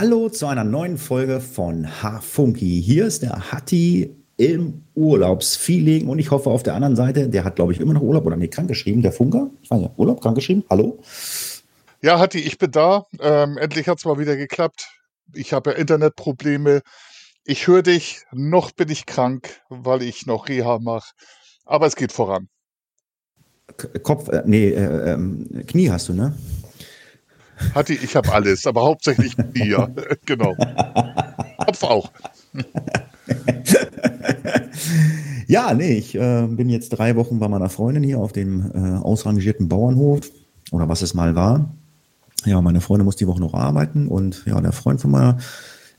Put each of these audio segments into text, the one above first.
Hallo zu einer neuen Folge von H-Funky. Hier ist der Hatti im Urlaubsfeeling und ich hoffe auf der anderen Seite, der hat glaube ich immer noch Urlaub oder nee, krankgeschrieben, der Funker. Ich weiß ja, Urlaub, krankgeschrieben. Hallo? Ja, Hatti, ich bin da. Ähm, endlich hat es mal wieder geklappt. Ich habe ja Internetprobleme. Ich höre dich, noch bin ich krank, weil ich noch Reha mache. Aber es geht voran. Kopf, äh, nee, äh, äh, Knie hast du, ne? Hatte ich habe alles, aber hauptsächlich Bier. genau. Kopf auch. ja, nee, ich äh, bin jetzt drei Wochen bei meiner Freundin hier auf dem äh, ausrangierten Bauernhof oder was es mal war. Ja, meine Freundin muss die Woche noch arbeiten und ja, der Freund von meiner,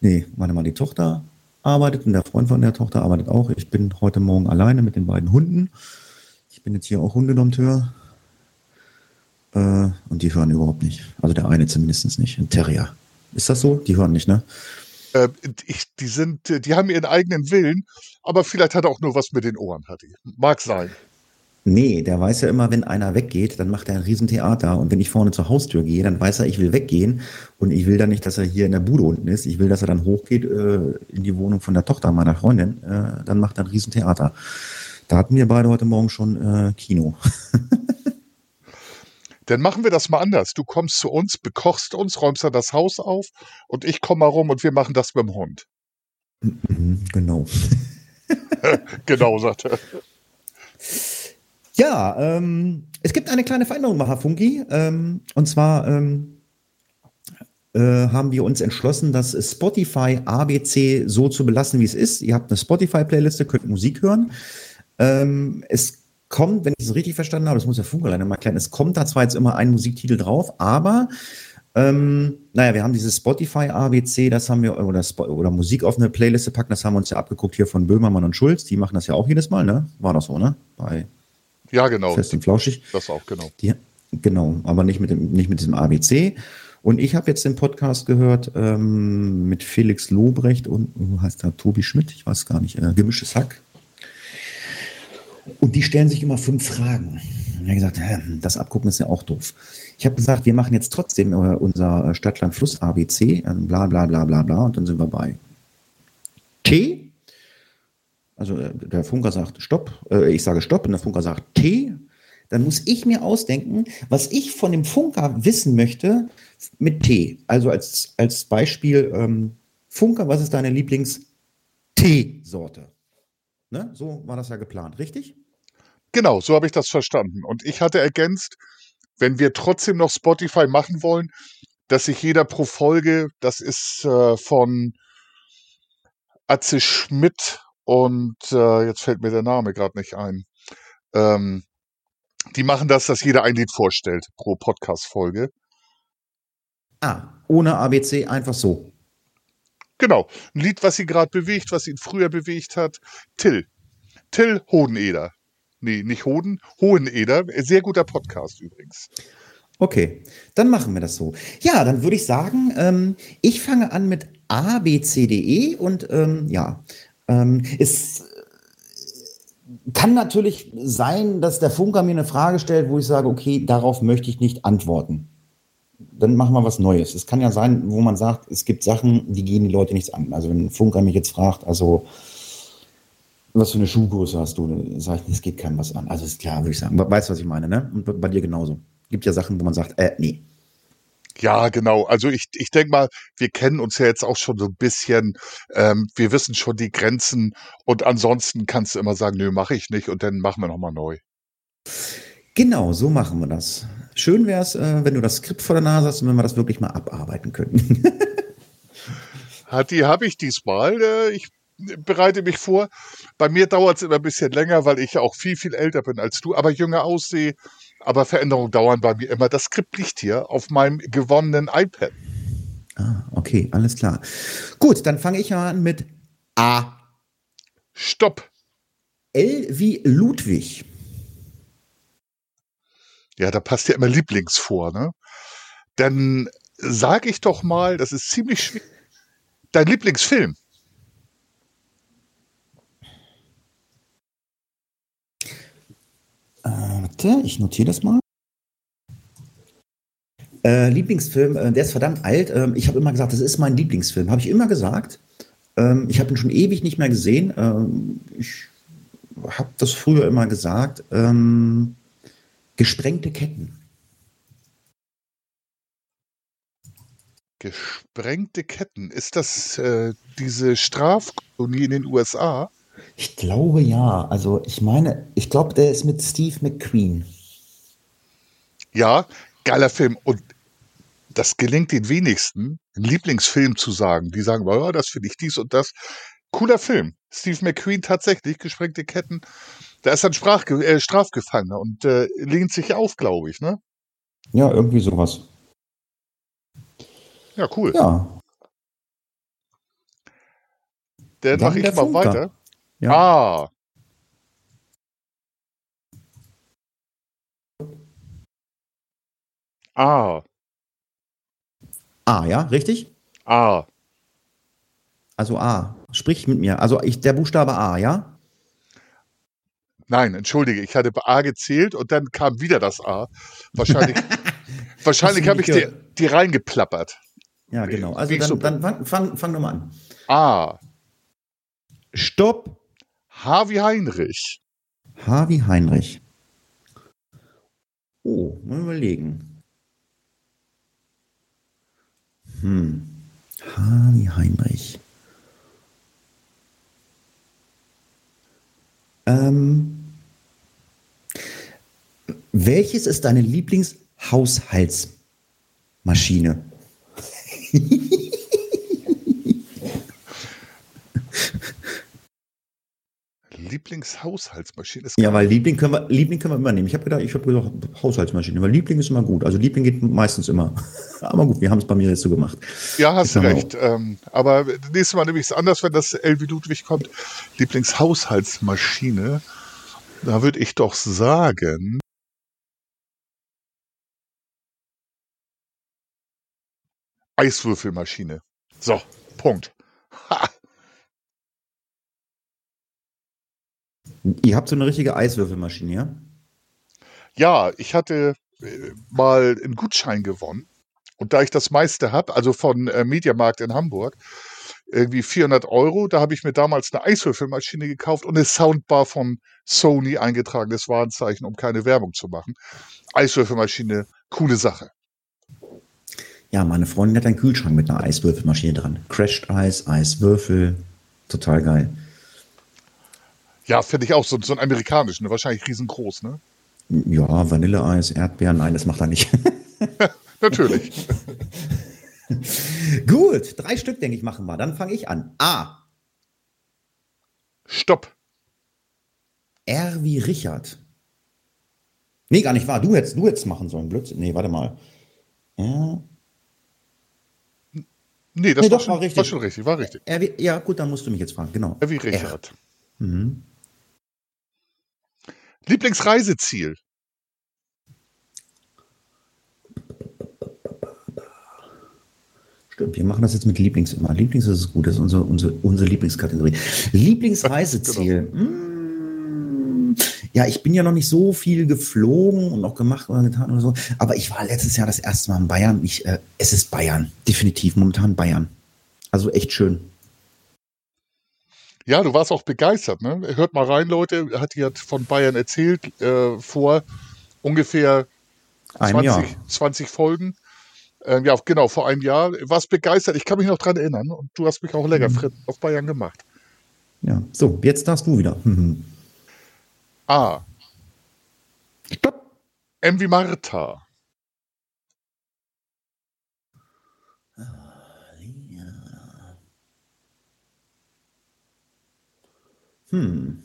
nee, meine mal die Tochter arbeitet und der Freund von der Tochter arbeitet auch. Ich bin heute Morgen alleine mit den beiden Hunden. Ich bin jetzt hier auch Hundedompteur äh, und die hören überhaupt nicht. Also der eine zumindest nicht. Ein Terrier. Ist das so? Die hören nicht, ne? Äh, ich, die sind, die haben ihren eigenen Willen, aber vielleicht hat er auch nur was mit den Ohren, hat die. Mag sein. Nee, der weiß ja immer, wenn einer weggeht, dann macht er ein Riesentheater. Und wenn ich vorne zur Haustür gehe, dann weiß er, ich will weggehen. Und ich will dann nicht, dass er hier in der Bude unten ist. Ich will, dass er dann hochgeht äh, in die Wohnung von der Tochter meiner Freundin. Äh, dann macht er ein Riesentheater. Da hatten wir beide heute Morgen schon äh, Kino. Dann machen wir das mal anders. Du kommst zu uns, bekochst uns, räumst dann das Haus auf und ich komme mal rum und wir machen das mit dem Hund. Mhm, genau. genau, sagt er. Ja, ähm, es gibt eine kleine Veränderung, Macher Funky. Ähm, und zwar ähm, äh, haben wir uns entschlossen, das Spotify ABC so zu belassen, wie es ist. Ihr habt eine Spotify-Playliste, könnt Musik hören. Ähm, es kommt, wenn ich es richtig verstanden habe, das muss der Funke mal klären, es kommt da zwar jetzt immer ein Musiktitel drauf, aber ähm, naja, wir haben dieses Spotify ABC, das haben wir, oder, oder Musik auf eine Playliste packen, das haben wir uns ja abgeguckt hier von Böhmermann und Schulz, die machen das ja auch jedes Mal, ne? War das so, ne? Bei ja, genau. Fest und Flauschig. Das auch, genau. Die, genau, aber nicht mit, dem, nicht mit diesem ABC. Und ich habe jetzt den Podcast gehört ähm, mit Felix Lobrecht und, wo heißt der, Tobi Schmidt, ich weiß gar nicht, äh, Gemischtes Hack. Und die stellen sich immer fünf Fragen. Und ich habe gesagt, das Abgucken ist ja auch doof. Ich habe gesagt, wir machen jetzt trotzdem äh, unser Stadtland-Fluss-ABC, äh, bla bla bla bla bla, und dann sind wir bei T. Also äh, der Funker sagt Stopp, äh, ich sage Stopp und der Funker sagt T. Dann muss ich mir ausdenken, was ich von dem Funker wissen möchte mit T. Also als, als Beispiel, ähm, Funker, was ist deine Lieblings-T-Sorte? Ne? So war das ja geplant, richtig? Genau, so habe ich das verstanden. Und ich hatte ergänzt, wenn wir trotzdem noch Spotify machen wollen, dass sich jeder pro Folge, das ist äh, von Atze Schmidt und äh, jetzt fällt mir der Name gerade nicht ein. Ähm, die machen das, dass jeder ein Lied vorstellt pro Podcast-Folge. Ah, ohne ABC, einfach so. Genau. Ein Lied, was ihn gerade bewegt, was ihn früher bewegt hat. Till. Till Hodeneder. Nee, nicht Hoden, Hoheneder. Sehr guter Podcast übrigens. Okay, dann machen wir das so. Ja, dann würde ich sagen, ähm, ich fange an mit A, B, C, D, E und ähm, ja, ähm, es kann natürlich sein, dass der Funker mir eine Frage stellt, wo ich sage, okay, darauf möchte ich nicht antworten dann machen wir was Neues. Es kann ja sein, wo man sagt, es gibt Sachen, die gehen die Leute nichts an. Also wenn ein Funker mich jetzt fragt, also was für eine Schuhgröße hast du, sage ich, es geht keinem was an. Also ist klar, würde ich sagen. Weißt du, was ich meine, ne? Und bei dir genauso. Gibt ja Sachen, wo man sagt, äh, nee. Ja, genau. Also ich, ich denke mal, wir kennen uns ja jetzt auch schon so ein bisschen. Ähm, wir wissen schon die Grenzen und ansonsten kannst du immer sagen, nö, mache ich nicht und dann machen wir nochmal neu. Genau, so machen wir das. Schön wäre es, äh, wenn du das Skript vor der Nase hast und wenn wir das wirklich mal abarbeiten könnten. die habe ich diesmal. Äh, ich bereite mich vor. Bei mir dauert es immer ein bisschen länger, weil ich auch viel, viel älter bin als du, aber jünger aussehe. Aber Veränderungen dauern bei mir immer. Das Skript liegt hier auf meinem gewonnenen iPad. Ah, okay, alles klar. Gut, dann fange ich an mit A. Stopp. L wie Ludwig. Ja, da passt ja immer Lieblings vor, ne? Dann sag ich doch mal, das ist ziemlich schwierig. Dein Lieblingsfilm? Warte, ich notiere das mal. Äh, Lieblingsfilm, äh, der ist verdammt alt. Ähm, ich habe immer gesagt, das ist mein Lieblingsfilm. Habe ich immer gesagt. Ähm, ich habe ihn schon ewig nicht mehr gesehen. Ähm, ich habe das früher immer gesagt. Ähm, gesprengte Ketten. Gesprengte Ketten. Ist das äh, diese Strafkolonie in den USA? Ich glaube ja. Also ich meine, ich glaube, der ist mit Steve McQueen. Ja, geiler Film. Und das gelingt den wenigsten, einen Lieblingsfilm zu sagen. Die sagen, oh, das finde ich dies und das. Cooler Film. Steve McQueen tatsächlich, gesprengte Ketten. Da ist ein äh, Strafgefangener und äh, lehnt sich auf, glaube ich, ne? Ja, irgendwie sowas. Ja, cool. Ja. Dann mache ich mal Funker. weiter. Ja. Ah. Ah. A, ja, richtig? Ah. Also A. Sprich mit mir. Also ich, der Buchstabe A, ja? Nein, entschuldige, ich hatte A gezählt und dann kam wieder das A. Wahrscheinlich, wahrscheinlich habe ich dir die reingeplappert. Ja, genau. Also dann, dann fang, fang, fang nochmal an. A. Stopp. Harvey Heinrich. Harvey Heinrich. Oh, mal überlegen. Hm. Harvey Heinrich. Ähm, welches ist deine Lieblingshaushaltsmaschine? Lieblingshaushaltsmaschine. Es Ja, weil Liebling können wir, Liebling können wir immer nehmen. Ich habe gedacht, ich habe gesagt, Haushaltsmaschine, weil Liebling ist immer gut. Also Liebling geht meistens immer. Aber gut, wir haben es bei mir jetzt so gemacht. Ja, hast du recht. Ähm, aber nächstes Mal nehme ich es anders, wenn das L wie Ludwig kommt. Lieblingshaushaltsmaschine. Da würde ich doch sagen. Eiswürfelmaschine. So, Punkt. Ha. Ihr habt so eine richtige Eiswürfelmaschine, ja? Ja, ich hatte äh, mal einen Gutschein gewonnen. Und da ich das meiste habe, also von äh, Mediamarkt in Hamburg, irgendwie 400 Euro, da habe ich mir damals eine Eiswürfelmaschine gekauft und eine Soundbar von Sony eingetragenes Warenzeichen, um keine Werbung zu machen. Eiswürfelmaschine, coole Sache. Ja, meine Freundin hat einen Kühlschrank mit einer Eiswürfelmaschine dran. Crashed Eis, Eiswürfel. Total geil. Ja, finde ich auch so, so ein amerikanischen, ne? wahrscheinlich riesengroß, ne? Ja, Vanilleeis, Erdbeeren, nein, das macht er nicht. Natürlich. gut, drei Stück, denke ich, machen wir. Dann fange ich an. A. Stopp. R wie Richard. Nee, gar nicht wahr. Du hättest, du hättest machen sollen. Blödsinn. Nee, warte mal. Ja, Nee, das Nee, war, doch, schon, war richtig. war schon richtig, war richtig. R wie, ja, gut, dann musst du mich jetzt fragen. Genau. Ja, wie Richard. Mhm. Lieblingsreiseziel. Stimmt, wir machen das jetzt mit Lieblings immer. Lieblings ist es gut, das ist unsere, unsere, unsere Lieblingskategorie. Lieblingsreiseziel. Mm, Ja, ich bin ja noch nicht so viel geflogen und auch gemacht oder getan oder so. Aber ich war letztes Jahr das erste Mal in Bayern. Ich, äh, es ist Bayern. Definitiv. Momentan Bayern. Also echt schön. Ja, du warst auch begeistert, ne? Hört mal rein, Leute. Hat hat von Bayern erzählt äh, vor ungefähr Ein 20, Jahr. 20 Folgen. Ähm, ja, genau, vor einem Jahr. Warst begeistert. Ich kann mich noch dran erinnern. Und du hast mich auch länger Mhm. auf Bayern gemacht. Ja. So, jetzt darfst du wieder. Mhm. A. Stopp. M wie Martha. Hm.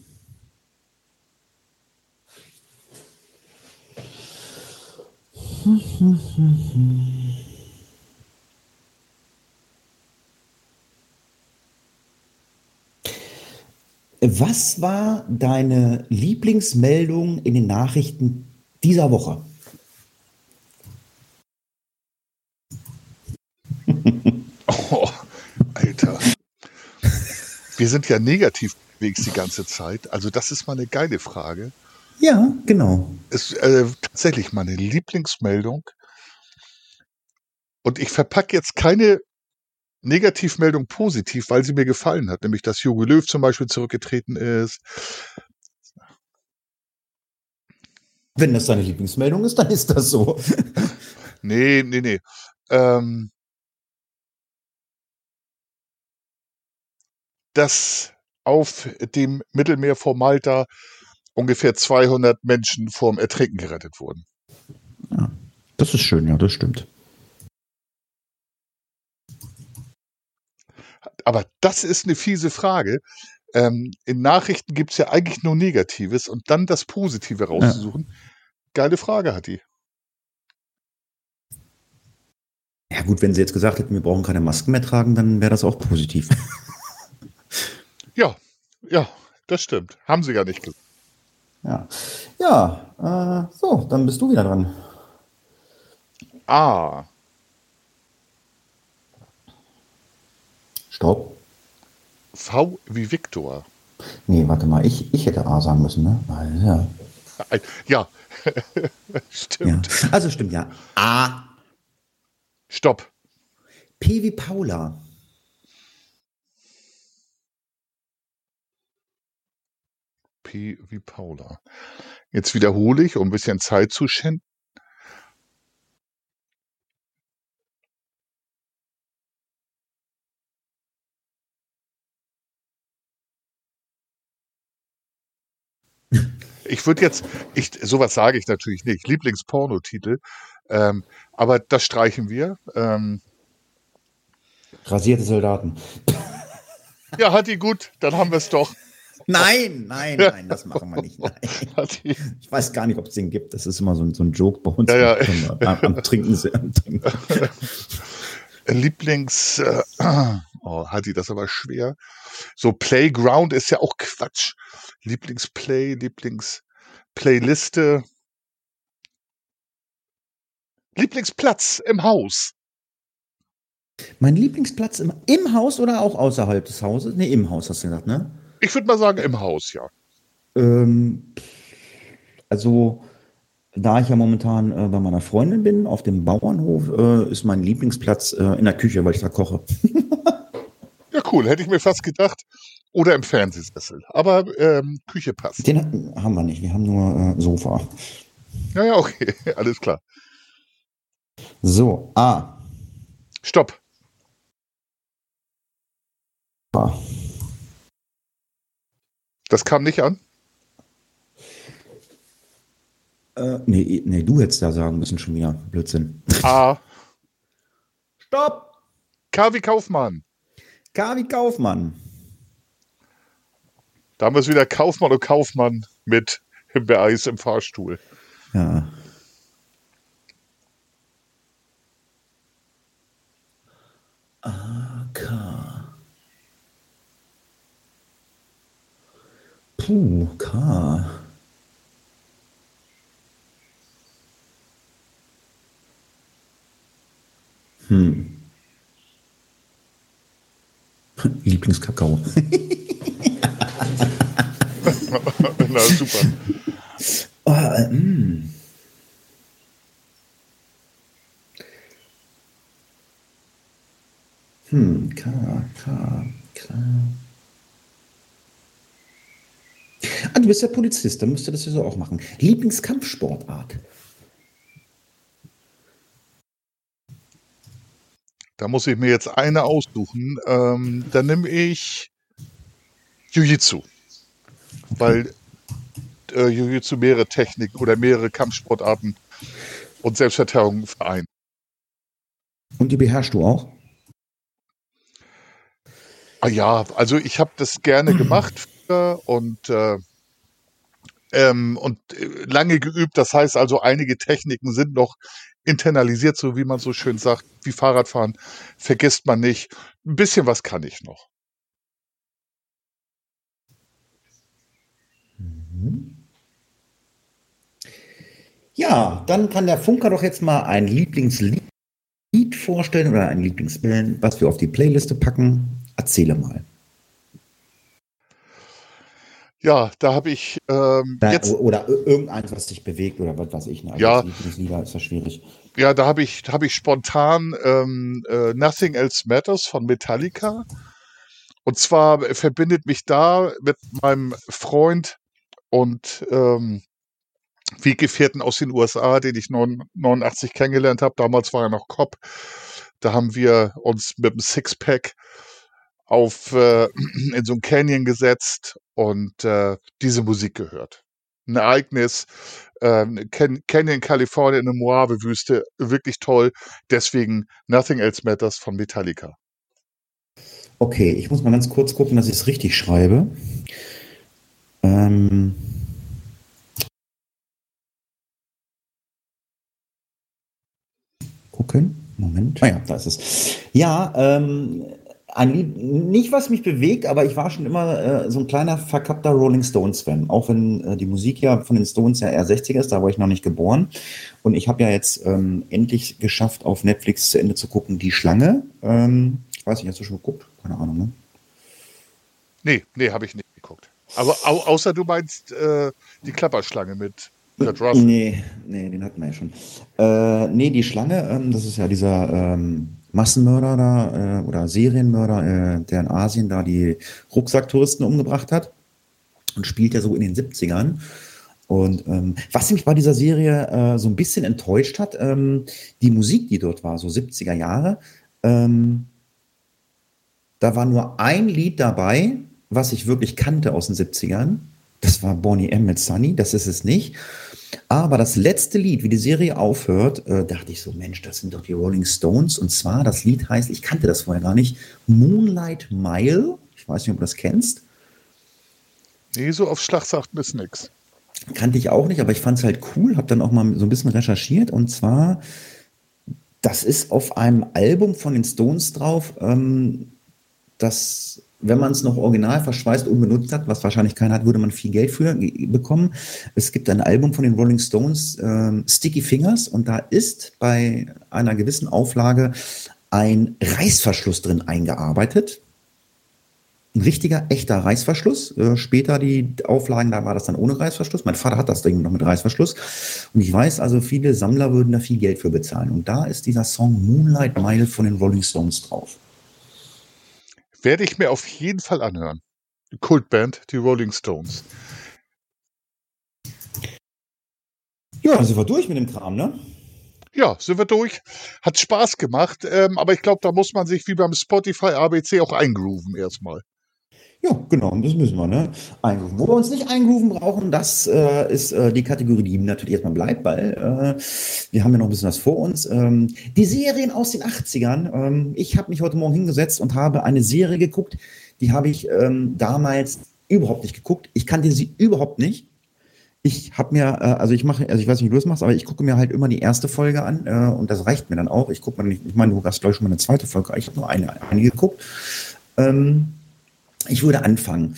Was war deine Lieblingsmeldung in den Nachrichten dieser Woche? Oh, Alter. Wir sind ja negativ unterwegs die ganze Zeit. Also, das ist mal eine geile Frage. Ja, genau. ist äh, tatsächlich meine Lieblingsmeldung. Und ich verpacke jetzt keine Negativmeldung positiv, weil sie mir gefallen hat, nämlich dass Jogi Löw zum Beispiel zurückgetreten ist. Wenn das deine Lieblingsmeldung ist, dann ist das so. nee, nee, nee. Ähm, dass auf dem Mittelmeer vor Malta ungefähr 200 Menschen vorm Ertrinken gerettet wurden. Ja, das ist schön, ja, das stimmt. Aber das ist eine fiese Frage. Ähm, in Nachrichten gibt es ja eigentlich nur Negatives und dann das Positive rauszusuchen. Ja. Geile Frage hat die. Ja gut, wenn sie jetzt gesagt hätten, wir brauchen keine Masken mehr tragen, dann wäre das auch positiv. ja, ja, das stimmt. Haben sie gar nicht gesagt. Ja, ja äh, so, dann bist du wieder dran. Ah. Stopp. V wie Viktor. Nee, warte mal, ich, ich hätte A sagen müssen, ne? Ja. Ja, stimmt. Ja. Also stimmt, ja. A. Stopp. P wie Paula. P wie Paula. Jetzt wiederhole ich, um ein bisschen Zeit zu schinden. Ich würde jetzt, ich, sowas sage ich natürlich nicht, Lieblingspornotitel, ähm, aber das streichen wir. Ähm, Rasierte Soldaten. Ja, hat die gut, dann haben wir es doch. Nein, nein, nein, das machen wir nicht. Ich weiß gar nicht, ob es den gibt. Das ist immer so ein, so ein Joke bei uns. Ja, ja. Am, am, Trinken. Am Trinken. Lieblings, äh, oh, hat die das aber schwer. So Playground ist ja auch Quatsch. Lieblingsplay, Lieblingsplayliste. Lieblingsplatz im Haus. Mein Lieblingsplatz im, im Haus oder auch außerhalb des Hauses? Nee, im Haus hast du gesagt, ne? Ich würde mal sagen, im Haus, ja. Ähm, also, da ich ja momentan äh, bei meiner Freundin bin, auf dem Bauernhof, äh, ist mein Lieblingsplatz äh, in der Küche, weil ich da koche. ja, cool. Hätte ich mir fast gedacht. Oder im Fernsehsessel. Aber ähm, Küche passt. Den haben wir nicht. Wir haben nur äh, Sofa. Ja, ja, okay. Alles klar. So, A. Stopp. A. Das kam nicht an? Äh, nee, nee, du hättest da sagen müssen schon wieder. Blödsinn. A. Stopp. K wie Kaufmann. K wie Kaufmann. Da haben wir es wieder Kaufmann und Kaufmann mit Himbeereis im Fahrstuhl. Ja. Puh, K. Hm. Lieblingskakao. Na, super. Oh, äh, mm. Hm, K, K, K. Ah, du bist ja Polizist, dann müsste das ja so auch machen. Lieblingskampfsportart. Da muss ich mir jetzt eine aussuchen. Ähm, dann nehme ich Jiu-Jitsu weil äh, Jiu-Jitsu mehrere Techniken oder mehrere Kampfsportarten und Selbstverteidigung vereint. Und die beherrschst du auch? Ah ja, also ich habe das gerne gemacht und äh, ähm, und äh, lange geübt. Das heißt also, einige Techniken sind noch internalisiert, so wie man so schön sagt, wie Fahrradfahren vergisst man nicht. Ein bisschen was kann ich noch. Mhm. Ja, dann kann der Funker doch jetzt mal ein Lieblingslied vorstellen oder ein Lieblingsbild, was wir auf die Playliste packen. Erzähle mal. Ja, da habe ich ähm, Da, jetzt, oder ir- irgendeins, was dich bewegt oder was weiß ich. Ne? Also Ja. Lieblingslieder ist das schwierig. ja, da habe ich, habe ich spontan ähm, äh, Nothing Else Matters von Metallica. Und zwar verbindet mich da mit meinem Freund und ähm, Weggefährten aus den USA, den ich 89 kennengelernt habe. Damals war er noch Cop. Da haben wir uns mit dem Sixpack auf äh, in so ein Canyon gesetzt und äh, diese Musik gehört. Ein Ereignis, Can Canyon, Kalifornien, eine Mojave-Wüste, wirklich toll. Deswegen Nothing Else Matters von Metallica. Okay, ich muss mal ganz kurz gucken, dass ich es richtig schreibe. Ähm, gucken. Moment. Ah ja, da ist es. Ja, ähm, ein Lied, nicht was mich bewegt, aber ich war schon immer äh, so ein kleiner verkappter Rolling Stones-Fan. Auch wenn äh, die Musik ja von den Stones ja eher 60er ist, da war ich noch nicht geboren. Und ich habe ja jetzt ähm, endlich geschafft, auf Netflix zu Ende zu gucken, Die Schlange. Ähm, ich weiß nicht, hast du schon geguckt? Keine Ahnung, ne? Nee, nee, habe ich nicht geguckt. Aber au außer du meinst äh, die Klapperschlange mit. Nee, nee, den hatten wir ja schon. Äh, nee, die Schlange, ähm, das ist ja dieser ähm, Massenmörder da äh, oder Serienmörder, äh, der in Asien da die Rucksacktouristen umgebracht hat und spielt ja so in den 70ern. Und ähm, was mich bei dieser Serie äh, so ein bisschen enttäuscht hat, ähm, die Musik, die dort war, so 70er Jahre, ähm, da war nur ein Lied dabei, was ich wirklich kannte aus den 70ern. Das war Bonnie M. mit Sunny, das ist es nicht. Aber das letzte Lied, wie die Serie aufhört, äh, dachte ich so, Mensch, das sind doch die Rolling Stones. Und zwar, das Lied heißt, ich kannte das vorher gar nicht, Moonlight Mile. Ich weiß nicht, ob du das kennst. Nee, so auf Schlag sagt mir's nix. Kannte ich auch nicht, aber ich fand es halt cool, habe dann auch mal so ein bisschen recherchiert. Und zwar, das ist auf einem Album von den Stones drauf, ähm, das, wenn man es noch original verschweißt unbenutzt hat, was wahrscheinlich keiner hat, würde man viel Geld für bekommen. Es gibt ein Album von den Rolling Stones, ähm, Sticky Fingers, und da ist bei einer gewissen Auflage ein Reißverschluss drin eingearbeitet. Ein richtiger, echter Reißverschluss. Äh, später die Auflagen, da war das dann ohne Reißverschluss. Mein Vater hat das Ding noch mit Reißverschluss. Und ich weiß also, viele Sammler würden da viel Geld für bezahlen. Und da ist dieser Song Moonlight Mile von den Rolling Stones drauf. Werde ich mir auf jeden Fall anhören. Die Kultband, die Rolling Stones. Ja, dann sind wir durch mit dem Kram, ne? Ja, sind wir durch. Hat Spaß gemacht, ähm, aber ich glaube, da muss man sich wie beim Spotify ABC auch eingrooven erstmal. Ja, genau, das müssen wir, ne? Eingrooven. Wo wir uns nicht eingrooven brauchen, das äh, ist äh, die Kategorie, die natürlich erstmal bleibt, weil äh, wir haben ja noch ein bisschen was vor uns. Ähm, die Serien aus den 80ern. Ähm, ich habe mich heute Morgen hingesetzt und habe eine Serie geguckt, die habe ich ähm, damals überhaupt nicht geguckt. Ich kannte sie überhaupt nicht. Ich habe mir, äh, also ich mache, also ich weiß nicht, wie du es machst, aber ich gucke mir halt immer die erste Folge an äh, und das reicht mir dann auch. Ich gucke mir nicht, ich meine, du hast glaube ich schon mal eine zweite Folge, ich habe nur eine, eine geguckt. Ähm, ich würde anfangen.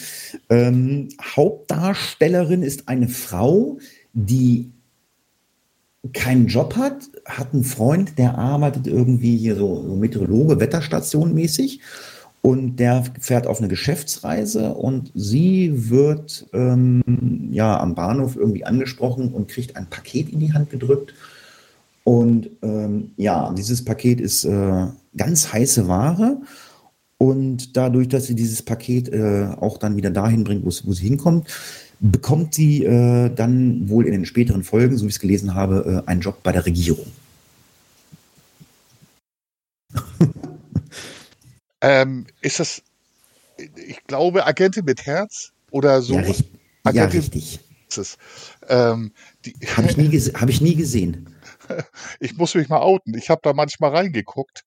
Ähm, Hauptdarstellerin ist eine Frau, die keinen Job hat, hat einen Freund, der arbeitet irgendwie hier so, so Meteorologe, Wetterstation mäßig und der fährt auf eine Geschäftsreise und sie wird ähm, ja am Bahnhof irgendwie angesprochen und kriegt ein Paket in die Hand gedrückt. Und ähm, ja, dieses Paket ist äh, ganz heiße Ware. Und dadurch, dass sie dieses Paket äh, auch dann wieder dahin bringt, wo es- sie hinkommt, bekommt sie äh, dann wohl in den späteren Folgen, so wie ich es gelesen habe, äh, einen Job bei der Regierung. Ähm, ist das, ich glaube, Agentin mit Herz oder so? ja, richtig, ja, richtig. ist es. Ähm, Habe ich, nie hab ich nie gesehen. ich muss mich mal outen. Ich habe da manchmal reingeguckt.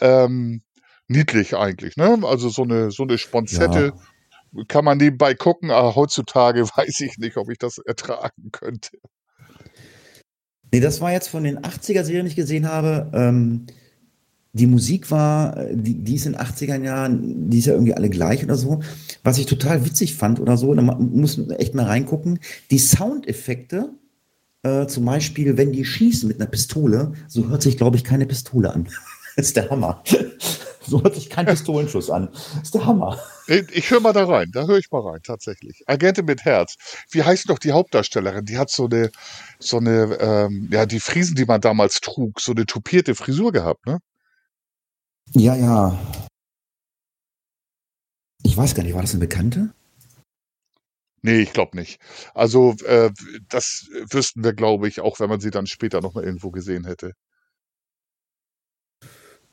Ähm, niedlich eigentlich, ne? Also so eine, so eine Sponzette kann man nebenbei gucken, aber heutzutage weiß ich nicht, ob ich das ertragen könnte. Nee, das war jetzt von den 80er-Serien, die ich gesehen habe. Ähm, die Musik war, äh, die, die ist in den 80er Jahren, die ist ja irgendwie alle gleich oder so. Was ich total witzig fand oder so, da muss man echt mal reingucken, die Soundeffekte, äh, zum Beispiel, wenn die schießen mit einer Pistole, so hört sich, glaube ich, keine Pistole an. Das ist der Hammer. So hört sich kein Pistolenschuss an. Das ist der Hammer. Ich, ich höre mal da rein, da höre ich mal rein, tatsächlich. Agentin mit Herz. Wie heißt noch die Hauptdarstellerin? Die hat so eine, so eine, ähm, ja, die Friesen, die man damals trug, so eine tupierte Frisur gehabt, ne? Ja, ja. Ich weiß gar nicht, war das eine Bekannte? Nee, ich glaube nicht. Also, äh, das wüssten wir, glaube ich, auch wenn man sie dann später nochmal irgendwo gesehen hätte.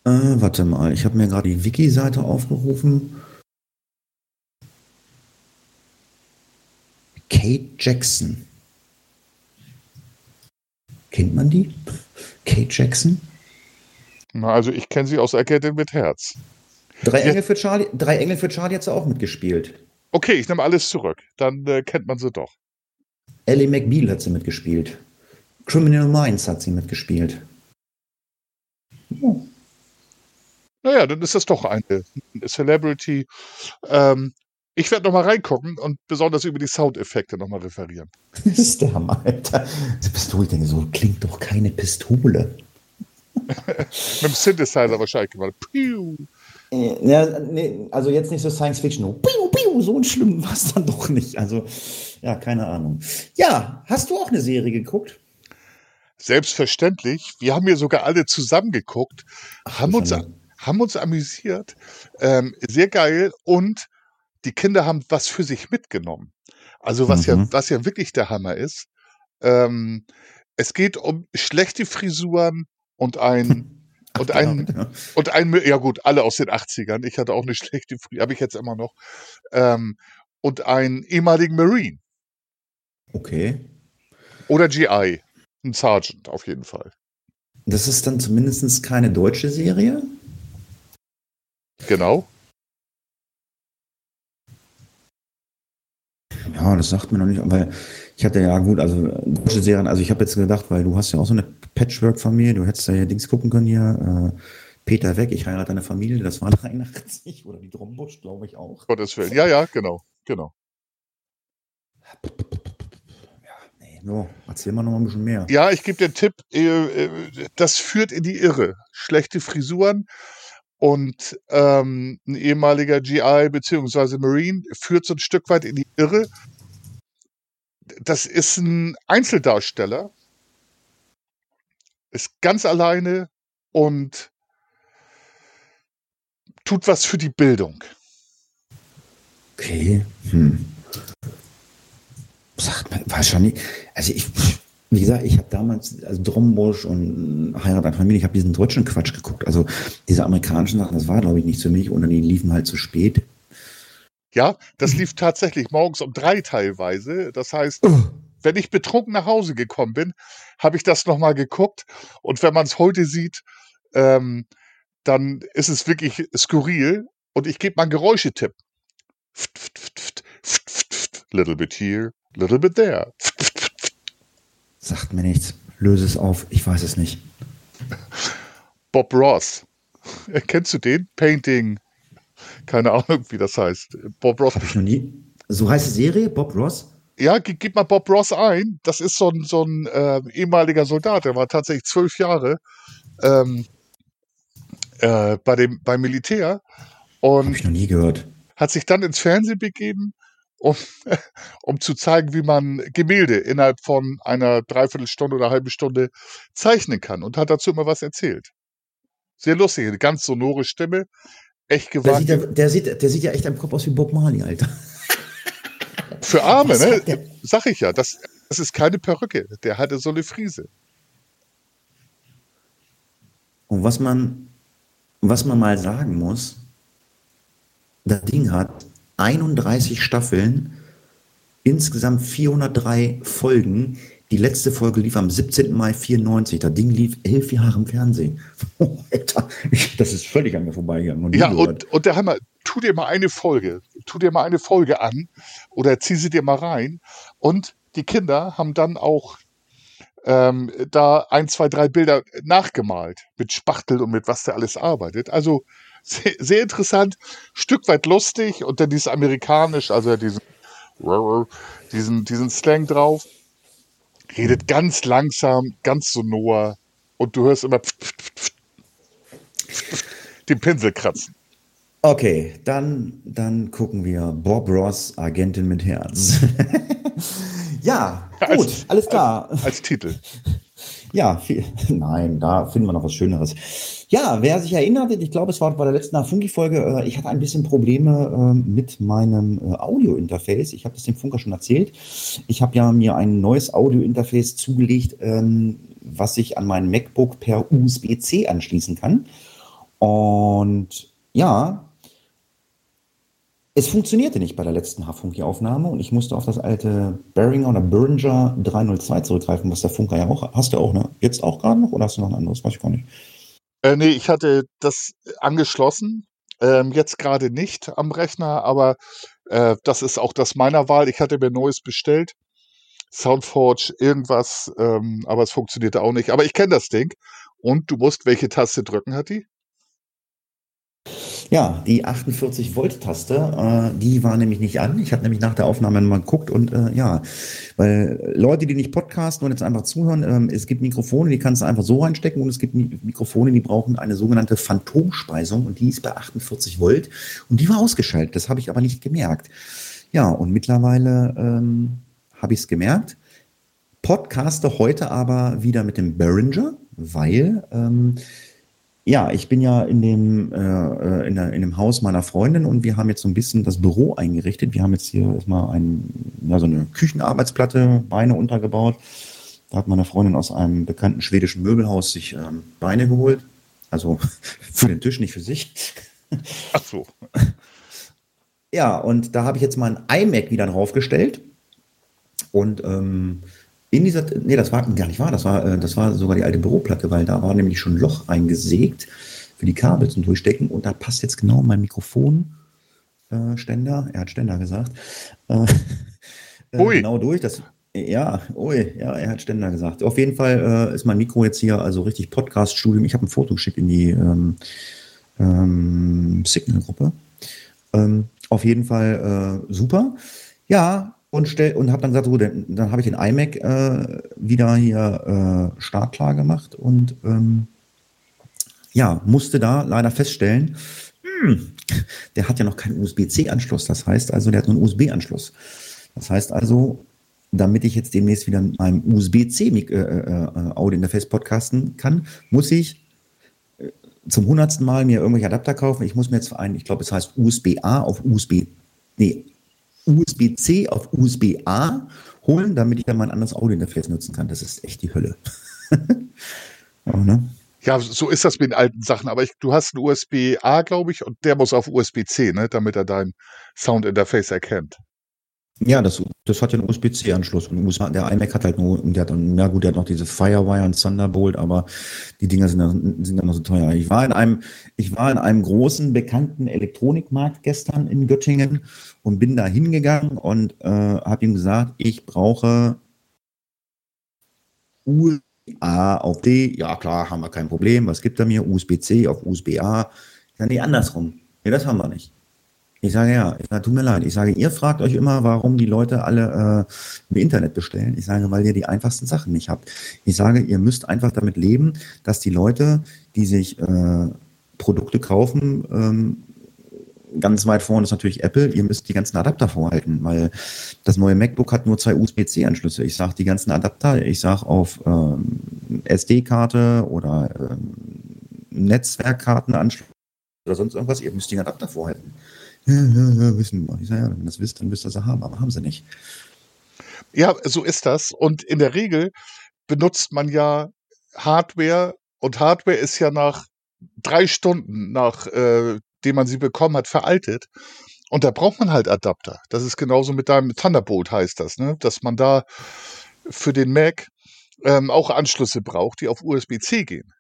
Äh, warte mal, ich habe mir gerade die Wiki-Seite aufgerufen. Kate Jackson. Kennt man die? Kate Jackson? Na, also ich kenne sie aus Agentin mit Herz. Drei. Engel für Charlie, drei Engel für Charlie hat sie auch mitgespielt. Okay, ich nehme alles zurück. Dann äh, kennt man sie doch. Ellie McBeal hat sie mitgespielt. Criminal Minds hat sie mitgespielt. Oh. Naja, dann ist das doch eine, eine Celebrity. Ähm, ich werde nochmal reingucken und besonders über die Soundeffekte nochmal referieren. Das ist der Hammer, Alter. Diese Pistole, ich denke, so klingt doch keine Pistole. Mit dem Synthesizer wahrscheinlich gemacht. Piu. Äh, Ja, nee, also jetzt nicht so Science Fiction. Oh, Piu, piu, so schlimm war es dann doch nicht. Also, ja, keine Ahnung. Ja, hast du auch eine Serie geguckt? Selbstverständlich. Wir haben hier sogar alle zusammen geguckt, haben, uns, Schande. Haben uns amüsiert. Ähm, sehr geil. Und die Kinder haben was für sich mitgenommen. Also was, ja, Mhm. was ja wirklich der Hammer ist. Ähm, es geht um schlechte Frisuren und ein, und ein, Genau. Und ein, ja gut, alle aus den 80ern. Ich hatte auch eine schlechte, habe ich jetzt immer noch. Ähm, und einen ehemaligen Marine Okay. oder GI. Ein Sergeant auf jeden Fall. Das ist dann zumindest keine deutsche Serie. Genau. Ja, das sagt mir noch nicht, weil ich hatte ja gut, also deutsche Serien, also ich habe jetzt gedacht, weil du hast ja auch so eine Patchwork-Familie, du hättest da ja Dings gucken können hier, äh, Peter weg, ich heirate eine Familie, das war 83 oder die Drombusch, glaube ich auch. Gottes Willen. Ja, ja, genau. Genau. Nee, so, erzähl mal noch mal ein bisschen mehr. Ja, ich gebe dir einen Tipp. äh, äh, Das führt in die Irre. Schlechte Frisuren und ähm, ein ehemaliger GI beziehungsweise Marine führt so ein Stück weit in die Irre. Das ist ein Einzeldarsteller, ist ganz alleine und tut was für die Bildung. Okay, hm. Sagt man, wahrscheinlich, also ich, wie gesagt, ich habe damals, also Drombusch und Heirat an Familie, ich habe diesen deutschen Quatsch geguckt. Also diese amerikanischen Sachen, das war, glaube ich, nicht für mich oder die liefen halt zu spät. Ja, das lief tatsächlich morgens um drei teilweise. Das heißt, wenn ich betrunken nach Hause gekommen bin, habe ich das nochmal geguckt. Und wenn man es heute sieht, ähm, dann ist es wirklich skurril. Und ich gebe mal einen Geräuschetipp. Little bit here, little bit there. Sagt mir nichts. Löse es auf, ich weiß es nicht. Bob Ross. Kennst du den? Painting. Keine Ahnung, wie das heißt. Bob Ross. Habe ich noch nie. So heißt die Serie, Bob Ross? Ja, gib, gib mal Bob Ross ein. Das ist so ein, so ein äh, ehemaliger Soldat. Der war tatsächlich zwölf Jahre ähm, äh, bei dem, beim Militär Habe ich noch nie gehört. hat sich dann ins Fernsehen begeben, um, um zu zeigen, wie man Gemälde innerhalb von einer Dreiviertelstunde oder halben Stunde zeichnen kann und hat dazu immer was erzählt. Sehr lustig, eine ganz sonore Stimme, echt Der gewagt. sieht, ja, der, sieht, der sieht ja echt am Kopf aus wie Bob Marley, Alter. Für Arme, Was ne? der- Sag ich ja, das, das ist keine Perücke. Der hatte so eine Friese. Und was man, was man mal sagen muss, das Ding hat 31 Staffeln, insgesamt 403 Folgen. Die letzte Folge lief am 17. Mai 94. Das Ding lief elf Jahre im Fernsehen. Oh, Alter, das ist völlig an mir vorbeigegangen. Ja, und, und der Hammer, tu dir mal eine Folge, tu dir mal eine Folge an oder zieh sie dir mal rein. Und die Kinder haben dann auch ähm, da ein, zwei, drei Bilder nachgemalt mit Spachtel und mit was der alles arbeitet. Also sehr, sehr interessant, Stück weit lustig und dann dieses amerikanisch, also diesen, diesen, diesen Slang drauf. Redet ganz langsam, ganz sonor und du hörst immer den Pinsel kratzen. Okay, dann, dann gucken wir Bob Ross, Agentin mit Herz. ja, gut, als, alles klar. Als, als Titel. Ja, viel, nein, da finden wir noch was Schöneres. Ja, wer sich erinnert, ich glaube, es war bei der letzten Funky-Folge, äh, ich hatte ein bisschen Probleme äh, mit meinem äh, Audio-Interface. Ich habe das dem Funker schon erzählt. Ich habe ja mir ein neues Audio-Interface zugelegt, ähm, was ich an meinen MacBook per USB-C anschließen kann. Und ja, es funktionierte nicht bei der letzten H-Funky-Aufnahme und ich musste auf das alte Behringer oder Behringer 302 zurückgreifen, was der Funker ja auch hast du auch, ne? Jetzt auch gerade noch oder hast du noch ein anderes? Weiß ich gar nicht. Äh, nee, ich hatte das angeschlossen. Ähm, jetzt gerade nicht am Rechner, aber äh, das ist auch das meiner Wahl. Ich hatte mir Neues bestellt. Soundforge, irgendwas, ähm, aber es funktionierte auch nicht. Aber ich kenne das Ding. Und du musst welche Taste drücken, hat die? Ja, die 48 Volt Taste, äh, die war nämlich nicht an. Ich habe nämlich nach der Aufnahme mal geguckt und äh, ja, weil Leute, die nicht podcasten und jetzt einfach zuhören, äh, es gibt Mikrofone, die kannst du einfach so reinstecken und es gibt Mikrofone, die brauchen eine sogenannte Phantomspeisung und die ist bei 48 Volt und die war ausgeschaltet. Das habe ich aber nicht gemerkt. Ja, und mittlerweile ähm, habe ich es gemerkt. Podcaste heute aber wieder mit dem Behringer, weil ähm, ja, ich bin ja in dem, äh, äh, in, der, in dem Haus meiner Freundin und wir haben jetzt so ein bisschen das Büro eingerichtet. Wir haben jetzt hier erstmal ein, ja, so eine Küchenarbeitsplatte, Beine untergebaut. Da hat meine Freundin aus einem bekannten schwedischen Möbelhaus sich ähm, Beine geholt. Also für den Tisch, nicht für sich. Ach so. Ja, und da habe ich jetzt mal ein iMac wieder draufgestellt. Und ähm, in dieser, nee, das war gar nicht wahr, das war, äh, das war sogar die alte Büroplatte, weil da war nämlich schon ein Loch eingesägt für die Kabel zum Durchstecken und da passt jetzt genau mein Mikrofonständer, äh, er hat Ständer gesagt, äh, äh, genau durch. Das, ja, ui, ja, er hat Ständer gesagt. Auf jeden Fall äh, ist mein Mikro jetzt hier also richtig Podcast-Studium. Ich habe ein Foto geschickt in die ähm, ähm, Signal-Gruppe. Ähm, auf jeden Fall äh, super. Ja, und, stell, und habe dann gesagt, so, dann, dann habe ich den iMac äh, wieder hier äh, startklar gemacht und ähm, ja, musste da leider feststellen, hm, der hat ja noch keinen USB-C-Anschluss. Das heißt also, der hat nur einen USB-Anschluss. Das heißt also, damit ich jetzt demnächst wieder mit meinem USB-C äh, äh, Audio-Interface podcasten kann, muss ich äh, zum hundertsten Mal mir irgendwelche Adapter kaufen. Ich muss mir jetzt einen, ich glaube, es heißt USB-A auf USB, nee, USB-C auf USB-A holen, damit ich dann mein anderes Audio-Interface nutzen kann. Das ist echt die Hölle. Aber, ne? Ja, so ist das mit den alten Sachen. Aber ich, du hast einen USB-A, glaube ich, und der muss auf USB-C, ne, damit er dein Sound-Interface erkennt. Ja, das, das hat ja einen USB-C-Anschluss. Und der iMac hat halt nur, der hat na gut, der hat noch diese Firewire und Thunderbolt, aber die Dinger sind dann, sind dann noch so teuer. Ich war in einem, ich war in einem großen, bekannten Elektronikmarkt gestern in Göttingen und bin da hingegangen und äh, habe ihm gesagt, ich brauche USB-A auf D. Ja, klar, haben wir kein Problem. Was gibt er mir? USB-C auf USB-A. Ja, nee, andersrum. Nee, das haben wir nicht. Ich sage ja, ich sage, tut mir leid. Ich sage, ihr fragt euch immer, warum die Leute alle äh, im Internet bestellen. Ich sage, weil ihr die einfachsten Sachen nicht habt. Ich sage, ihr müsst einfach damit leben, dass die Leute, die sich äh, Produkte kaufen, ähm, ganz weit vorne ist natürlich Apple, ihr müsst die ganzen Adapter vorhalten, weil das neue MacBook hat nur zwei USB-C-Anschlüsse. Ich sage die ganzen Adapter, ich sage auf ähm, SD-Karte oder ähm, Netzwerkkartenanschluss oder sonst irgendwas, ihr müsst die Adapter vorhalten. Wissen. Ich sage, ja, wenn ihr das wisst, dann wisst ihr sie haben, aber haben sie nicht. Ja, so ist das. Und in der Regel benutzt man ja Hardware und Hardware ist ja nach drei Stunden, nachdem äh, man sie bekommen hat, veraltet. Und da braucht man halt Adapter. Das ist genauso mit deinem Thunderbolt heißt das, ne? Dass man da für den Mac ähm, auch Anschlüsse braucht, die auf USB-C gehen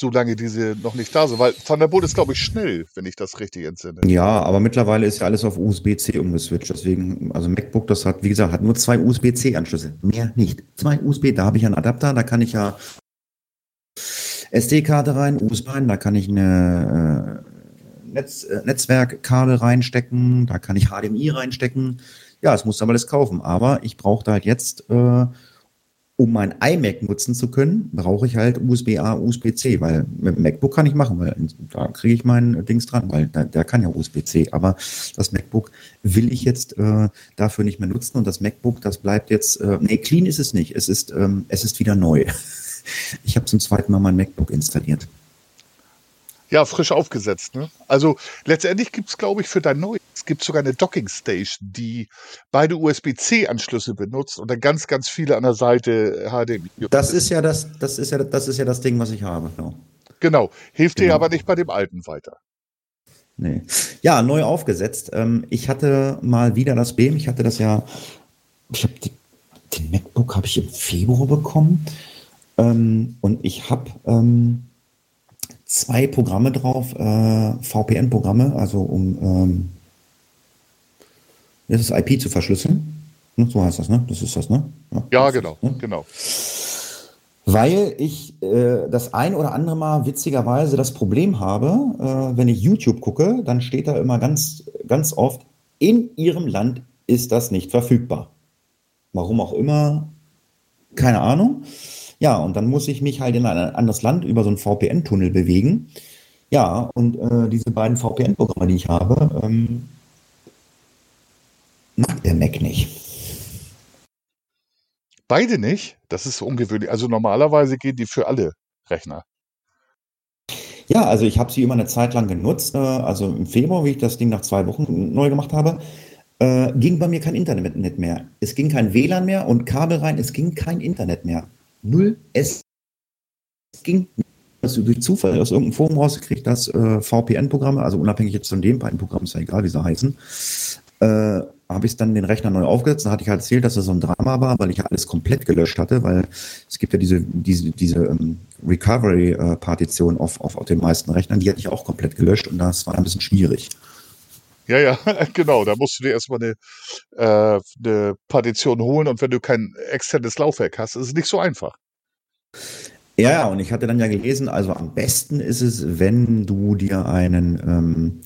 solange diese noch nicht da sind. Weil Thunderbolt ist, glaube ich, schnell, wenn ich das richtig entsinne. Ja, aber mittlerweile ist ja alles auf USB-C umgeswitcht. Deswegen, also MacBook, das hat, wie gesagt, hat nur zwei USB-C-Anschlüsse. Mehr nicht. Zwei USB, da habe ich einen Adapter, da kann ich ja SD-Karte rein, USB rein, da kann ich eine äh, Netz, äh, Netzwerkkabel reinstecken, da kann ich HDMI reinstecken. Ja, es muss aber alles kaufen. Aber ich brauche da halt jetzt äh, um mein iMac nutzen zu können, brauche ich halt USB-A, USB-C, weil mit MacBook kann ich machen, weil da kriege ich mein Dings dran, weil der, der kann ja USB-C. Aber das MacBook will ich jetzt äh, dafür nicht mehr nutzen und das MacBook, das bleibt jetzt, äh, nee, clean ist es nicht. Es ist, ähm, es ist wieder neu. Ich habe zum zweiten Mal mein MacBook installiert. Ja, frisch aufgesetzt. Ne? Also letztendlich gibt es, glaube ich, für dein neues, es gibt sogar eine Docking Station, die beide USB-C-Anschlüsse benutzt und dann ganz, ganz viele an der Seite HDMI. Das ist ja das, das ist ja, das ist ja das Ding, was ich habe. Genau, genau. hilft genau. dir aber nicht bei dem alten weiter. Nee. Ja, neu aufgesetzt. Ähm, ich hatte mal wieder das BEM. Ich hatte das ja, ich habe den MacBook habe ich im Februar bekommen ähm, und ich habe ähm, zwei Programme drauf, äh, VPN-Programme, also um ähm, das IP zu verschlüsseln. Ne, so heißt das, ne? Das ist das, ne? Ja, ja genau, ist, ne? genau. Weil ich äh, das ein oder andere Mal witzigerweise das Problem habe, äh, wenn ich YouTube gucke, dann steht da immer ganz, ganz oft, in Ihrem Land ist das nicht verfügbar. Warum auch immer, keine Ahnung. Ja, und dann muss ich mich halt in ein anderes Land über so einen VPN-Tunnel bewegen. Ja, und äh, diese beiden VPN-Programme, die ich habe, ähm, mag der Mac nicht. Beide nicht? Das ist ungewöhnlich. Also normalerweise gehen die für alle Rechner. Ja, also ich habe sie immer eine Zeit lang genutzt. Äh, also im Februar, wie ich das Ding nach zwei Wochen neu gemacht habe, äh, ging bei mir kein Internet mehr. Es ging kein WLAN mehr und Kabel rein, es ging kein Internet mehr null. Es ging dass du durch Zufall aus irgendeinem Forum rausgekriegt hast, äh, VPN-Programme, also unabhängig jetzt von den beiden Programmen, ist ja egal, wie sie heißen, äh, habe ich dann den Rechner neu aufgesetzt. Da hatte ich halt erzählt, dass das so ein Drama war, weil ich ja alles komplett gelöscht hatte, weil es gibt ja diese, diese, diese ähm, Recovery-Partition auf, auf, auf den meisten Rechnern, die hatte ich auch komplett gelöscht und das war ein bisschen schwierig. Ja, ja, genau. Da musst du dir erstmal eine, äh, eine Partition holen und wenn du kein externes Laufwerk hast, ist es nicht so einfach. Ja, und ich hatte dann ja gelesen, also am besten ist es, wenn du dir einen ähm,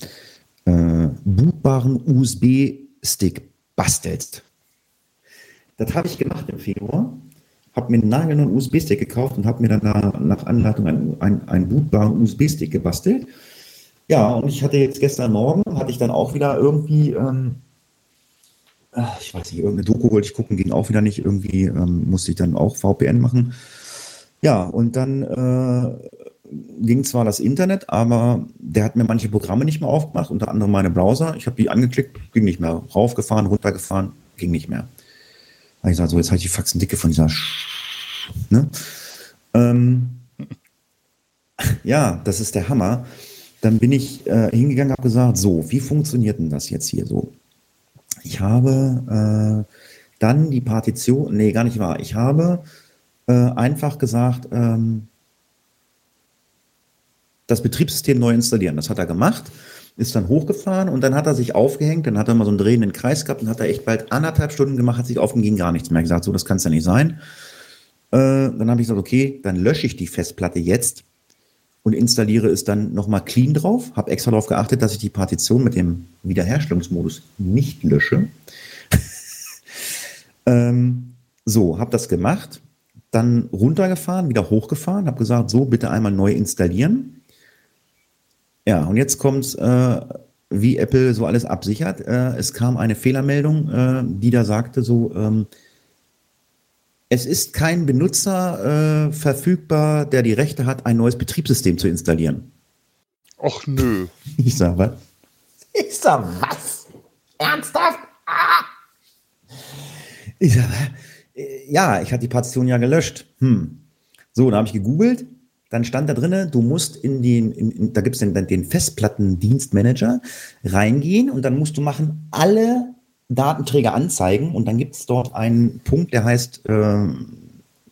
äh, bootbaren USB-Stick bastelst. Das habe ich gemacht im Februar, habe mir einen nagelneuen USB-Stick gekauft und habe mir dann da, nach Anleitung einen, einen, einen bootbaren USB-Stick gebastelt. Ja, und ich hatte jetzt gestern Morgen, hatte ich dann auch wieder irgendwie, ähm, äh, ich weiß nicht, irgendeine Doku wollte ich gucken, ging auch wieder nicht. Irgendwie ähm, musste ich dann auch VPN machen. Ja, und dann äh, ging zwar das Internet, aber der hat mir manche Programme nicht mehr aufgemacht, unter anderem meine Browser. Ich habe die angeklickt, ging nicht mehr. Raufgefahren, runtergefahren, ging nicht mehr. Da ich gesagt, so, jetzt habe ich die Faxen dicke von dieser Sch ne? ähm, Ja, das ist der Hammer dann bin ich äh, hingegangen, habe gesagt, so, wie funktioniert denn das jetzt hier so? Ich habe äh, dann die Partition, nee, gar nicht wahr. Ich habe äh, einfach gesagt, ähm, das Betriebssystem neu installieren. Das hat er gemacht, ist dann hochgefahren und dann hat er sich aufgehängt, dann hat er mal so einen drehenden Kreis gehabt und hat er echt bald anderthalb Stunden gemacht, hat sich aufgehängt, ging gar nichts mehr. Gesagt, so, das kann es ja nicht sein. Äh, dann habe ich gesagt, okay, dann lösche ich die Festplatte jetzt und installiere es dann nochmal clean drauf. Habe extra darauf geachtet, dass ich die Partition mit dem Wiederherstellungsmodus nicht lösche. ähm, so, habe das gemacht, dann runtergefahren, wieder hochgefahren, habe gesagt, so bitte einmal neu installieren. Ja, und jetzt kommt äh, wie Apple so alles absichert. Äh, es kam eine Fehlermeldung, äh, die da sagte so, ähm, es ist kein Benutzer äh, verfügbar, der die Rechte hat, ein neues Betriebssystem zu installieren. Och nö. Ich sag was? Ich sag was? Ernsthaft? Ah! Ich sag, äh, ja, ich hatte die Partition ja gelöscht. Hm. So, dann habe ich gegoogelt. Dann stand da drinne, du musst in den, in, in, da gibt es den, den Festplattendienstmanager reingehen und dann musst du machen, alle Datenträger anzeigen und dann gibt es dort einen Punkt, der heißt äh,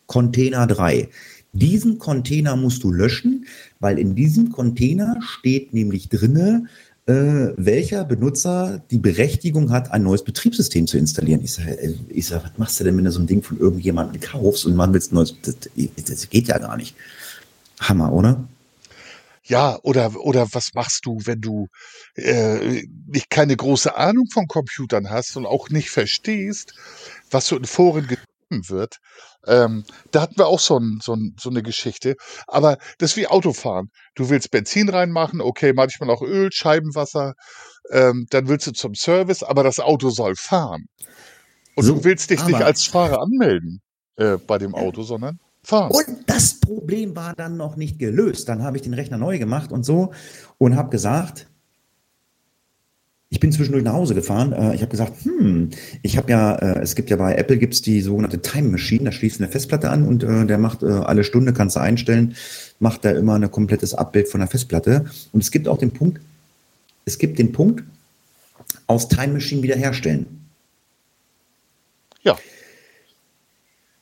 Container 3. Diesen Container musst du löschen, weil in diesem Container steht nämlich drinne, äh, welcher Benutzer die Berechtigung hat, ein neues Betriebssystem zu installieren. Ich sage, äh, ich sag, was machst du denn, wenn du so ein Ding von irgendjemandem kaufst und man willst ein neues, das, das geht ja gar nicht. Hammer, oder? Ja, oder, oder was machst du, wenn du äh, nicht keine große Ahnung von Computern hast und auch nicht verstehst, was so in Foren geschrieben wird? Ähm, da hatten wir auch so, ein, so, ein, so eine Geschichte. Aber das ist wie Autofahren. Du willst Benzin reinmachen, okay, manchmal auch Öl, Scheibenwasser. Ähm, dann willst du zum Service, aber das Auto soll fahren. Und So, du willst dich nicht als Fahrer anmelden äh, bei dem Auto, sondern fahren. Und das Problem war dann noch nicht gelöst. Dann habe ich den Rechner neu gemacht und so und habe gesagt, ich bin zwischendurch nach Hause gefahren. Äh, ich habe gesagt, hm, ich habe ja, äh, es gibt ja bei Apple gibt's die sogenannte Time Machine, da schließt eine Festplatte an und äh, der macht alle Stunde, kannst du einstellen, macht da immer ein komplettes Abbild von der Festplatte. Und es gibt auch den Punkt, es gibt den Punkt, aus Time Machine wiederherstellen. Ja,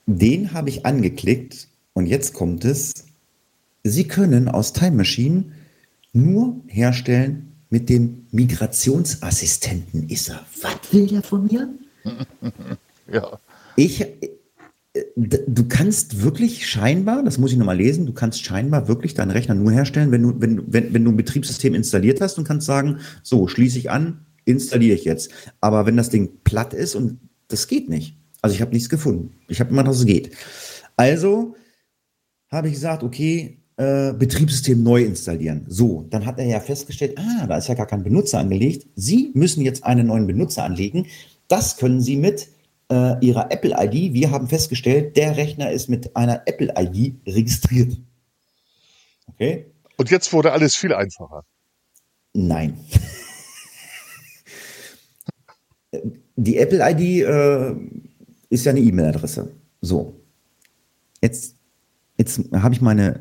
Den habe ich angeklickt und jetzt kommt es. Sie können aus Time Machine nur herstellen mit dem Migrationsassistenten. Ist er? Was will der von mir? ja. Ich, äh, du kannst wirklich scheinbar, das muss ich nochmal lesen, du kannst scheinbar wirklich deinen Rechner nur herstellen, wenn du, wenn, wenn, wenn du ein Betriebssystem installiert hast und kannst sagen, so, schließe ich an, installiere ich jetzt. Aber wenn das Ding platt ist und das geht nicht. Also ich habe nichts gefunden. Ich habe immer, dass es geht. Also habe ich gesagt, okay, äh, Betriebssystem neu installieren. So, dann hat er ja festgestellt, ah, da ist ja gar kein Benutzer angelegt. Sie müssen jetzt einen neuen Benutzer anlegen. Das können Sie mit äh, Ihrer Apple-ID. Wir haben festgestellt, der Rechner ist mit einer Apple-ID registriert. Okay? Und jetzt wurde alles viel einfacher. Nein. Die Apple-ID äh, ist ja eine E-Mail-Adresse. So. Jetzt, jetzt habe ich meine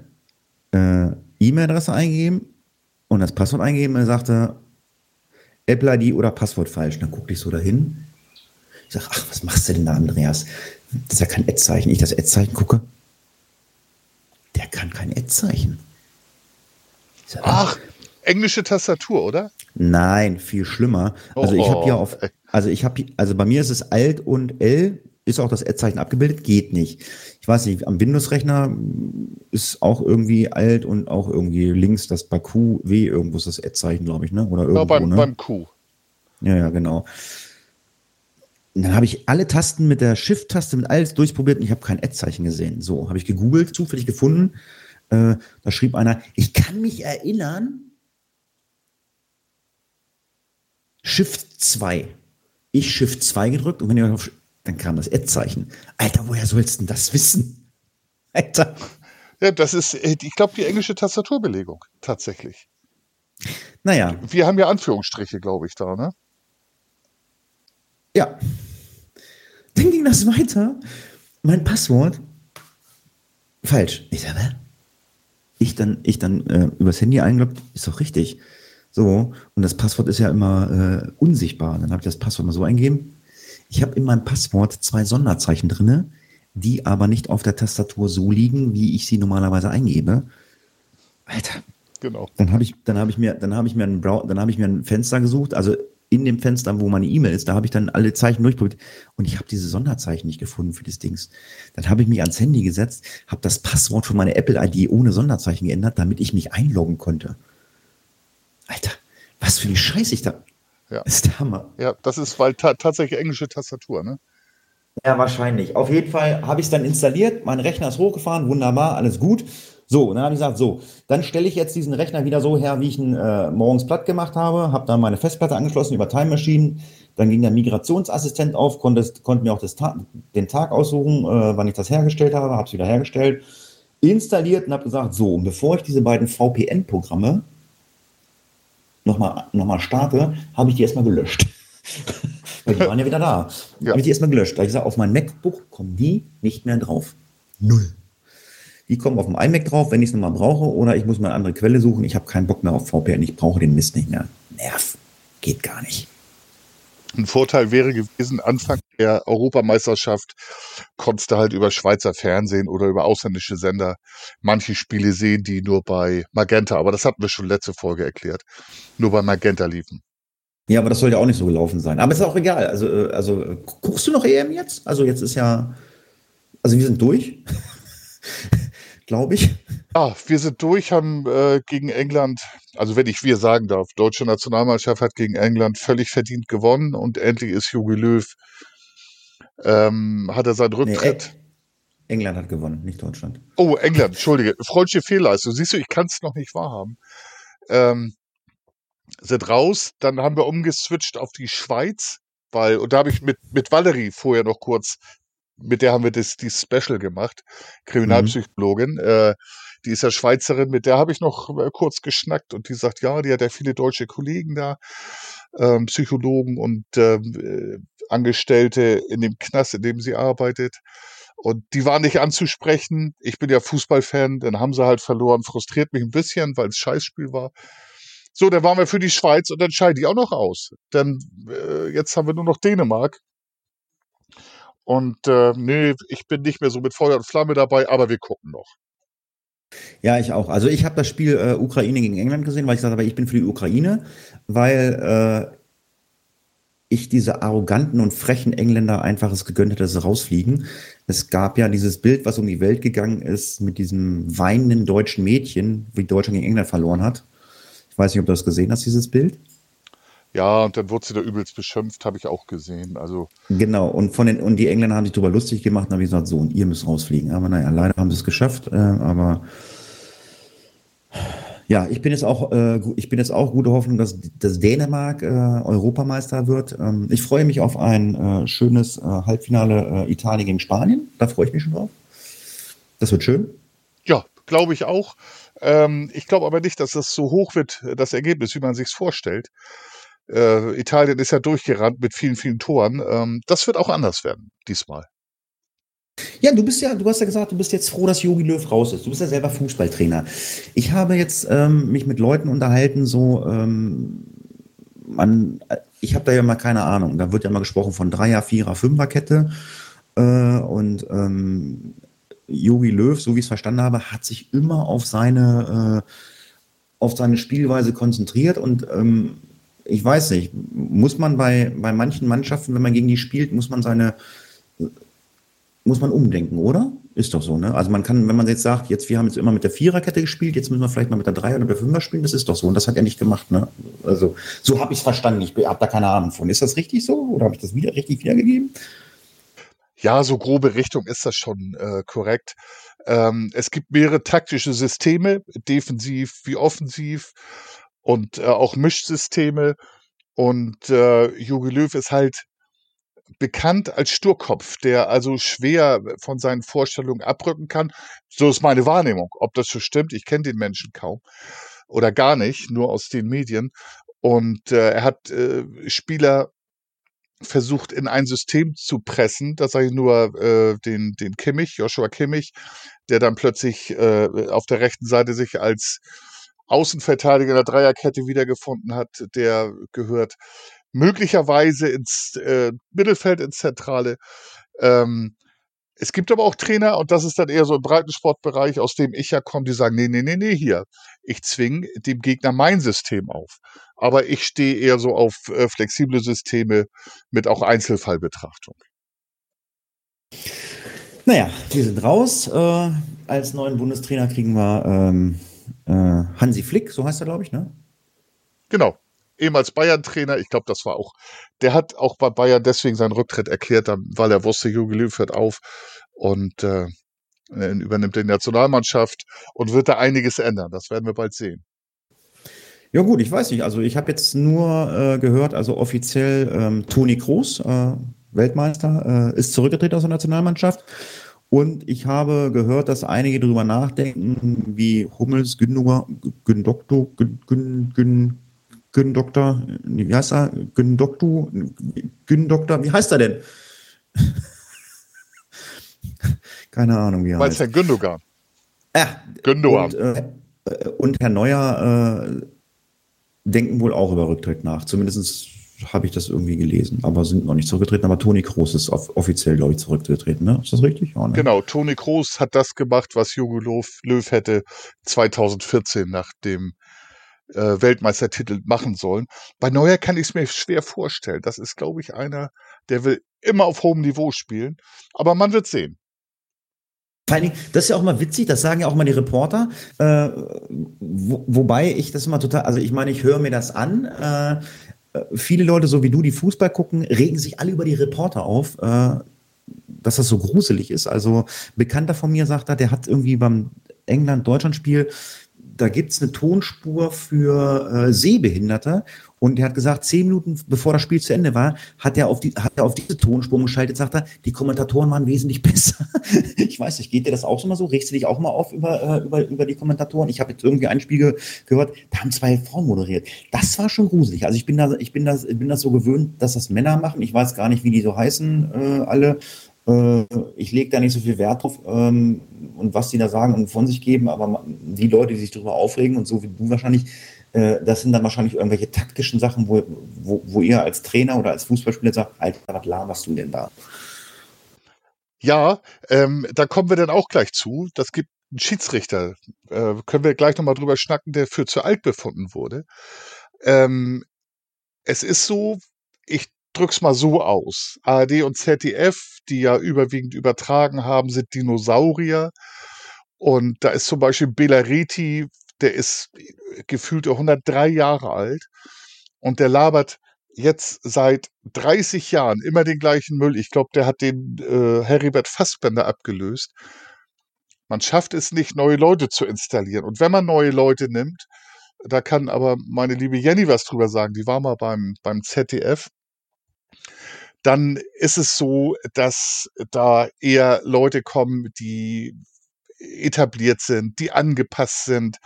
äh, E-Mail-Adresse eingegeben und das Passwort eingegeben. Er sagte Apple-ID oder Passwort falsch. Dann guckte ich so dahin. Ich sage, ach, was machst du denn da, Andreas? Das ist ja kein Ad-Zeichen. Ich das Ad-Zeichen gucke. Der kann kein Ad-Zeichen. Ich sag, Ach, englische Tastatur, oder? Nein, viel schlimmer. Also ich habe hier Oh, auf, also ich habe, also bei mir ist es Alt und L, ist auch das Ad-Zeichen abgebildet, geht nicht. Ich weiß nicht, am Windows-Rechner ist auch irgendwie Alt und auch irgendwie links das bei Q, W, irgendwo ist das Ad-Zeichen, glaube ich, ne? Oder irgendwo, Ja, beim, ne? beim Q. Ja, ja, genau. Und dann habe ich alle Tasten mit der Shift-Taste mit alles durchprobiert und ich habe kein Ad-Zeichen gesehen. So, habe ich gegoogelt, zufällig gefunden. Äh, da schrieb einer, ich kann mich erinnern, Shift 2. Ich Shift 2 gedrückt und wenn ihr auf, dann kam das Ad-Zeichen. Alter, woher sollst du denn das wissen? Alter. Ja, das ist, äh, ich glaube, die englische Tastaturbelegung, tatsächlich. Naja, Wir haben ja Anführungsstriche, glaube ich, da, ne? ja. Dann ging das weiter. Mein Passwort falsch. Ich sag, hä? Ich dann, ich dann äh, übers Handy eingeloggt, ist doch richtig. So, und das Passwort ist ja immer äh, unsichtbar. Dann habe ich das Passwort mal so eingegeben. Ich habe in meinem Passwort zwei Sonderzeichen drinne, die aber nicht auf der Tastatur so liegen, wie ich sie normalerweise eingebe. Alter, Genau. dann habe ich, dann habe ich mir, dann habe ich mir ein Brau dann habe ich mir ein Fenster gesucht, also in dem Fenster, wo meine E-Mail ist, da habe ich dann alle Zeichen durchprobiert und ich habe diese Sonderzeichen nicht gefunden für das Dings. Dann habe ich mich ans Handy gesetzt, habe das Passwort für meine Apple-ID ohne Sonderzeichen geändert, damit ich mich einloggen konnte. Alter, was für ein Scheiß ich da. Ja. Das ist Hammer. Ja, das ist, weil ta tatsächlich englische Tastatur, ne? Ja, wahrscheinlich. Auf jeden Fall habe ich es dann installiert, mein Rechner ist hochgefahren, wunderbar, alles gut. So, und dann habe ich gesagt, so, dann stelle ich jetzt diesen Rechner wieder so her, wie ich ihn äh, morgens platt gemacht habe, habe dann meine Festplatte angeschlossen über Time Machine, dann ging der Migrationsassistent auf, konnte, konnte mir auch das Ta den Tag aussuchen, äh, wann ich das hergestellt habe, habe es wieder hergestellt, installiert und habe gesagt, so, und bevor ich diese beiden VPN-Programme nochmal noch mal starte, habe ich die erstmal gelöscht. Weil die waren ja wieder da. Ja. Habe ich die erstmal gelöscht. Da ich gesagt, auf mein MacBook kommen die nicht mehr drauf. Null. Die kommen auf dem iMac drauf, wenn ich es nochmal brauche, oder ich muss mal eine andere Quelle suchen. Ich habe keinen Bock mehr auf VPN, ich brauche den Mist nicht mehr. Nerv. Geht gar nicht. Ein Vorteil wäre gewesen, Anfang der Europameisterschaft konntest du halt über Schweizer Fernsehen oder über ausländische Sender manche Spiele sehen, die nur bei Magenta, aber das hatten wir schon letzte Folge erklärt, nur bei Magenta liefen. Ja, aber das soll ja auch nicht so gelaufen sein. Aber ist auch egal. Also, äh, also äh, guckst du noch EM jetzt? Also jetzt ist ja, also wir sind durch, glaube ich. Ah, wir sind durch, haben äh, gegen England, also wenn ich wir sagen darf, deutsche Nationalmannschaft hat gegen England völlig verdient gewonnen und endlich ist Jogi Löw, ähm, hat er seinen Nee, Rücktritt. England hat gewonnen, nicht Deutschland. Oh, England, entschuldige. Freundliche Fehlleistung. Siehst du, ich kann es noch nicht wahrhaben. Ähm, sind raus, dann haben wir umgeswitcht auf die Schweiz, weil, und da habe ich mit, mit Valerie vorher noch kurz, mit der haben wir das, die Special gemacht, Kriminalpsychologin, mhm. äh, die ist ja Schweizerin, mit der habe ich noch äh, kurz geschnackt und die sagt, ja, die hat ja viele deutsche Kollegen da, ähm, Psychologen und ähm, äh, Angestellte in dem Knast, in dem sie arbeitet. Und die waren nicht anzusprechen. Ich bin ja Fußballfan, dann haben sie halt verloren. Frustriert mich ein bisschen, weil es Scheißspiel war. So, dann waren wir für die Schweiz und dann scheide ich auch noch aus. Denn äh, jetzt haben wir nur noch Dänemark. Und äh, nee, ich bin nicht mehr so mit Feuer und Flamme dabei, aber wir gucken noch. Ja, ich auch. Also ich habe das Spiel äh, Ukraine gegen England gesehen, weil ich sagte, aber ich bin für die Ukraine, weil äh, ich diese arroganten und frechen Engländer einfach es gegönnt hätte, dass sie rausfliegen. Es gab ja dieses Bild, was um die Welt gegangen ist, mit diesem weinenden deutschen Mädchen, wie Deutschland gegen England verloren hat. Ich weiß nicht, ob du das gesehen hast, dieses Bild. Ja, und dann wurde sie da übelst beschimpft, habe ich auch gesehen. Also genau, und von den und die Engländer haben sich darüber lustig gemacht und haben gesagt, so, und ihr müsst rausfliegen. Aber naja, leider haben sie es geschafft. Äh, aber ja, ich bin jetzt auch, äh, ich bin jetzt auch gute Hoffnung, dass, dass Dänemark äh, Europameister wird. Ähm, ich freue mich auf ein äh, schönes äh, Halbfinale äh, Italien gegen Spanien. Da freue ich mich schon drauf. Das wird schön. Ja, glaube ich auch. Ähm, ich glaube aber nicht, dass das so hoch wird, das Ergebnis, wie man sich vorstellt. Äh, Italien ist ja durchgerannt mit vielen, vielen Toren. Ähm, das wird auch anders werden diesmal. Ja, du bist ja, du hast ja gesagt, du bist jetzt froh, dass Jogi Löw raus ist. Du bist ja selber Fußballtrainer. Ich habe jetzt ähm, mich mit Leuten unterhalten, so ähm, man, ich habe da ja mal keine Ahnung. Da wird ja mal gesprochen von Dreier, Vierer, Fünferkette. Äh, und ähm, Jogi Löw, so wie ich es verstanden habe, hat sich immer auf seine, äh, auf seine Spielweise konzentriert und ähm, ich weiß nicht, muss man bei, bei manchen Mannschaften, wenn man gegen die spielt, muss man seine muss man umdenken, oder? Ist doch so, ne? Also man kann, wenn man jetzt sagt, jetzt wir haben jetzt immer mit der Viererkette gespielt, jetzt müssen wir vielleicht mal mit der Dreier oder der Fünfer spielen, das ist doch so. Und das hat er nicht gemacht, ne? Also so habe ich es verstanden. Ich habe da keine Ahnung von. Ist das richtig so oder habe ich das wieder richtig wiedergegeben? Ja, so grobe Richtung ist das schon äh, korrekt. Ähm, es gibt mehrere taktische Systeme, defensiv wie offensiv und äh, auch Mischsysteme. Und äh, Jogi Löw ist halt bekannt als Sturkopf, der also schwer von seinen Vorstellungen abrücken kann. So ist meine Wahrnehmung. Ob das so stimmt, ich kenne den Menschen kaum oder gar nicht, nur aus den Medien. Und äh, er hat äh, Spieler versucht in ein System zu pressen. Da sage ich nur äh, den, den Kimmich, Joshua Kimmich, der dann plötzlich äh, auf der rechten Seite sich als Außenverteidiger der Dreierkette wiedergefunden hat. Der gehört möglicherweise ins äh, Mittelfeld, ins Zentrale. Ähm, es gibt aber auch Trainer, und das ist dann eher so im Breitensportbereich, aus dem ich ja komme, die sagen, nee, nee, nee, nee, hier, ich zwinge dem Gegner mein System auf. Aber ich stehe eher so auf äh, flexible Systeme mit auch Einzelfallbetrachtung. Naja, wir sind raus. Äh, als neuen Bundestrainer kriegen wir ähm, äh, Hansi Flick, so heißt er, glaube ich, ne? Genau ehemals Bayern-Trainer, ich glaube, das war auch, der hat auch bei Bayern deswegen seinen Rücktritt erklärt, weil er wusste, Jogi Löw hört auf und äh, übernimmt die Nationalmannschaft und wird da einiges ändern. Das werden wir bald sehen. Ja gut, ich weiß nicht. Also ich habe jetzt nur äh, gehört, also offiziell ähm, Toni Kroos, äh, Weltmeister, äh, ist zurückgetreten aus der Nationalmannschaft. Und ich habe gehört, dass einige darüber nachdenken, wie Hummels, Gündoktor, Gündoktor, Gün, Gündoktor, wie heißt er? Gündoktu, Gündoktor, wie heißt er denn? Keine Ahnung, wie er heißt. Meinst du Gündogan? Ja. Gündogan. Und, äh, und Herr Neuer äh, denken wohl auch über Rücktritt nach. Zumindest habe ich das irgendwie gelesen, aber sind noch nicht zurückgetreten. Aber Toni Kroos ist offiziell, glaube ich, zurückgetreten. Ne? Ist das richtig? Ja, ne? Genau, Toni Kroos hat das gemacht, was Jogi Löw, Löw hätte 2014 nach dem äh, Weltmeistertitel machen sollen. Bei Neuer kann ich es mir schwer vorstellen. Das ist, glaube ich, einer, der will immer auf hohem Niveau spielen. Aber man wird sehen. Vor allen Dingen, das ist ja auch mal witzig, das sagen ja auch mal die Reporter. Äh, wo, wobei ich das immer total, also ich meine, ich höre mir das an. Äh, viele Leute, so wie du, die Fußball gucken, regen sich alle über die Reporter auf. Äh, dass das so gruselig ist. Also Bekannter von mir sagt da, der hat irgendwie beim England-Deutschland-Spiel da gibt es eine Tonspur für äh, Sehbehinderte und er hat gesagt, zehn Minuten bevor das Spiel zu Ende war, hat er auf, die, hat er auf diese Tonspur geschaltet, sagt er, die Kommentatoren waren wesentlich besser. ich weiß nicht, geht dir das auch so mal so? Regst du dich auch mal auf über, äh, über, über die Kommentatoren? Ich habe jetzt irgendwie ein Spiel ge gehört, da haben zwei Frauen moderiert. Das war schon gruselig. Also ich bin da, ich bin das, bin das so gewöhnt, dass das Männer machen. Ich weiß gar nicht, wie die so heißen, äh, alle. Äh, ich lege da nicht so viel Wert drauf ähm, und was die da sagen und von sich geben, aber die Leute, die sich darüber aufregen und so wie du wahrscheinlich, das sind dann wahrscheinlich irgendwelche taktischen Sachen, wo, wo, wo ihr als Trainer oder als Fußballspieler sagt, Alter, was laberst du denn da? Ja, ähm, da kommen wir dann auch gleich zu. Das gibt einen Schiedsrichter, äh, können wir gleich nochmal drüber schnacken, der für zu alt befunden wurde. Ähm, es ist so, ich drück's mal so aus. ARD und ZDF, die ja überwiegend übertragen haben, sind Dinosaurier. Und da ist zum Beispiel Belariti, der ist gefühlt 103 Jahre alt und der labert jetzt seit 30 Jahren immer den gleichen Müll. Ich glaube, der hat den äh, Heribert Fassbender abgelöst. Man schafft es nicht, neue Leute zu installieren. Und wenn man neue Leute nimmt, da kann aber meine liebe Jenny was drüber sagen. Die war mal beim, beim ZDF dann ist es so, dass da eher Leute kommen, die etabliert sind, die angepasst sind.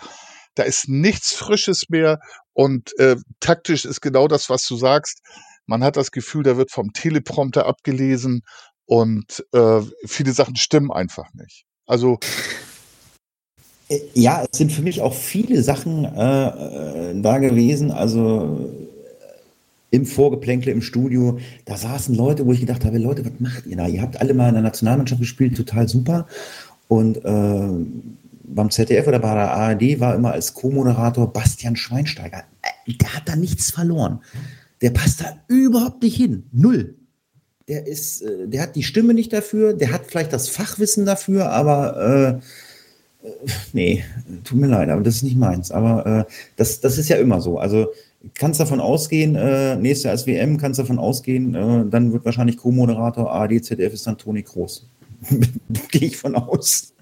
Da ist nichts Frisches mehr und äh, taktisch ist genau das, was du sagst. Man hat das Gefühl, da wird vom Teleprompter abgelesen und äh, viele Sachen stimmen einfach nicht. Also äh, ja, es sind für mich auch viele Sachen äh, äh da gewesen. Also im Vorgeplänkel im Studio, da saßen Leute, wo ich gedacht habe, Leute, was macht ihr da? Ihr habt alle mal in der Nationalmannschaft gespielt, total super. Und äh, beim ZDF oder bei der ARD war immer als Co-Moderator Bastian Schweinsteiger. Äh, der hat da nichts verloren. Der passt da überhaupt nicht hin. Null. Der ist, äh, der hat die Stimme nicht dafür, der hat vielleicht das Fachwissen dafür, aber äh, nee, tut mir leid, aber das ist nicht meins. Aber äh, das, das ist ja immer so. Also kannst davon ausgehen, äh, nächste SWM kannst davon ausgehen, äh, dann wird wahrscheinlich Co-Moderator ARD, ZDF ist dann Toni Groß. Gehe ich von aus.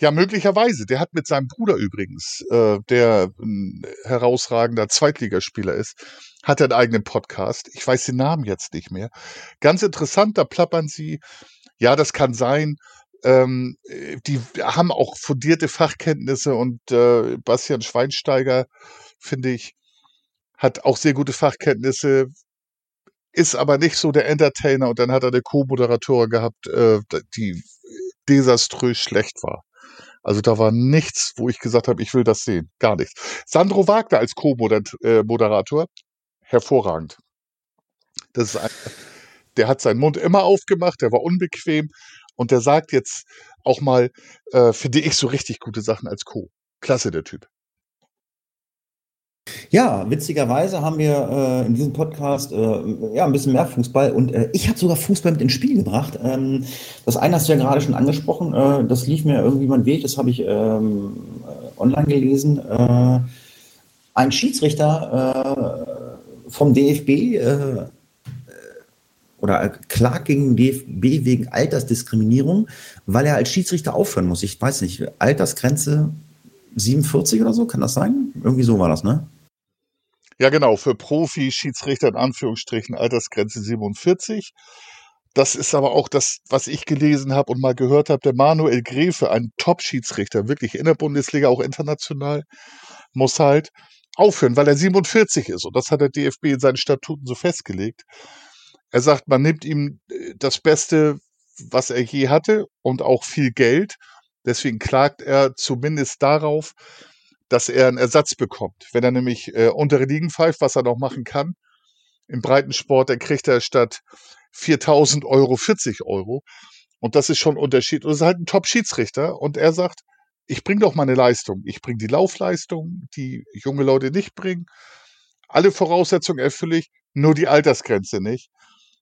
Ja, möglicherweise. Der hat mit seinem Bruder übrigens, äh, der ein herausragender Zweitligaspieler ist, hat einen eigenen Podcast. Ich weiß den Namen jetzt nicht mehr. Ganz interessant, da plappern sie. Ja, das kann sein. Ähm, die haben auch fundierte Fachkenntnisse und äh, Bastian Schweinsteiger, finde ich, hat auch sehr gute Fachkenntnisse, ist aber nicht so der Entertainer und dann hat er eine Co-Moderatorin gehabt, äh, die desaströs schlecht war. Also da war nichts, wo ich gesagt habe, ich will das sehen. Gar nichts. Sandro Wagner als Co-Moderator, hervorragend. Das ist ein, der hat seinen Mund immer aufgemacht, der war unbequem und der sagt jetzt auch mal, äh, finde ich, so richtig gute Sachen als Co. Klasse, der Typ. Ja, witzigerweise haben wir äh, in diesem Podcast äh, ja ein bisschen mehr Fußball und äh, ich habe sogar Fußball mit ins Spiel gebracht. Ähm, das eine hast du ja gerade schon angesprochen, äh, das lief mir irgendwie mein Weg, das habe ich ähm, äh, online gelesen. Äh, ein Schiedsrichter vom DFB oder klagt gegen DFB wegen Altersdiskriminierung, weil er als Schiedsrichter aufhören muss. Ich weiß nicht, Altersgrenze 47 oder so, kann das sein? Irgendwie so war das, ne? Ja, genau, für Profi-Schiedsrichter in Anführungsstrichen Altersgrenze 47. Das ist aber auch das, was ich gelesen habe und mal gehört habe. Der Manuel Gräfe, ein Top-Schiedsrichter, wirklich in der Bundesliga, auch international, muss halt aufhören, weil er 47 ist. Und das hat der DFB in seinen Statuten so festgelegt. Er sagt, man nimmt ihm äh, das Beste, was er je hatte und auch viel Geld. Deswegen klagt er zumindest darauf, dass er einen Ersatz bekommt. Wenn er nämlich äh, untere Ligen pfeift, was er noch machen kann, im Breitensport, dann kriegt er statt 4000 Euro 40 Euro. Und das ist schon ein Unterschied. Und das ist halt ein Top-Schiedsrichter. Und er sagt, ich bringe doch meine Leistung. Ich bringe die Laufleistung, die junge Leute nicht bringen. Alle Voraussetzungen erfülle ich, nur die Altersgrenze nicht.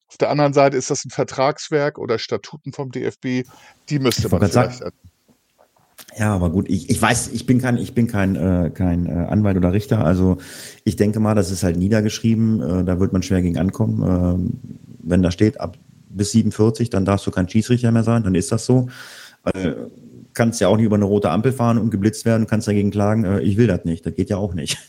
Auf der anderen Seite ist das ein Vertragswerk oder Statuten vom DFB, die müsste man vielleicht sagen, ja, aber gut, ich, ich weiß, ich bin kein, ich bin kein, äh, kein äh, Anwalt oder Richter. Also ich denke mal, das ist halt niedergeschrieben, äh, da wird man schwer gegen ankommen. Äh, wenn da steht, ab bis 47, dann darfst du kein Schiedsrichter mehr sein, dann ist das so. Äh, kannst ja auch nicht über eine rote Ampel fahren und geblitzt werden, kannst dagegen klagen, äh, ich will das nicht. Das geht ja auch nicht.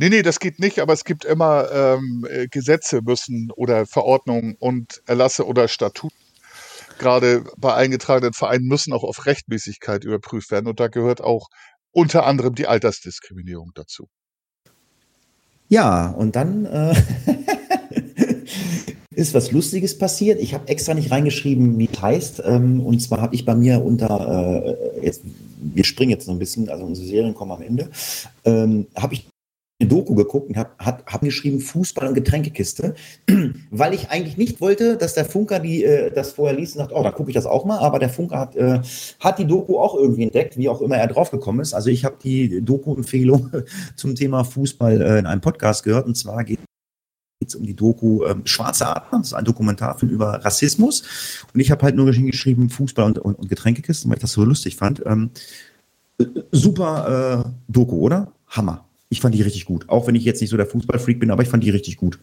Nee, nee, das geht nicht, aber es gibt immer ähm, äh, Gesetze müssen oder Verordnungen und Erlasse oder Statuten. Gerade bei eingetragenen Vereinen müssen auch auf Rechtmäßigkeit überprüft werden und da gehört auch unter anderem die Altersdiskriminierung dazu. Ja, und dann äh, ist was Lustiges passiert. Ich habe extra nicht reingeschrieben, wie es heißt. Ähm, und zwar habe ich bei mir unter, äh, jetzt, wir springen jetzt noch ein bisschen, also unsere Serien kommen am Ende, ähm, habe ich eine Doku geguckt und habe hab, hab geschrieben Fußball und Getränkekiste, weil ich eigentlich nicht wollte, dass der Funker die, äh, das vorher liest und sagt, oh, da gucke ich das auch mal, aber der Funker hat, äh, hat die Doku auch irgendwie entdeckt, wie auch immer er draufgekommen ist. Also ich habe die Doku-Empfehlung zum Thema Fußball äh, in einem Podcast gehört und zwar geht es um die Doku ähm, Schwarze Adler, das ist ein Dokumentarfilm über Rassismus und ich habe halt nur geschrieben Fußball und, und, und Getränkekisten, weil ich das so lustig fand. Ähm, äh, super äh, Doku, oder? Hammer. Ich fand die richtig gut. Auch wenn ich jetzt nicht so der Fußballfreak bin, aber ich fand die richtig gut.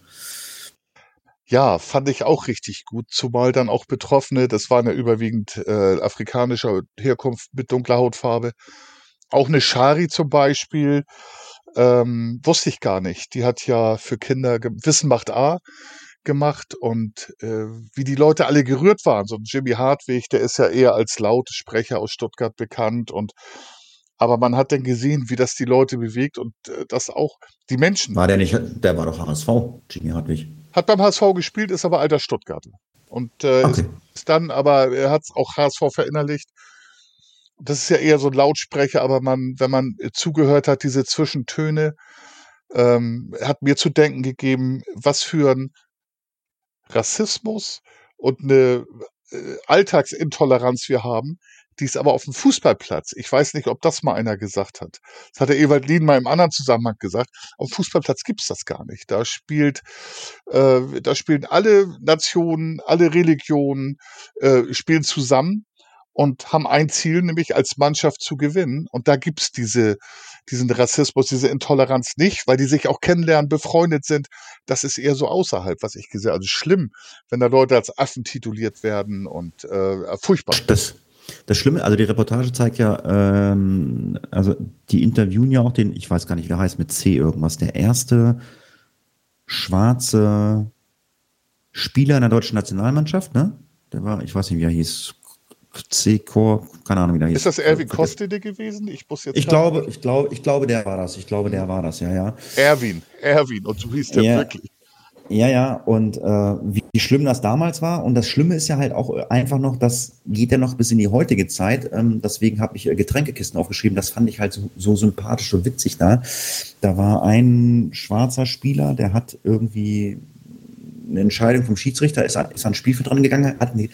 Ja, fand ich auch richtig gut, zumal dann auch Betroffene, das waren ja überwiegend äh, afrikanischer Herkunft mit dunkler Hautfarbe. Auch eine Shari zum Beispiel, ähm, wusste ich gar nicht. Die hat ja für Kinder Wissen macht A gemacht und äh, wie die Leute alle gerührt waren. So Jimmy Hartwig, der ist ja eher als Lautsprecher aus Stuttgart bekannt und aber man hat dann gesehen, wie das die Leute bewegt und äh, das auch die Menschen. War der nicht, der war doch HSV, Jimmy Hartwig. Hat beim HSV gespielt, ist aber alter Stuttgarter. Und äh, okay. ist, ist, dann, aber er hat auch HSV verinnerlicht. Das ist ja eher so ein Lautsprecher, aber man, wenn man zugehört hat, diese Zwischentöne, ähm, hat mir zu denken gegeben, was für ein Rassismus und eine äh, Alltagsintoleranz wir haben, die ist aber auf dem Fußballplatz. Ich weiß nicht, ob das mal einer gesagt hat. Das hat der Ewald Lien mal im anderen Zusammenhang gesagt. Auf dem Fußballplatz gibt's das gar nicht. Da spielt, äh, da spielen alle Nationen, alle Religionen, äh, spielen zusammen und haben ein Ziel, nämlich als Mannschaft zu gewinnen. Und da gibt's diese, diesen Rassismus, diese Intoleranz nicht, weil die sich auch kennenlernen, befreundet sind. Das ist eher so außerhalb, was ich gesehen habe. Also schlimm, wenn da Leute als Affen tituliert werden und äh, furchtbar. Das, das Schlimme, also die Reportage zeigt ja, ähm, also die interviewen ja auch den, ich weiß gar nicht, wie er heißt, mit C irgendwas, der erste schwarze Spieler in der deutschen Nationalmannschaft, ne? Der war, ich weiß nicht, wie er hieß, C-Core, keine Ahnung, wie der hieß. Ist das Erwin Kostede gewesen? Ich muss jetzt. Ich glaube, ich glaube, ich glaube, der war das. Ich glaube, der war das, ja, ja. Erwin, Erwin, und so hieß der ja. wirklich. Ja, ja, und äh, wie, wie schlimm das damals war. Und das Schlimme ist ja halt auch einfach noch, das geht ja noch bis in die heutige Zeit. Ähm, deswegen habe ich äh, Getränkekisten aufgeschrieben. Das fand ich halt so, so sympathisch, so witzig da. Da war ein schwarzer Spieler, der hat irgendwie eine Entscheidung vom Schiedsrichter, ist, ist an Spielfeld dran gegangen, hat eine,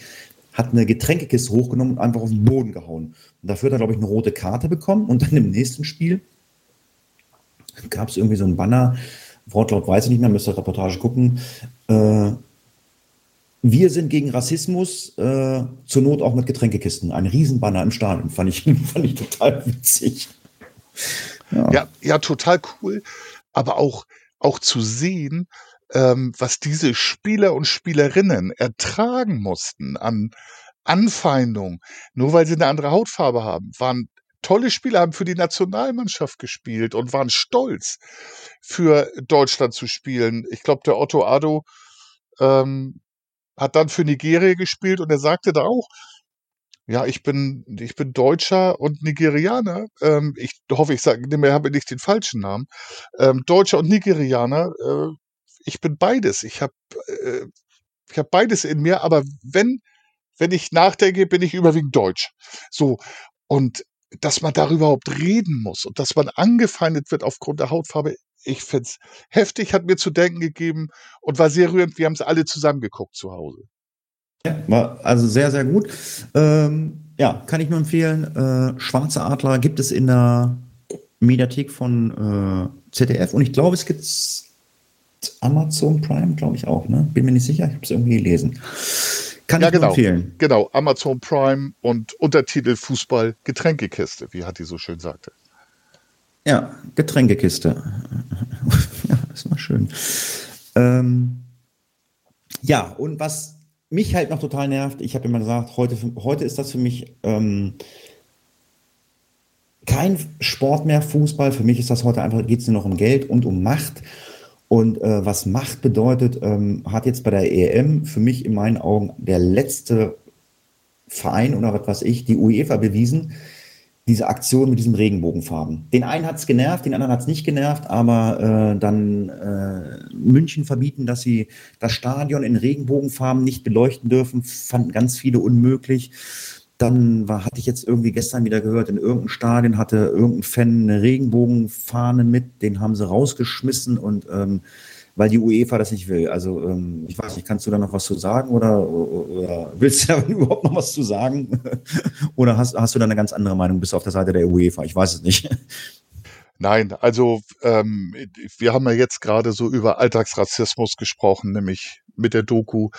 hat eine Getränkekiste hochgenommen und einfach auf den Boden gehauen. Und dafür hat er, glaube ich, eine rote Karte bekommen. Und dann im nächsten Spiel gab es irgendwie so ein Banner, Wortlaut weiß ich nicht mehr, müsste Reportage gucken. Äh, wir sind gegen Rassismus, äh, zur Not auch mit Getränkekisten. Ein Riesenbanner im Stadion, fand ich, fand ich total witzig. Ja. ja, ja, total cool. Aber auch, auch zu sehen, ähm, was diese Spieler und Spielerinnen ertragen mussten an Anfeindung, nur weil sie eine andere Hautfarbe haben, waren tolle Spieler, haben für die Nationalmannschaft gespielt und waren stolz, für Deutschland zu spielen. Ich glaube, der Otto Addo ähm, hat dann für Nigeria gespielt und er sagte da auch, ja, ich bin, ich bin Deutscher und Nigerianer. Ähm, ich hoffe, ich sage, ich habe nicht den falschen Namen. Ähm, Deutscher und Nigerianer. Äh, ich bin beides. Ich habe, äh, ich beides in mir. Aber wenn, wenn ich nachdenke, bin ich überwiegend Deutsch. So und dass man darüber überhaupt reden muss und dass man angefeindet wird aufgrund der Hautfarbe, ich finde es heftig, hat mir zu denken gegeben und war sehr rührend. Wir haben es alle zusammen geguckt zu Hause. Ja, war also sehr, sehr gut. Ähm, ja, kann ich nur empfehlen. Äh, Schwarze Adler gibt es in der Mediathek von äh, ZDF und ich glaube, es gibt Amazon Prime, glaube ich auch. Ne? Bin mir nicht sicher, ich habe es irgendwie gelesen. Kann ja, ich genau, empfehlen. Genau, Amazon Prime und Untertitel Fußball Getränkekiste, wie Hatti so schön sagte. Ja, Getränkekiste. ja, das war schön. Ähm, Ja, und was mich halt noch total nervt, ich habe immer gesagt, heute, heute ist das für mich ähm, kein Sport mehr, Fußball. Für mich ist das heute einfach, geht es nur noch um Geld und um Macht. Und äh, was Macht bedeutet, ähm, hat jetzt bei der EM für mich in meinen Augen der letzte Verein oder was weiß ich, die UEFA bewiesen, diese Aktion mit diesem Regenbogenfarben. Den einen hat es genervt, den anderen hat es nicht genervt, aber äh, dann äh, München verbieten, dass sie das Stadion in Regenbogenfarben nicht beleuchten dürfen, fanden ganz viele unmöglich. Dann war, hatte ich jetzt irgendwie gestern wieder gehört, in irgendeinem Stadion hatte irgendein Fan eine Regenbogenfahne mit, den haben sie rausgeschmissen und ähm, weil die UEFA das nicht will. Also ähm, ich weiß nicht, kannst du da noch was zu sagen oder, oder willst du da überhaupt noch was zu sagen? oder hast, hast du da eine ganz andere Meinung, bist du auf der Seite der UEFA? Ich weiß es nicht. Nein, also ähm, wir haben ja jetzt gerade so über Alltagsrassismus gesprochen, nämlich mit der Doku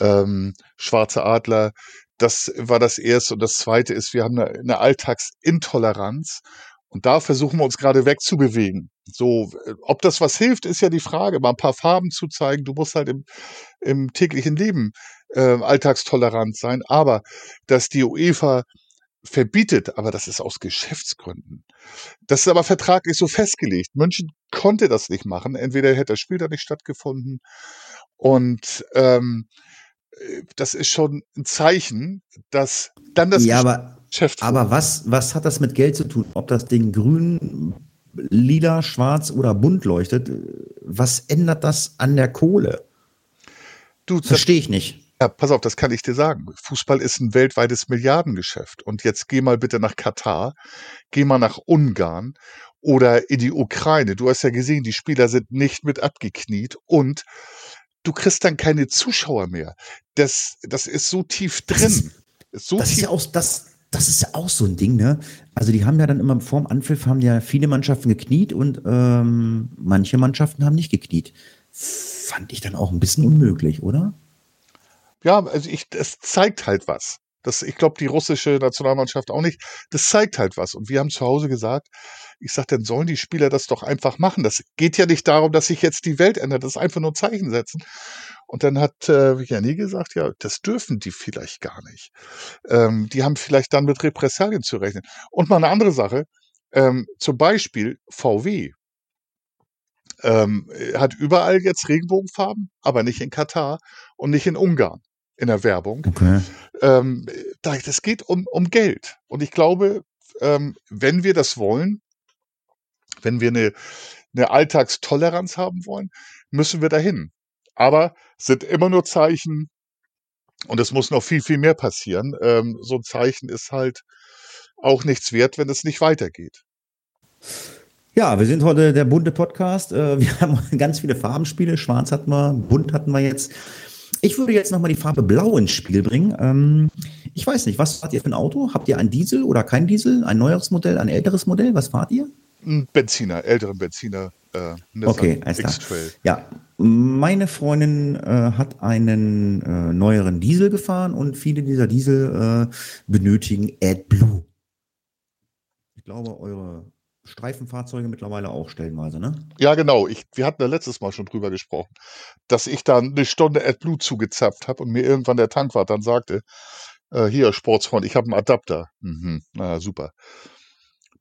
ähm, Schwarze Adler. Das war das Erste. Und das Zweite ist, wir haben eine, Alltagsintoleranz. Und da versuchen wir uns gerade wegzubewegen. So, äh, ob das was hilft, ist ja die Frage. Mal ein paar Farben zu zeigen. Du musst halt im, im täglichen Leben äh, alltagstolerant sein. Aber dass die UEFA verbietet, aber das ist aus Geschäftsgründen. Das ist aber vertraglich so festgelegt. München konnte das nicht machen. Entweder hätte das Spiel da nicht stattgefunden. Und ähm, äh, das ist schon ein Zeichen, dass dann das ja, aber, Geschäft. Aber was, was hat das mit Geld zu tun? Ob das Ding grün, lila, schwarz oder bunt leuchtet, was ändert das an der Kohle? Du, Verstehe ich nicht. Ja, pass auf, das kann ich dir sagen. Fußball ist ein weltweites Milliardengeschäft. Und jetzt geh mal bitte nach Katar, geh mal nach Ungarn oder in die Ukraine. Du hast ja gesehen, die Spieler sind nicht mit abgekniet und du kriegst dann keine Zuschauer mehr. Das, das ist so tief drin. Das ist, so das tief ist ja auch, das, das ist ja auch so ein Ding, ne? Also die haben ja dann immer vorm Anpfiff haben ja viele Mannschaften gekniet und ähm, manche Mannschaften haben nicht gekniet. Fand ich dann auch ein bisschen unmöglich, oder? Ja, also ich, es zeigt halt was. Das, ich glaube, die russische Nationalmannschaft auch nicht. Das zeigt halt was. Und wir haben zu Hause gesagt, ich sage, dann sollen die Spieler das doch einfach machen. Das geht ja nicht darum, dass sich jetzt die Welt ändert. Das ist einfach nur Zeichen setzen. Und dann hat äh, Janni gesagt, ja, das dürfen die vielleicht gar nicht. Ähm, die haben vielleicht dann mit Repressalien zu rechnen. Und mal eine andere Sache, ähm, zum Beispiel VW ähm, hat überall jetzt Regenbogenfarben, aber nicht in Katar und nicht in Ungarn in der Werbung. Okay. Ähm, das geht um, um Geld. Und ich glaube, ähm, wenn wir das wollen, wenn wir eine, eine Alltagstoleranz haben wollen, müssen wir dahin. Aber sind immer nur Zeichen und es muss noch viel, viel mehr passieren. Ähm, so ein Zeichen ist halt auch nichts wert, wenn es nicht weitergeht. Ja, wir sind heute der bunte Podcast. Äh, wir haben ganz viele Farbenspiele. Schwarz hatten wir, bunt hatten wir jetzt. Ich würde jetzt nochmal die Farbe Blau ins Spiel bringen. Ähm, ich weiß nicht, was fahrt ihr für ein Auto? Habt ihr ein Diesel oder kein Diesel? Ein neueres Modell, ein älteres Modell? Was fahrt ihr? Ein Benziner, älteren Benziner. Äh, okay, alles klar. Ja, meine Freundin äh, hat einen äh, neueren Diesel gefahren und viele dieser Diesel äh, benötigen AdBlue. Ich glaube, eure Streifenfahrzeuge mittlerweile auch stellenweise, ne? Ja, genau. Ich, wir hatten ja letztes Mal schon drüber gesprochen, dass ich dann eine Stunde AdBlue zugezapft habe und mir irgendwann der Tankwart dann sagte, äh, hier, Sportsfreund, ich habe einen Adapter. Mhm, na super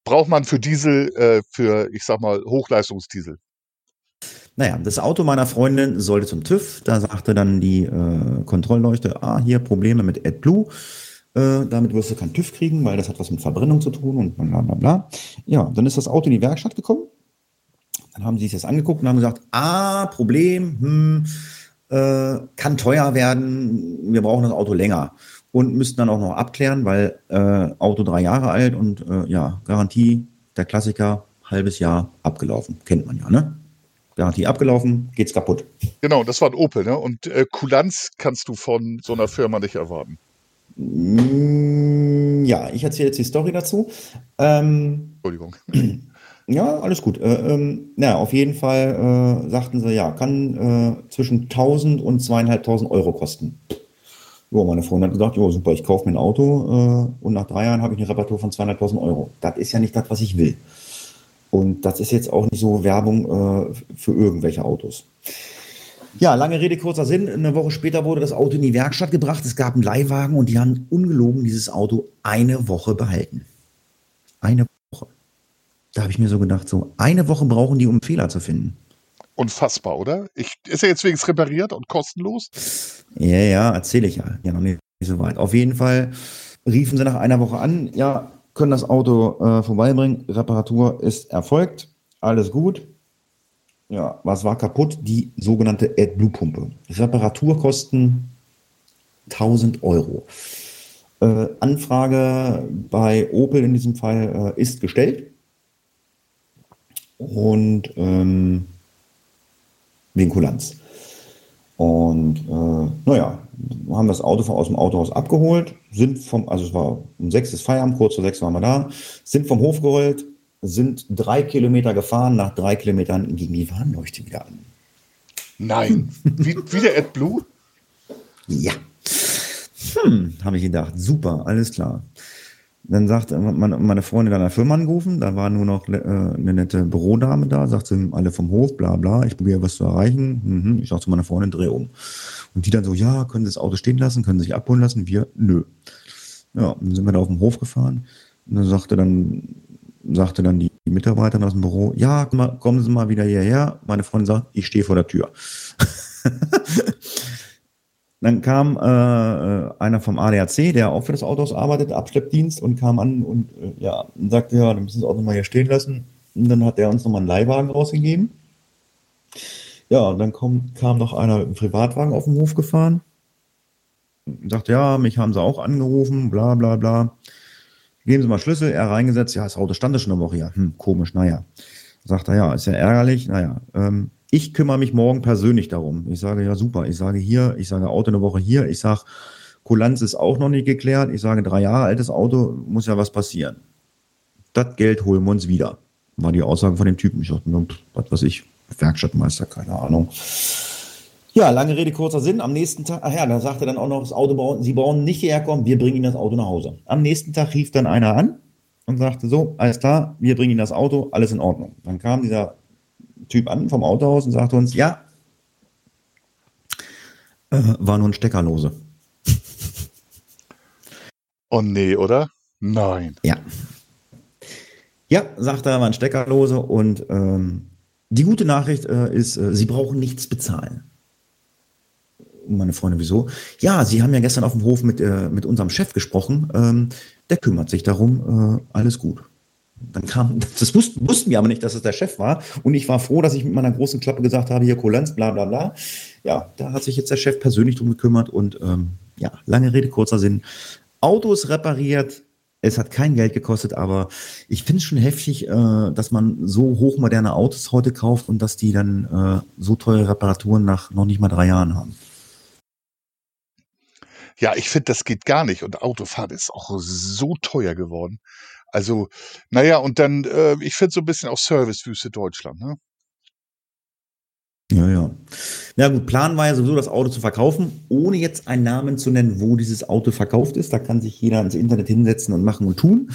braucht man für Diesel, äh, für, ich sag mal, Hochleistungsdiesel? Naja, das Auto meiner Freundin sollte zum TÜV. Da sagte dann die äh, Kontrollleuchte, ah, hier Probleme mit AdBlue. Äh, damit wirst du keinen TÜV kriegen, weil das hat was mit Verbrennung zu tun und bla bla bla. Ja, dann ist das Auto in die Werkstatt gekommen. Dann haben sie sich das angeguckt und haben gesagt, ah, Problem, hm, äh, kann teuer werden, wir brauchen das Auto länger und müssten dann auch noch abklären, weil äh, Auto drei Jahre alt und äh, ja, Garantie, der Klassiker, halbes Jahr abgelaufen. Kennt man ja, ne? Garantie abgelaufen, geht's kaputt. Genau, das war ein Opel, ne? Und äh, Kulanz kannst du von so einer Firma nicht erwarten. Mm, ja, ich erzähle jetzt die Story dazu. Ähm, Entschuldigung. Ja, alles gut. Äh, ähm, ja, auf jeden Fall äh, sagten sie, ja, kann äh, zwischen 1000 und 2500 Euro kosten. Ja, meine Freundin hat gesagt, ja, super, ich kaufe mir ein Auto äh, und nach drei Jahren habe ich eine Reparatur von 200.000 Euro. Das ist ja nicht das, was ich will. Und das ist jetzt auch nicht so Werbung äh, für irgendwelche Autos. Ja, lange Rede, kurzer Sinn. Eine Woche später wurde das Auto in die Werkstatt gebracht. Es gab einen Leihwagen und die haben ungelogen dieses Auto eine Woche behalten. Eine Woche. Da habe ich mir so gedacht, so eine Woche brauchen die, um Fehler zu finden. Unfassbar, oder? Ich, ist er jetzt wenigstens repariert und kostenlos? Ja, ja, erzähle ich ja. Ja, noch nicht so weit. Auf jeden Fall riefen sie nach einer Woche an, ja, können das Auto äh, vorbeibringen. Reparatur ist erfolgt. Alles gut. Ja, was war kaputt? Die sogenannte AdBlue-Pumpe. Reparaturkosten 1000 Euro. Äh, Anfrage bei Opel in diesem Fall äh, ist gestellt. Und ähm, wegen Kulanz. Und äh, naja, haben das Auto aus dem Autohaus abgeholt, sind vom, also es war um sechs ist Feierabend, kurz vor sechs waren wir da, sind vom Hof gerollt, sind drei Kilometer gefahren, nach drei Kilometern ging die Warnleuchte wieder an. Nein, Wie, wieder AdBlue? Ja. Hm, habe ich gedacht, super, alles klar. Dann sagt meine, Freundin an der Firma angerufen, da war nur noch äh, eine nette Bürodame da, sagte alle vom Hof, bla bla, ich probiere was zu erreichen. Mhm. Ich sagte zu meiner Freundin, dreh um. Und die dann so, ja, können Sie das Auto stehen lassen, können Sie sich abholen lassen? Wir, nö. Ja, dann sind wir da auf dem Hof gefahren. Und dann sagte dann, sagte dann die Mitarbeiterin aus dem Büro, ja, kommen Sie mal wieder hierher. Meine Freundin sagt, ich stehe vor der Tür. Dann kam äh, äh einer vom ADAC, der auch für das Autohaus arbeitet, Abschleppdienst, und kam an und äh, ja, sagte, ja, dann müssen Sie das Auto mal hier stehen lassen. Und dann hat er uns nochmal einen Leihwagen rausgegeben. Ja, und dann kommt, kam noch einer mit einem Privatwagen auf den Hof gefahren. Und sagte, ja, mich haben sie auch angerufen, bla bla bla. Geben Sie mal Schlüssel, er reingesetzt, ja, das Auto stand schon eine Woche hier. Hm, komisch, naja. Sagt er, ja, ist ja ärgerlich, naja. Ähm, ich kümmere mich morgen persönlich darum. Ich sage, ja, super. Ich sage hier, ich sage Auto eine Woche hier. Ich sage, Kulanz ist auch noch nicht geklärt. Ich sage, drei Jahre altes Auto, muss ja was passieren. Das Geld holen wir uns wieder. War die Aussage von dem Typen. Ich dachte, was weiß ich, Werkstattmeister, keine Ahnung. Ja, lange Rede, kurzer Sinn. Am nächsten Tag, ach ja, da sagte dann auch noch, das Auto bauen, Sie bauen nicht hierher kommen, wir bringen Ihnen das Auto nach Hause. Am nächsten Tag rief dann einer an und sagte so, alles klar, wir bringen Ihnen das Auto, alles in Ordnung. Dann kam dieser Typ an vom Autohaus und sagte uns, ja, äh, war nur ein Steckerlose. Oh nee, oder? Nein. Ja. Ja, sagt er, war ein Steckerlose und ähm, die gute Nachricht äh, ist, äh, Sie brauchen nichts bezahlen. Meine Freunde, wieso? Ja, Sie haben ja gestern auf dem Hof mit, äh, mit unserem Chef gesprochen. Ähm, der kümmert sich darum. Äh, alles gut. Dann kam, das wussten, wussten wir aber nicht, dass es der Chef war. Und ich war froh, dass ich mit meiner großen Klappe gesagt habe, hier Kulanz, bla bla bla. Ja, da hat sich jetzt der Chef persönlich drum gekümmert und ähm, ja, lange Rede, kurzer Sinn. Autos repariert, es hat kein Geld gekostet, aber ich finde es schon heftig, äh, dass man so hochmoderne Autos heute kauft und dass die dann äh, so teure Reparaturen nach noch nicht mal drei Jahren haben. Ja, ich finde, das geht gar nicht. Und Autofahren ist auch so teuer geworden. Also, naja, und dann, äh, ich finde so ein bisschen auch Servicewüste Deutschland, ne? Ja, ja. Ja gut, Plan war ja sowieso, das Auto zu verkaufen, ohne jetzt einen Namen zu nennen, wo dieses Auto verkauft ist. Da kann sich jeder ins Internet hinsetzen und machen und tun.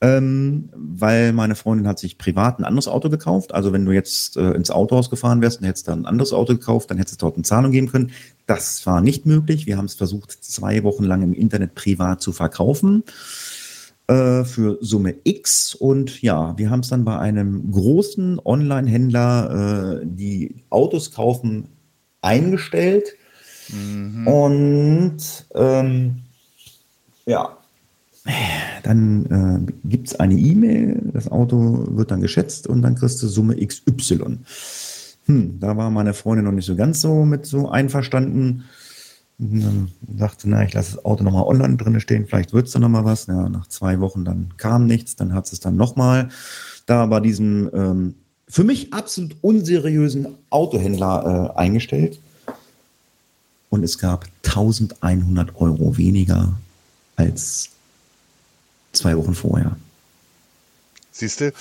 Ähm, weil meine Freundin hat sich privat ein anderes Auto gekauft. Also wenn du jetzt äh, ins Autohaus gefahren wärst und hättest da ein anderes Auto gekauft, dann hättest du dort eine Zahlung geben können. Das war nicht möglich. Wir haben es versucht, zwei Wochen lang im Internet privat zu verkaufen. Äh, für Summe X. Und ja, wir haben es dann bei einem großen Online-Händler, äh, die Autos kaufen, eingestellt. Mhm. Und ähm, ja, dann äh, gibt es eine E-Mail, das Auto wird dann geschätzt und dann kriegst du Summe XY. Hm, da war meine Freundin noch nicht so ganz so mit so einverstanden. Und dann sagte, na, ich lasse das Auto nochmal online drin stehen, vielleicht wird es dann nochmal was. Ja, nach zwei Wochen dann kam nichts, dann hat es dann nochmal da bei diesem ähm, für mich absolut unseriösen Autohändler äh, eingestellt. Und es gab 1100 Euro weniger als zwei Wochen vorher. Siehst du?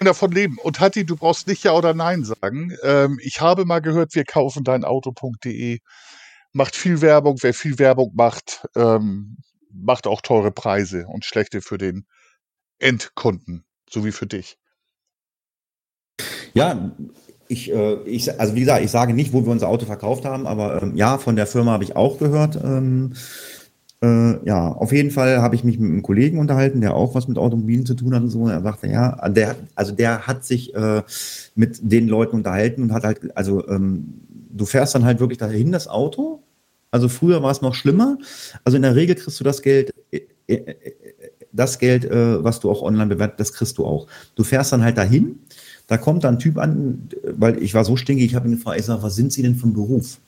davon leben. Und Hatti, du brauchst nicht Ja oder Nein sagen. Ähm, ich habe mal gehört, wir kaufen dein Auto.de macht viel Werbung. Wer viel Werbung macht, ähm, macht auch teure Preise und schlechte für den Endkunden, so wie für dich. Ja, Ich, äh, ich, also wie gesagt, ich sage nicht, wo wir unser Auto verkauft haben, aber ähm, ja, von der Firma habe ich auch gehört. Ähm, äh, ja, auf jeden Fall habe ich mich mit einem Kollegen unterhalten, der auch was mit Automobilen zu tun hat und so. Er sagte, ja, der, also der hat sich äh, mit den Leuten unterhalten und hat halt, also ähm, du fährst dann halt wirklich dahin das Auto. Also früher war es noch schlimmer. Also in der Regel kriegst du das Geld, äh, äh, äh das Geld, äh, was du auch online bewertet, das kriegst du auch. Du fährst dann halt dahin da kommt dann ein Typ an, weil ich war so stinkig, ich habe ihn gefragt, ich sage, was sind Sie denn vom Beruf?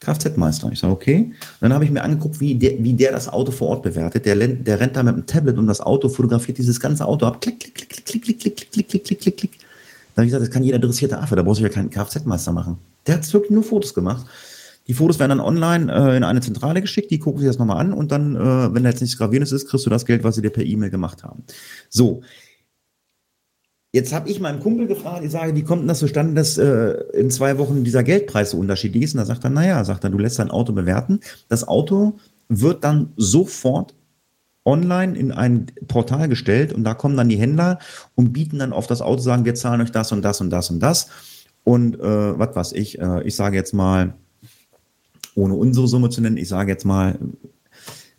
Kfz-Meister. Ich sage, okay. dann habe ich mir angeguckt, wie der, wie der das Auto vor Ort bewertet. Der, der rennt da mit dem Tablet um das Auto, fotografiert dieses ganze Auto ab. Klick, klick, klick, klick, klick, klick, klick, klick, klick, klick, klick, klick. Da habe ich gesagt, das kann jeder interessierte Affe, da brauchst du ja keinen Kfz-Meister machen. Der hat wirklich nur Fotos gemacht. Die Fotos werden dann online äh, in eine Zentrale geschickt, die gucken sich das nochmal an und dann, äh, wenn da jetzt nichts Gravierendes ist, kriegst du das Geld, was sie dir per E-Mail gemacht haben. So, Jetzt habe ich meinem Kumpel gefragt, ich sage, wie kommt denn das zustande, dass äh, in zwei Wochen dieser Geldpreis so unterschiedlich ist? Und da sagt er, naja, sagt er, du lässt dein Auto bewerten. Das Auto wird dann sofort online in ein Portal gestellt und da kommen dann die Händler und bieten dann auf das Auto, sagen, wir zahlen euch das und das und das und das. Und äh, was weiß ich, äh, ich sage jetzt mal, ohne unsere Summe zu nennen, ich sage jetzt mal,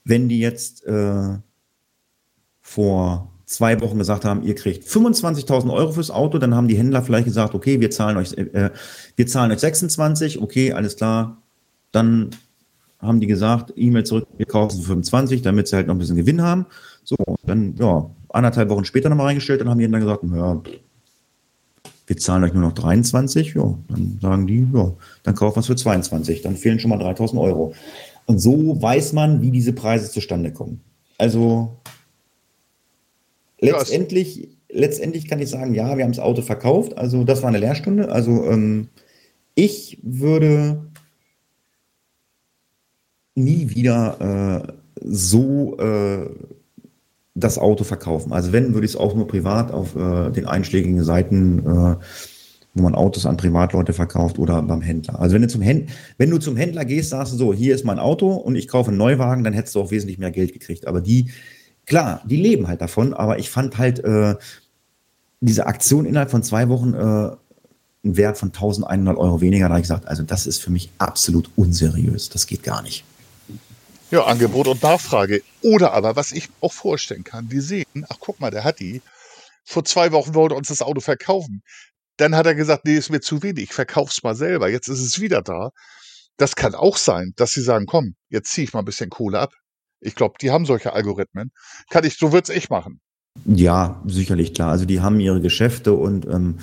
wenn die jetzt äh, vor zwei Wochen gesagt haben, ihr kriegt 25.000 Euro fürs Auto, dann haben die Händler vielleicht gesagt, okay, wir zahlen euch, äh, wir zahlen euch 26, okay, alles klar. Dann haben die gesagt, E-Mail zurück, wir kaufen für 25, damit sie halt noch ein bisschen Gewinn haben. So, dann, ja, anderthalb Wochen später nochmal reingestellt, dann haben die Händler gesagt, ja, wir zahlen euch nur noch 23, ja, dann sagen die, ja, dann kaufen wir es für 22, dann fehlen schon mal 3.000 Euro. Und so weiß man, wie diese Preise zustande kommen. Also Letztendlich, letztendlich kann ich sagen, ja, wir haben das Auto verkauft. Also das war eine Lehrstunde. Also ähm, ich würde nie wieder äh, so äh, das Auto verkaufen. Also wenn, würde ich es auch nur privat auf äh, den einschlägigen Seiten, äh, wo man Autos an Privatleute verkauft oder beim Händler. Also wenn du zum Händler, wenn du zum Händler gehst, sagst du so, hier ist mein Auto und ich kaufe einen Neuwagen, dann hättest du auch wesentlich mehr Geld gekriegt. Aber die, klar, die leben halt davon, aber ich fand halt äh, diese Aktion innerhalb von zwei Wochen äh, einen Wert von 1100 Euro weniger. Da habe ich gesagt, also das ist für mich absolut unseriös. Das geht gar nicht. Ja, Angebot und Nachfrage. Oder aber, was ich auch vorstellen kann, die sehen, ach guck mal, der hat die. Vor zwei Wochen wollte uns das Auto verkaufen. Dann hat er gesagt, nee, ist mir zu wenig, ich verkauf's mal selber. Jetzt ist es wieder da. Das kann auch sein, dass sie sagen, komm, jetzt ziehe ich mal ein bisschen Kohle ab. Ich glaube, die haben solche Algorithmen. Kann ich, so wird's ich machen. Ja, sicherlich klar. Also die haben ihre Geschäfte und ähm,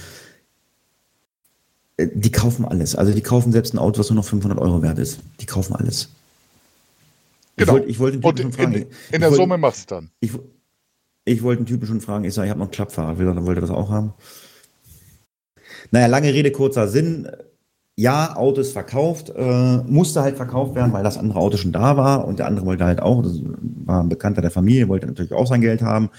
äh, die kaufen alles. Also die kaufen selbst ein Auto, was nur noch 500 Euro wert ist. Die kaufen alles. Genau. Ich wollte, ich wollte den Typen schon fragen. In, in der wollte, Summe machst du dann. Ich, ich wollte den Typen schon fragen. Ich sage, ich habe noch einen Klappfahrer. Will, wollte das auch haben. Naja, lange Rede, kurzer Sinn ja, Auto ist verkauft, äh, musste halt verkauft werden, weil das andere Auto schon da war und der andere wollte halt auch, das war ein Bekannter der Familie, wollte natürlich auch sein Geld haben.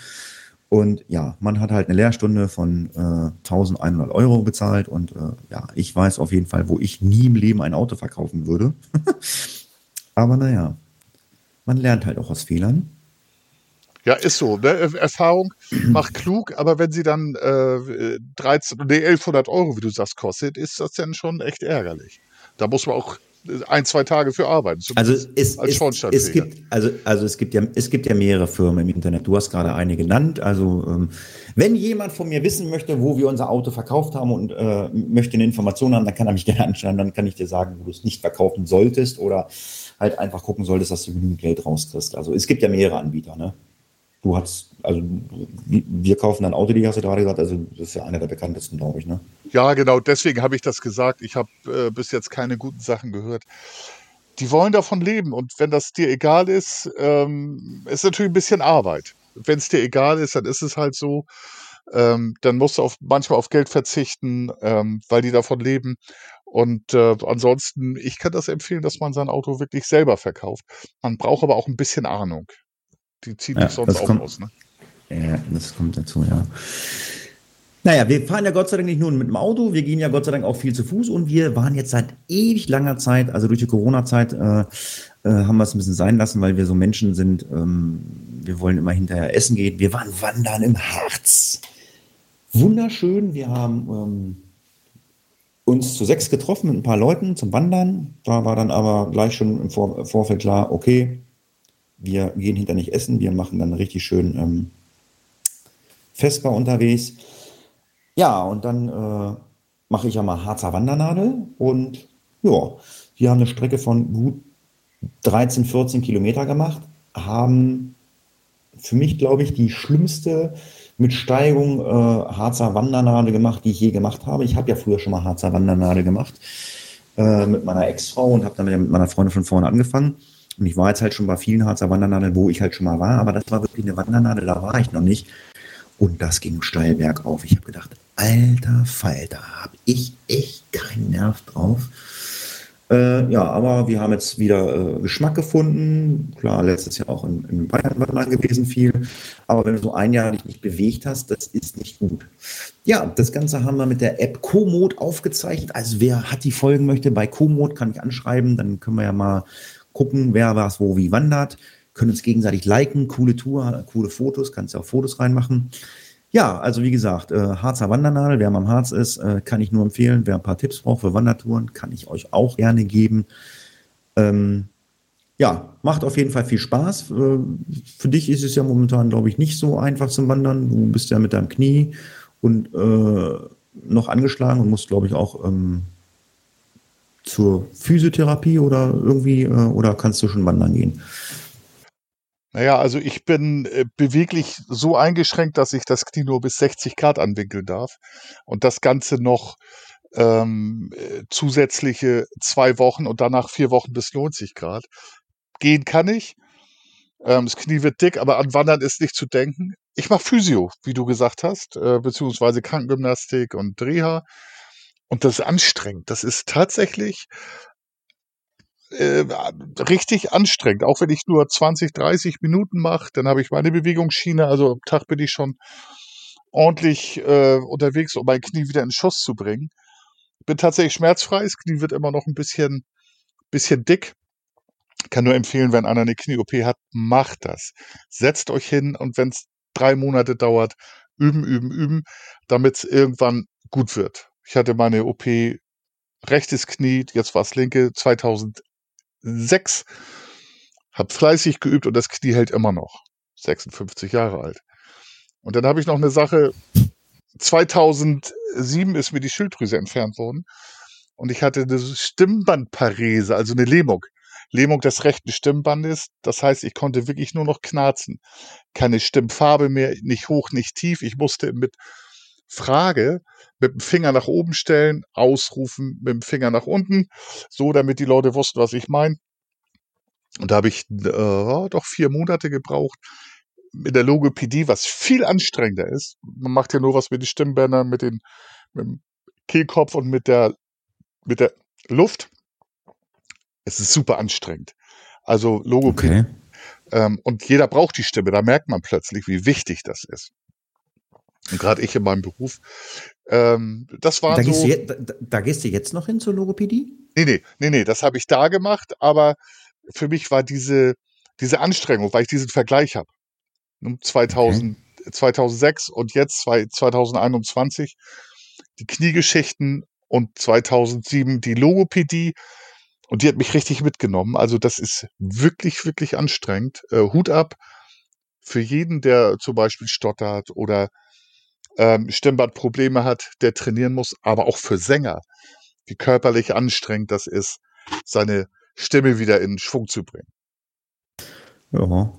Und ja, man hat halt eine Lehrstunde von äh, 1100 Euro bezahlt und äh, ja, ich weiß auf jeden Fall, wo ich nie im Leben ein Auto verkaufen würde. Aber naja, man lernt halt auch aus Fehlern. Ja, ist so. Ne? Erfahrung macht klug, aber wenn sie dann äh, 13, nee, 1100 Euro, wie du sagst, kostet, ist das dann schon echt ärgerlich. Da muss man auch ein, zwei Tage für arbeiten. Also es, als es, es gibt also also es gibt ja es gibt ja mehrere Firmen im Internet. Du hast gerade eine genannt. Also ähm, wenn jemand von mir wissen möchte, wo wir unser Auto verkauft haben und äh, möchte eine Information haben, dann kann er mich gerne anschreiben. Dann kann ich dir sagen, wo du es nicht verkaufen solltest oder halt einfach gucken solltest, dass du genügend Geld rauskriegst. Also es gibt ja mehrere Anbieter. Ne? du hast, also wir kaufen Auto, die hast du gerade gesagt, also das ist ja einer der bekanntesten, glaube ich, ne? Ja, genau, deswegen habe ich das gesagt. Ich habe äh, bis jetzt keine guten Sachen gehört. Die wollen davon leben und wenn das dir egal ist, ähm, ist natürlich ein bisschen Arbeit. Wenn es dir egal ist, dann ist es halt so. Ähm, dann musst du auf, manchmal auf Geld verzichten, ähm, weil die davon leben. Und äh, ansonsten, ich kann das empfehlen, dass man sein Auto wirklich selber verkauft. Man braucht aber auch ein bisschen Ahnung. Die zieht ja, sonst auch kommt, aus, ne? Ja, das kommt dazu, ja. Naja, wir fahren ja Gott sei Dank nicht nur mit dem Auto, wir gehen ja Gott sei Dank auch viel zu Fuß und wir waren jetzt seit ewig langer Zeit, also durch die Corona-Zeit, äh, äh, haben wir es ein bisschen sein lassen, weil wir so Menschen sind, ähm, wir wollen immer hinterher essen gehen. Wir waren wandern im Harz. Wunderschön, wir haben ähm, uns zu sechs getroffen mit ein paar Leuten zum Wandern. Da war dann aber gleich schon im Vor Vorfeld klar, okay, wir gehen hinter nicht essen, wir machen dann richtig schön ähm, Vespa unterwegs. Ja, und dann äh, mache ich ja mal Harzer Wandernadel und ja, wir haben eine Strecke von gut 13, 14 Kilometer gemacht, haben für mich, glaube ich, die schlimmste mit Steigung äh, Harzer Wandernadel gemacht, die ich je gemacht habe. Ich habe ja früher schon mal Harzer Wandernadel gemacht äh, mit meiner Ex-Frau und habe dann mit meiner Freundin von vorne angefangen. Und ich war jetzt halt schon bei vielen Harzer Wandernadeln, wo ich halt schon mal war, aber das war wirklich eine Wandernadel, da war ich noch nicht. Und das ging steil bergauf. Ich habe gedacht, alter Falter, habe ich echt keinen Nerv drauf. Äh, ja, aber wir haben jetzt wieder äh, Geschmack gefunden. Klar, letztes Jahr auch in, in Bayern war gewesen viel. Aber wenn du so ein Jahr dich nicht bewegt hast, das ist nicht gut. Ja, das Ganze haben wir mit der App Komoot aufgezeichnet. Also wer hat die folgen möchte, bei Komoot kann ich anschreiben. Dann können wir ja mal gucken, wer was wo wie wandert. Können uns gegenseitig liken. Coole Tour, coole Fotos. Kannst ja auch Fotos reinmachen. Ja, also wie gesagt, äh, Harzer Wandernadel, wer mal am Harz ist, äh, kann ich nur empfehlen. Wer ein paar Tipps braucht für Wandertouren, kann ich euch auch gerne geben. Ähm, ja, macht auf jeden Fall viel Spaß. Äh, für dich ist es ja momentan, glaube ich, nicht so einfach zum Wandern. Du bist ja mit deinem Knie und äh, noch angeschlagen und musst, glaube ich, auch ähm, zur Physiotherapie oder irgendwie, äh, oder kannst du schon wandern gehen? Naja, also ich bin äh, beweglich so eingeschränkt, dass ich das Knie nur bis 60 Grad anwinkeln darf und das Ganze noch ähm, äh, zusätzliche zwei Wochen und danach vier Wochen bis 90 Grad. Gehen kann ich. Ähm, das Knie wird dick, aber an Wandern ist nicht zu denken. Ich mache Physio, wie du gesagt hast, äh, beziehungsweise Krankengymnastik und Reha. Und das ist anstrengend. Das ist tatsächlich äh, richtig anstrengend. Auch wenn ich nur 20, 30 Minuten mache, dann habe ich meine Bewegungsschiene. Also am Tag bin ich schon ordentlich äh, unterwegs, um mein Knie wieder in Schuss zu bringen. Bin tatsächlich schmerzfrei. Das Knie wird immer noch ein bisschen, bisschen dick. Kann nur empfehlen, wenn einer eine Knie-OP hat, macht das. Setzt euch hin und wenn es drei Monate dauert, üben, üben, üben, damit es irgendwann gut wird. Ich hatte meine OP rechtes Knie, jetzt war es linke, 2000, sechs. Hab fleißig geübt und das Knie hält immer noch. 56 Jahre alt. Und dann habe ich noch eine Sache. 2007 ist mir die Schilddrüse entfernt worden und ich hatte eine Stimmbandparese, also eine Lähmung. Lähmung des rechten Stimmbandes. Das heißt, ich konnte wirklich nur noch knarzen. Keine Stimmfarbe mehr, nicht hoch, nicht tief. Ich musste mit Frage mit dem Finger nach oben stellen, ausrufen mit dem Finger nach unten, so damit die Leute wussten, was ich meine. Und da habe ich äh, doch vier Monate gebraucht mit der Logopädie, was viel anstrengender ist. Man macht ja nur was mit den Stimmbändern, mit, den, mit dem Kehlkopf und mit der, mit der Luft. Es ist super anstrengend. Also Logopädie. Okay. Ähm, und jeder braucht die Stimme. Da merkt man plötzlich, wie wichtig das ist. Und gerade ich in meinem Beruf. Ähm, das war da so. Gehst jetzt, da, da, gehst du jetzt noch hin zur Logopädie? Nee, nee, nee, nee, das habe ich da gemacht, aber für mich war diese, diese Anstrengung, weil ich diesen Vergleich habe. 2000, okay. 2006 und jetzt 2021 die Kniegeschichten und 2007 die Logopädie und die hat mich richtig mitgenommen. Also das ist wirklich, wirklich anstrengend. Äh, Hut ab für jeden, der zum Beispiel stottert oder ähm, Stimmbandprobleme hat, der trainieren muss, aber auch für Sänger, wie körperlich anstrengend das ist, seine Stimme wieder in Schwung zu bringen. Ja,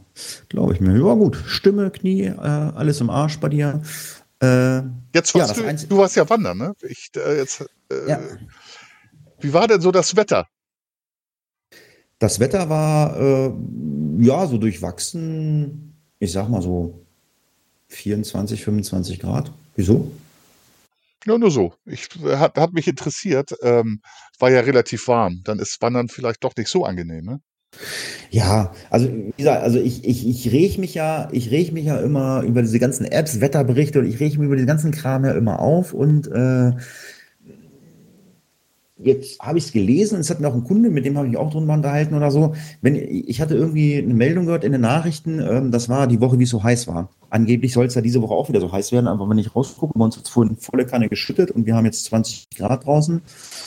glaube ich mir. Ja, gut. Stimme, Knie, äh, alles im Arsch bei dir. Äh, jetzt warst ja, du, du warst ja wandern, ne? Ich, äh, jetzt, äh, ja. Wie war denn so das Wetter? Das Wetter war äh, ja so durchwachsen, ich sag mal so 24, 25 Grad. Wieso? Ja, nur so. Ich, hat, hat mich interessiert. Ähm, war ja relativ warm. Dann ist Wandern vielleicht doch nicht so angenehm, ne? Ja, also wie gesagt, also ich, ich, ich reg mich ja, ich reg mich ja immer über diese ganzen Apps, Wetterberichte und ich reg mich über den ganzen Kram ja immer auf und äh, jetzt habe ich es gelesen, es hat mir auch ein Kunde, mit dem habe ich auch drüber unterhalten oder so. Wenn, ich hatte irgendwie eine Meldung gehört in den Nachrichten, ähm, das war die Woche, wie es so heiß war. Angeblich soll es ja diese Woche auch wieder so heiß werden, aber wenn ich rausgucke, bei uns hat es vorhin volle Kanne geschüttet und wir haben jetzt 20 Grad draußen.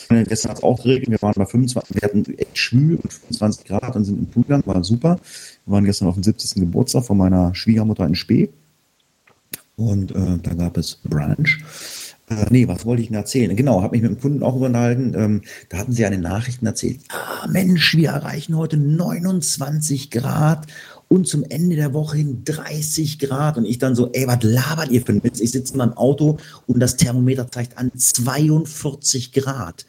Und gestern hat es auch geregnet, wir waren bei 25, wir hatten echt schwül und 25 Grad und sind im Poolgang, war super. Wir waren gestern auf dem 70. Geburtstag von meiner Schwiegermutter in Spee. Und äh, da gab es Brunch. Äh, nee, was wollte ich denn erzählen? Genau, habe mich mit dem Kunden auch unterhalten. Ähm, da hatten sie den Nachrichten erzählt, ah, Mensch, wir erreichen heute 29 Grad und zum Ende der Woche hin 30 Grad. Und ich dann so, ey, was labert ihr für ein Witz? Ich sitze in meinem Auto und das Thermometer zeigt an 42 Grad.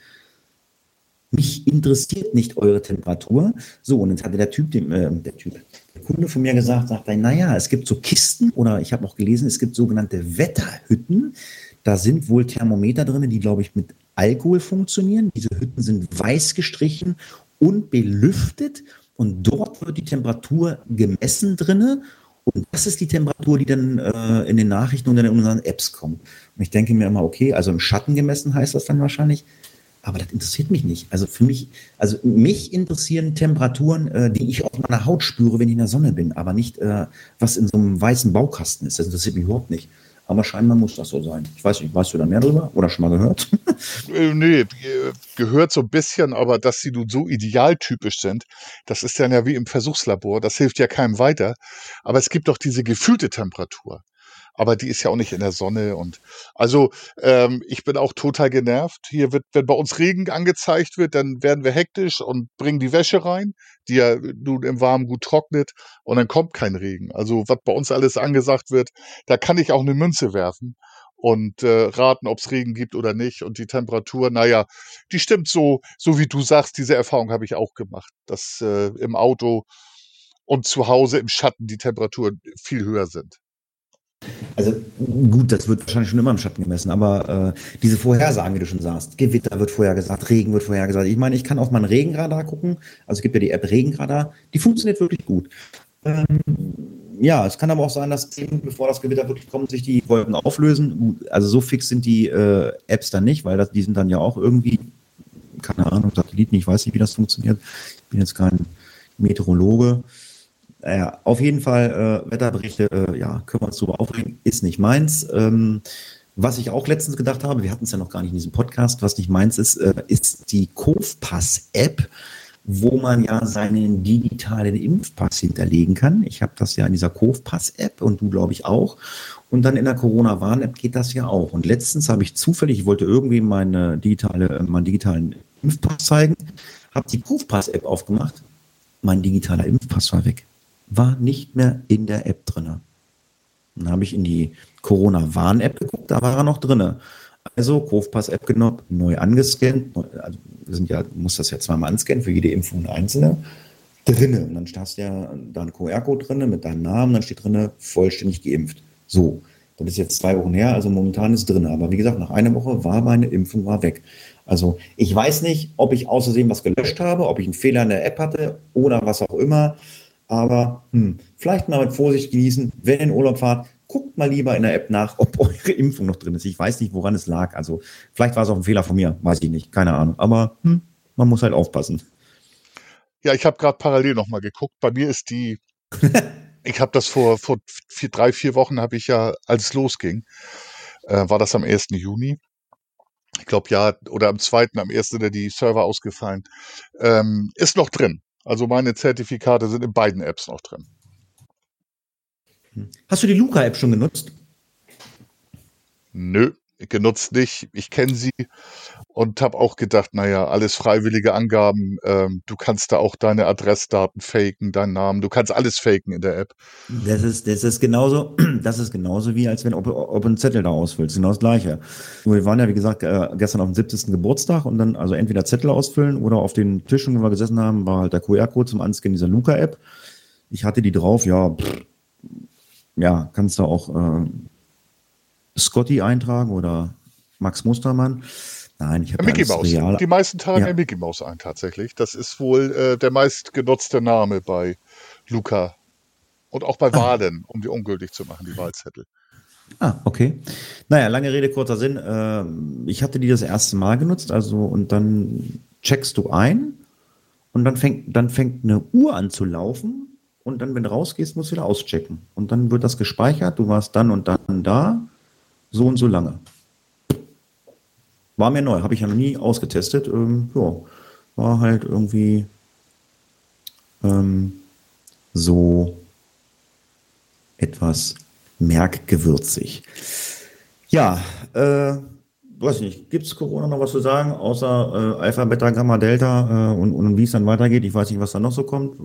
Mich interessiert nicht eure Temperatur. So, und jetzt hatte der Typ, dem, äh, der Typ, der Kunde von mir gesagt, sagt er, naja, es gibt so Kisten oder ich habe auch gelesen, es gibt sogenannte Wetterhütten. Da sind wohl Thermometer drin, die, glaube ich, mit Alkohol funktionieren. Diese Hütten sind weiß gestrichen und belüftet. Und dort wird die Temperatur gemessen drinne. Und das ist die Temperatur, die dann äh, in den Nachrichten und in unseren Apps kommt. Und ich denke mir immer, okay, also im Schatten gemessen heißt das dann wahrscheinlich. Aber das interessiert mich nicht. Also für mich, also mich interessieren Temperaturen, äh, die ich auf meiner Haut spüre, wenn ich in der Sonne bin, aber nicht, äh, was in so einem weißen Baukasten ist. Das interessiert mich überhaupt nicht. Aber scheinbar muss das so sein. Ich weiß nicht, weißt du da mehr drüber oder schon mal gehört? äh, nee, gehört so ein bisschen, aber dass sie nun so idealtypisch sind, das ist dann ja wie im Versuchslabor, das hilft ja keinem weiter. Aber es gibt doch diese gefühlte Temperatur aber die ist ja auch nicht in der Sonne und also ähm, ich bin auch total genervt. Hier wird, wenn bei uns Regen angezeigt wird, dann werden wir hektisch und bringen die Wäsche rein, die ja nun im Warmen gut trocknet und dann kommt kein Regen. Also was bei uns alles angesagt wird, da kann ich auch eine Münze werfen und äh, raten, ob es Regen gibt oder nicht. Und die Temperatur, naja, die stimmt so, so wie du sagst, diese Erfahrung habe ich auch gemacht, dass äh, im Auto und zu Hause im Schatten die Temperaturen viel höher sind. Also gut, das wird wahrscheinlich schon immer im Schatten gemessen, aber äh, diese Vorhersagen, wie du schon sagst, Gewitter wird vorhergesagt, Regen wird vorhergesagt. Ich meine, ich kann auf meinen Regenradar gucken, also es gibt ja die App Regenradar, die funktioniert wirklich gut. Ähm, ja, es kann aber auch sein, dass eben, bevor das Gewitter wirklich kommt, sich die Wolken auflösen. Also so fix sind die äh, Apps dann nicht, weil das, die sind dann ja auch irgendwie, keine Ahnung, Satelliten, ich weiß nicht, wie das funktioniert. Ich bin jetzt kein Meteorologe. Naja, auf jeden Fall äh, Wetterberichte, äh, ja, können wir uns drüber aufregen, ist nicht meins. Ähm, was ich auch letztens gedacht habe, wir hatten es ja noch gar nicht in diesem Podcast, was nicht meins ist, äh, ist die Kofpass-App, wo man ja seinen digitalen Impfpass hinterlegen kann. Ich habe das ja in dieser Kofpass-App und du, glaube ich, auch. Und dann in der Corona-Warn-App geht das ja auch. Und letztens habe ich zufällig, ich wollte irgendwie meine digitale, meinen digitalen Impfpass zeigen, habe die Kofpass-App aufgemacht. Mein digitaler Impfpass war weg war nicht mehr in der App drin. Dann habe ich in die Corona-Warn-App geguckt, da war er noch drin. Also Kofpass-App genommen, neu angescannt. Also wir sind ja, muss das ja zweimal anscannen für jede Impfung eine einzelne. Drinne. Und dann hast du ja da einen QR-Code drin mit deinem Namen, dann steht drin, vollständig geimpft. So. Das ist jetzt zwei Wochen her, also momentan ist drin. Aber wie gesagt, nach einer Woche war meine Impfung war weg. Also ich weiß nicht, ob ich außersehen was gelöscht habe, ob ich einen Fehler in der App hatte oder was auch immer. Aber hm, vielleicht mal mit Vorsicht genießen, wenn ihr in Urlaub fahrt, guckt mal lieber in der App nach, ob eure Impfung noch drin ist. Ich weiß nicht, woran es lag. Also vielleicht war es auch ein Fehler von mir, weiß ich nicht, keine Ahnung. Aber hm, man muss halt aufpassen. Ja, ich habe gerade parallel noch mal geguckt. Bei mir ist die, ich habe das vor, vor vier, drei, vier Wochen habe ich ja, als es losging, äh, war das am 1. Juni. Ich glaube ja, oder am 2., am 1. sind die Server ausgefallen. Ähm, ist noch drin. Also meine Zertifikate sind in beiden Apps noch drin. Hast du die Luca-App schon genutzt? Nö, genutzt nicht. Ich kenne sie und habe auch gedacht, naja, alles freiwillige Angaben. Ähm, du kannst da auch deine Adressdaten faken, deinen Namen. Du kannst alles faken in der App. Das ist, das ist genauso, das ist genauso wie, als wenn ob, ob ein Zettel da ausfüllst. Genau das Gleiche. Wir waren ja, wie gesagt, äh, gestern auf dem 70. Geburtstag und dann also entweder Zettel ausfüllen oder auf den Tischen, wo wir gesessen haben, war halt der QR-Code zum Anscannen dieser Luca-App. Ich hatte die drauf, ja, pff, ja, kannst du auch äh, Scotty eintragen oder Max Mustermann. Nein, ich habe Mickey Mouse. Real. Die meisten tragen ja. Mickey Mouse ein tatsächlich. Das ist wohl äh, der meistgenutzte Name bei Luca und auch bei ah. Wahlen, um die ungültig zu machen, die Wahlzettel. Ah, okay. Naja, lange Rede, kurzer Sinn. Äh, ich hatte die das erste Mal genutzt, also und dann checkst du ein und dann fängt, dann fängt eine Uhr an zu laufen und dann, wenn du rausgehst, musst du wieder auschecken. Und dann wird das gespeichert, du warst dann und dann da, so und so lange. War mir neu, habe ich ja noch nie ausgetestet. Ähm, ja, war halt irgendwie ähm, so etwas merkgewürzig. Ja, äh, weiß nicht, gibt es Corona noch was zu sagen, außer äh, Alpha, Beta, Gamma, Delta äh, und, und wie es dann weitergeht? Ich weiß nicht, was da noch so kommt.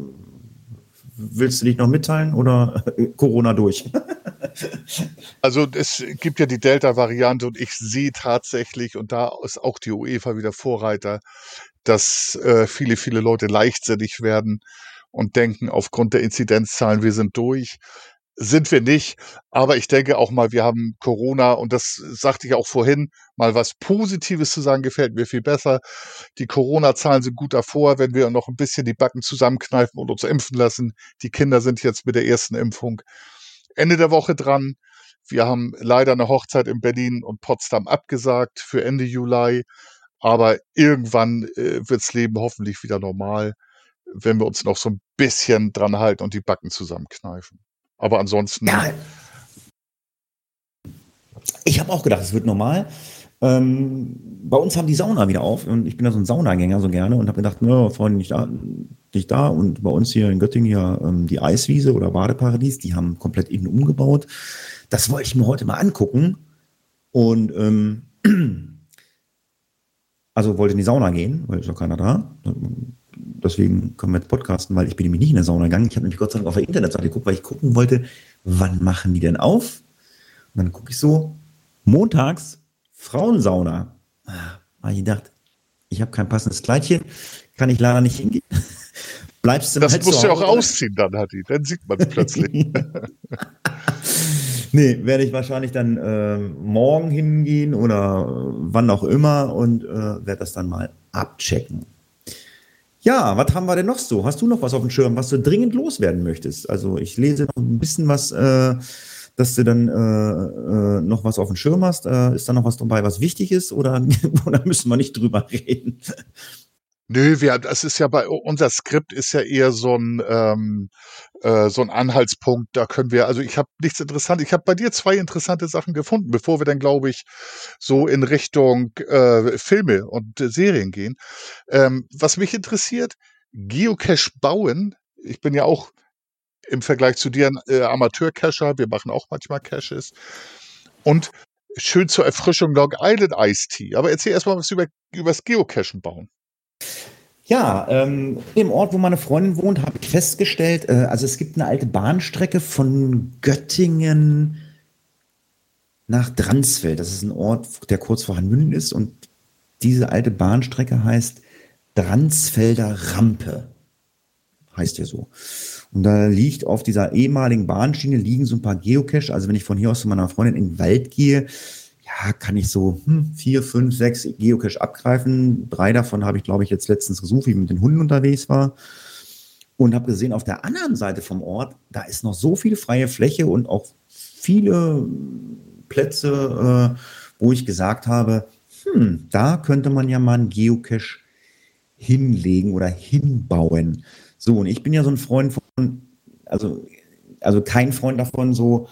Willst du dich noch mitteilen oder Corona durch? also es gibt ja die Delta-Variante und ich sehe tatsächlich, und da ist auch die UEFA wieder Vorreiter, dass äh, viele, viele Leute leichtsinnig werden und denken, aufgrund der Inzidenzzahlen, wir sind durch sind wir nicht. Aber ich denke auch mal, wir haben Corona und das sagte ich auch vorhin, mal was Positives zu sagen, gefällt mir viel besser. Die Corona-Zahlen sind gut davor, wenn wir noch ein bisschen die Backen zusammenkneifen und uns impfen lassen. Die Kinder sind jetzt mit der ersten Impfung Ende der Woche dran. Wir haben leider eine Hochzeit in Berlin und Potsdam abgesagt für Ende Juli. Aber irgendwann äh, wirds Leben hoffentlich wieder normal, wenn wir uns noch so ein bisschen dran halten und die Backen zusammenkneifen. Aber ansonsten. Ja. Ich habe auch gedacht, es wird normal. Ähm, bei uns haben die Sauna wieder auf und ich bin ja so ein Saunagänger so gerne und habe gedacht, ne, Freunde, nicht da, nicht da. Und bei uns hier in Göttingen ja ähm, die Eiswiese oder Badeparadies, die haben komplett innen umgebaut. Das wollte ich mir heute mal angucken. Und ähm, also wollte in die Sauna gehen, weil ist doch keiner da deswegen können wir jetzt podcasten, weil ich bin nämlich nicht in der Sauna gegangen. Ich habe nämlich Gott sei Dank auf der Internetseite geguckt, weil ich gucken wollte, wann machen die denn auf? Und dann gucke ich so, montags Frauensauna. Ah, habe ich gedacht, ich habe kein passendes Kleidchen, kann ich leider nicht hingehen. Bleibst du Das halt musst du auch ausziehen dann, Hatti, dann sieht man es plötzlich. nee, werde ich wahrscheinlich dann äh, morgen hingehen oder wann auch immer und äh, werde das dann mal abchecken. Ja, was haben wir denn noch so? Hast du noch was auf dem Schirm, was du dringend loswerden möchtest? Also ich lese noch ein bisschen was, äh, dass du dann äh, äh, noch was auf dem Schirm hast. Äh, ist da noch was dabei, was wichtig ist oder, oder müssen wir nicht drüber reden? Nö, wir, das ist ja bei unser Skript ist ja eher so ein ähm, äh, so ein Anhaltspunkt. Da können wir, also ich habe nichts interessant. Ich habe bei dir zwei interessante Sachen gefunden, bevor wir dann, glaube ich, so in Richtung äh, Filme und äh, Serien gehen. Ähm, was mich interessiert: Geocache bauen. Ich bin ja auch im Vergleich zu dir ein äh, Amateur-Cacher. Wir machen auch manchmal Caches und schön zur Erfrischung Long Island Ice Tea. Aber erzähl erstmal was über übers Geocachen bauen. Ja, ähm, im Ort, wo meine Freundin wohnt, habe ich festgestellt, äh, also es gibt eine alte Bahnstrecke von Göttingen nach Dransfeld. Das ist ein Ort, der kurz vor Hanmünden ist und diese alte Bahnstrecke heißt Dransfelder Rampe. Heißt ja so. Und da liegt auf dieser ehemaligen Bahnschiene liegen so ein paar Geocache. Also wenn ich von hier aus zu meiner Freundin in den Wald gehe, ja, kann ich so hm, vier, fünf, sechs Geocache abgreifen. Drei davon habe ich, glaube ich, jetzt letztens gesucht, wie ich mit den Hunden unterwegs war. Und habe gesehen, auf der anderen Seite vom Ort, da ist noch so viel freie Fläche und auch viele Plätze, äh, wo ich gesagt habe, hm, da könnte man ja mal einen Geocache hinlegen oder hinbauen. So, und ich bin ja so ein Freund von, also, also kein Freund davon, so,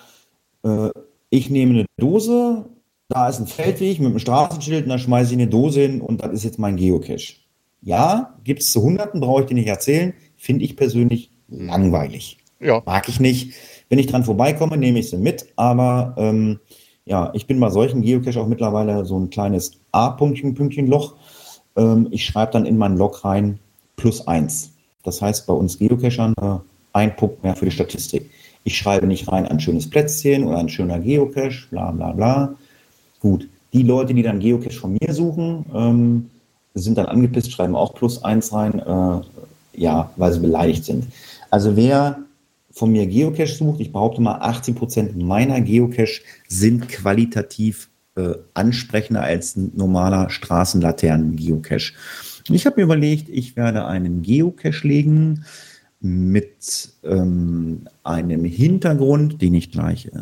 äh, ich nehme eine Dose, da ist ein Feldweg mit einem Straßenschild und da schmeiße ich eine Dose hin und das ist jetzt mein Geocache. Ja, gibt es zu Hunderten, brauche ich dir nicht erzählen. Finde ich persönlich langweilig. Ja. Mag ich nicht. Wenn ich dran vorbeikomme, nehme ich sie mit, aber ähm, ja, ich bin bei solchen Geocache auch mittlerweile so ein kleines A-Pünktchen-Pünktchen-Loch. Ähm, ich schreibe dann in meinen Log rein plus eins. Das heißt bei uns Geocachern äh, ein Punkt mehr für die Statistik. Ich schreibe nicht rein ein schönes Plätzchen oder ein schöner Geocache, bla bla bla, Gut, die Leute, die dann Geocache von mir suchen, ähm, sind dann angepisst, schreiben auch plus eins rein, äh, ja, weil sie beleidigt sind. Also wer von mir Geocache sucht, ich behaupte mal, 80 Prozent meiner Geocache sind qualitativ äh, ansprechender als ein normaler Straßenlaternen-Geocache. Ich habe mir überlegt, ich werde einen Geocache legen mit ähm, einem Hintergrund, den ich gleich äh,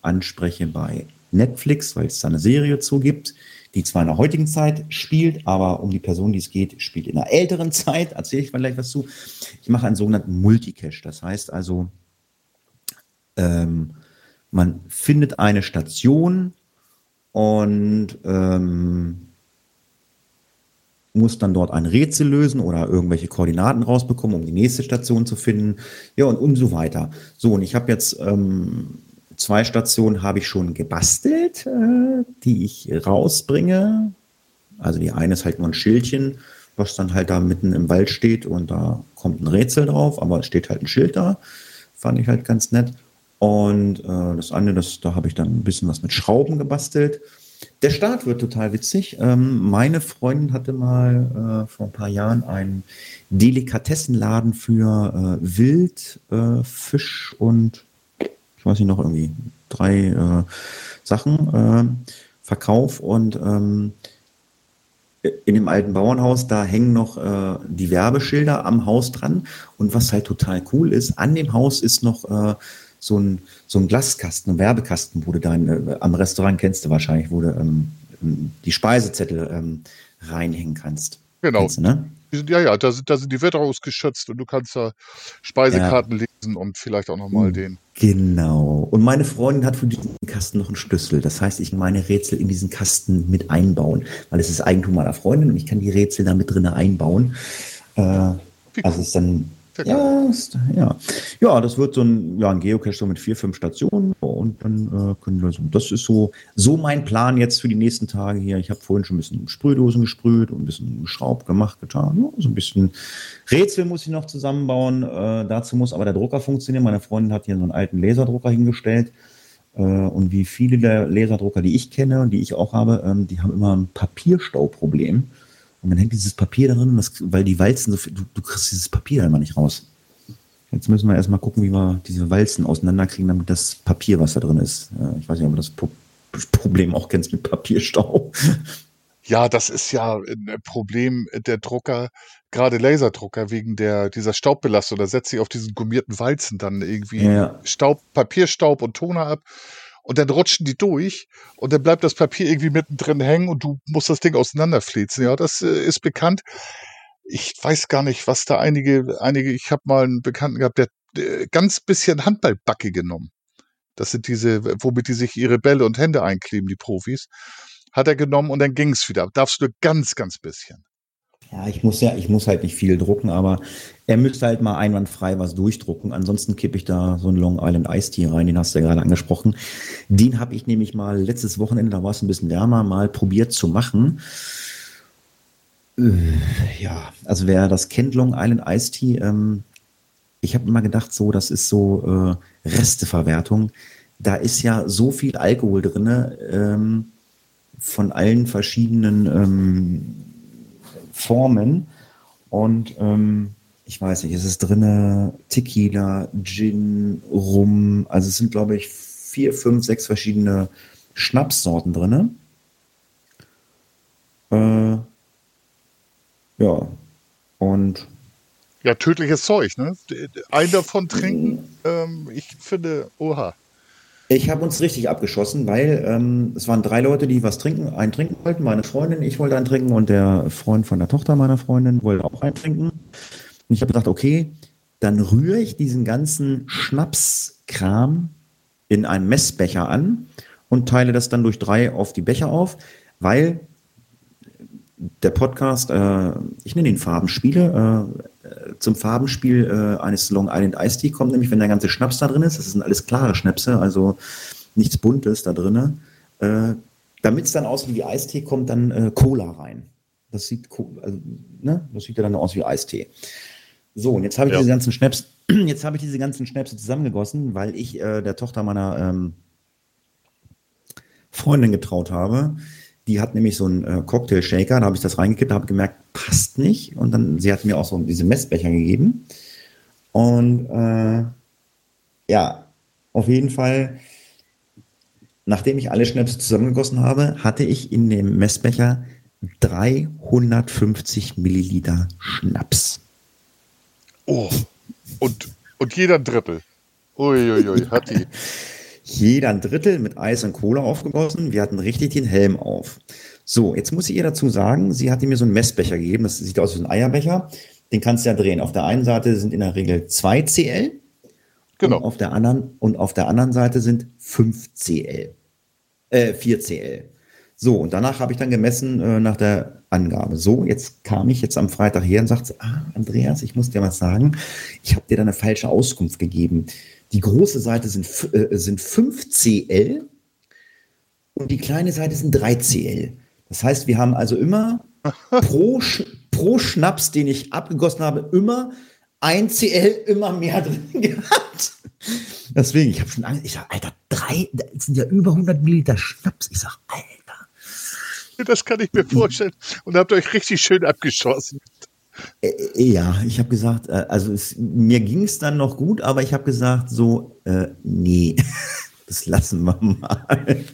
anspreche bei Netflix, weil es da eine Serie zugibt, die zwar in der heutigen Zeit spielt, aber um die Person, die es geht, spielt in einer älteren Zeit. Erzähle ich vielleicht was zu. Ich mache einen sogenannten Multicache. Das heißt also, ähm, man findet eine Station und ähm, muss dann dort ein Rätsel lösen oder irgendwelche Koordinaten rausbekommen, um die nächste Station zu finden. Ja, und, und so weiter. So, und ich habe jetzt ähm, zwei Stationen habe ich schon gebastelt, äh, die ich rausbringe. Also die eine ist halt nur ein Schildchen, was dann halt da mitten im Wald steht und da kommt ein Rätsel drauf, aber es steht halt ein Schild da. Fand ich halt ganz nett. Und äh, das andere, das, da habe ich dann ein bisschen was mit Schrauben gebastelt. Der Start wird total witzig. Ähm, meine Freundin hatte mal äh, vor ein paar Jahren einen Delikatessenladen für äh, Wild, äh, Fisch und ich weiß nicht noch irgendwie drei äh, Sachen äh, Verkauf und ähm, in dem alten Bauernhaus, da hängen noch äh, die Werbeschilder am Haus dran. Und was halt total cool ist, an dem Haus ist noch äh, so ein, so ein Glaskasten, ein Werbekasten, wo du dann äh, am Restaurant kennst du wahrscheinlich, wo du ähm, die Speisezettel ähm, reinhängen kannst. Genau. Kennst du, ne? Ja, ja, da sind, da sind die wetterhausgeschützt und du kannst da Speisekarten ja. lesen und vielleicht auch nochmal hm, den. Genau. Und meine Freundin hat für diesen Kasten noch einen Schlüssel. Das heißt, ich meine Rätsel in diesen Kasten mit einbauen, weil es ist Eigentum meiner Freundin und ich kann die Rätsel da mit drin einbauen. Äh, also ist dann ja, ist, ja. ja, das wird so ein, ja, ein Geocache so mit vier, fünf Stationen und dann äh, können wir so. Das ist so, so mein Plan jetzt für die nächsten Tage hier. Ich habe vorhin schon ein bisschen Sprühdosen gesprüht und ein bisschen Schraub gemacht, getan. Ja, so ein bisschen Rätsel muss ich noch zusammenbauen. Äh, dazu muss aber der Drucker funktionieren. Meine Freundin hat hier so einen alten Laserdrucker hingestellt. Äh, und wie viele der Laserdrucker, die ich kenne und die ich auch habe, ähm, die haben immer ein Papierstauproblem. Und dann hängt dieses Papier darin, das, weil die Walzen so viel, du, du kriegst dieses Papier immer nicht raus. Jetzt müssen wir erstmal gucken, wie wir diese Walzen auseinanderkriegen, damit das Papier, was da drin ist. Ich weiß nicht, ob du das Problem auch kennst mit Papierstau. Ja, das ist ja ein Problem der Drucker, gerade Laserdrucker, wegen der, dieser Staubbelastung. Da setzt sich auf diesen gummierten Walzen dann irgendwie ja. Staub, Papierstaub und Toner ab und dann rutschen die durch und dann bleibt das Papier irgendwie mittendrin hängen und du musst das Ding auseinanderflitzen. Ja, das äh, ist bekannt. Ich weiß gar nicht, was da einige, einige, ich habe mal einen Bekannten gehabt, der, der ganz bisschen Handballbacke genommen. Das sind diese, womit die sich ihre Bälle und Hände einkleben, die Profis. Hat er genommen und dann ging es wieder. Darfst du ganz, ganz bisschen. Ja, ich muss ja, ich muss halt nicht viel drucken, aber er müsste halt mal einwandfrei was durchdrucken. Ansonsten kippe ich da so einen Long Island Ice Tea rein, den hast du ja gerade angesprochen. Den habe ich nämlich mal letztes Wochenende, da war es ein bisschen wärmer, mal probiert zu machen. Äh, ja, also wer das kennt, Long Island Ice Tea, ähm, ich habe immer gedacht, so, das ist so äh, Resteverwertung. Da ist ja so viel Alkohol drin, ähm, von allen verschiedenen ähm, Formen. Und ähm, ich weiß nicht, es ist drin Tequila, Gin, Rum. Also es sind, glaube ich, vier, fünf, sechs verschiedene Schnapssorten drin. Äh, ja. Und. Ja, tödliches Zeug, ne? Ein davon trinken, ähm, ich finde, oha. Ich habe uns richtig abgeschossen, weil ähm, es waren drei Leute, die was trinken, einen trinken wollten. Meine Freundin, ich wollte einen trinken und der Freund von der Tochter meiner Freundin wollte auch einen trinken. Und ich habe gedacht, okay, dann rühre ich diesen ganzen Schnapskram in einen Messbecher an und teile das dann durch drei auf die Becher auf, weil der Podcast, äh, ich nenne ihn Farbenspiele, äh, zum Farbenspiel äh, eines Long Island Ice Tea kommt nämlich, wenn der ganze Schnaps da drin ist, das sind alles klare Schnäpse, also nichts Buntes da drin. Äh, Damit es dann aus wie Eistee, kommt dann äh, Cola rein. Das sieht, also, ne? das sieht ja dann aus wie Eistee. So, und jetzt habe ich ja. diese ganzen Schnaps, jetzt habe ich diese ganzen Schnäpse zusammengegossen, weil ich äh, der Tochter meiner ähm, Freundin getraut habe, die hat nämlich so einen äh, Cocktail-Shaker, da habe ich das reingekippt, habe gemerkt, passt nicht. Und dann, sie hat mir auch so diese Messbecher gegeben. Und äh, ja, auf jeden Fall, nachdem ich alle Schnäpse zusammengegossen habe, hatte ich in dem Messbecher 350 Milliliter Schnaps. Oh, und, und jeder Drittel. Uiuiui, hat die. Jeder ein Drittel mit Eis und Cola aufgegossen. Wir hatten richtig den Helm auf. So, jetzt muss ich ihr dazu sagen, sie hatte mir so einen Messbecher gegeben. Das sieht aus wie ein Eierbecher. Den kannst du ja drehen. Auf der einen Seite sind in der Regel 2 CL. Genau. Und auf der anderen, und auf der anderen Seite sind 5 CL. Äh, 4 CL. So, und danach habe ich dann gemessen äh, nach der Angabe. So, jetzt kam ich jetzt am Freitag her und sagte, ah, Andreas, ich muss dir was sagen. Ich habe dir da eine falsche Auskunft gegeben. Die große Seite sind, äh, sind 5 CL und die kleine Seite sind 3 CL. Das heißt, wir haben also immer pro, pro Schnaps, den ich abgegossen habe, immer ein CL immer mehr drin gehabt. Deswegen, ich habe schon Angst. Ich sage, Alter, drei, das sind ja über 100 Milliliter Schnaps. Ich sage, Alter. Das kann ich mir vorstellen. Und habt euch richtig schön abgeschossen. Äh, äh, ja, ich habe gesagt, äh, also es, mir ging es dann noch gut, aber ich habe gesagt, so, äh, nee, das lassen wir mal.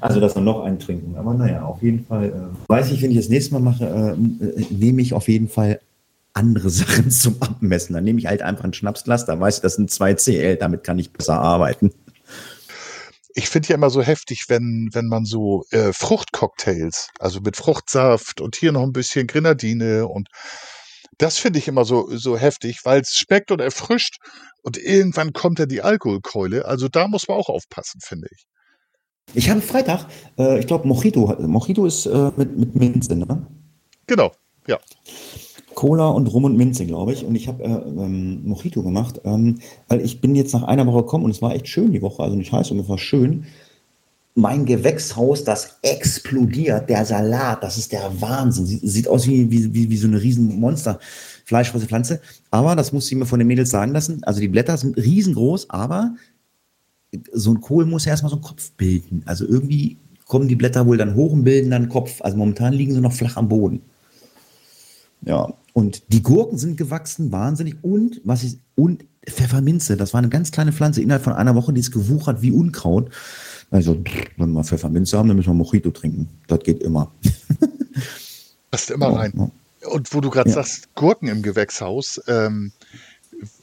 Also, dass wir noch einen trinken. Aber naja, auf jeden Fall, äh, weiß ich, wenn ich das nächste Mal mache, äh, nehme ich auf jeden Fall andere Sachen zum Abmessen. Dann nehme ich halt einfach ein Schnapsglas, da weiß ich, das sind zwei CL, damit kann ich besser arbeiten. Ich finde ja immer so heftig, wenn, wenn man so äh, Fruchtcocktails, also mit Fruchtsaft und hier noch ein bisschen Grenadine und das finde ich immer so, so heftig, weil es schmeckt und erfrischt und irgendwann kommt ja die Alkoholkeule. Also da muss man auch aufpassen, finde ich. Ich habe Freitag, äh, ich glaube, Mojito. Mojito ist äh, mit, mit Minze, ne? Genau, ja. Cola und Rum und Minze, glaube ich. Und ich habe äh, ähm, Mojito gemacht, ähm, weil ich bin jetzt nach einer Woche gekommen und es war echt schön die Woche, also nicht heiß, und es war schön. Mein Gewächshaus, das explodiert, der Salat, das ist der Wahnsinn. Sie, sieht aus wie, wie, wie, wie so eine riesen Monster. Fleischfresse Aber das muss ich mir von den Mädels sagen lassen. Also die Blätter sind riesengroß, aber so ein Kohl muss ja erstmal so einen Kopf bilden. Also irgendwie kommen die Blätter wohl dann hoch und bilden dann Kopf. Also momentan liegen sie noch flach am Boden. Ja, und die Gurken sind gewachsen, wahnsinnig. Und was ich, und Pfefferminze, das war eine ganz kleine Pflanze innerhalb von einer Woche, die ist gewuchert wie Unkraut. Also, wenn wir Pfefferminze haben, dann müssen wir Mojito trinken. Das geht immer. Passt immer rein. Ja. Und wo du gerade ja. sagst, Gurken im Gewächshaus, ähm,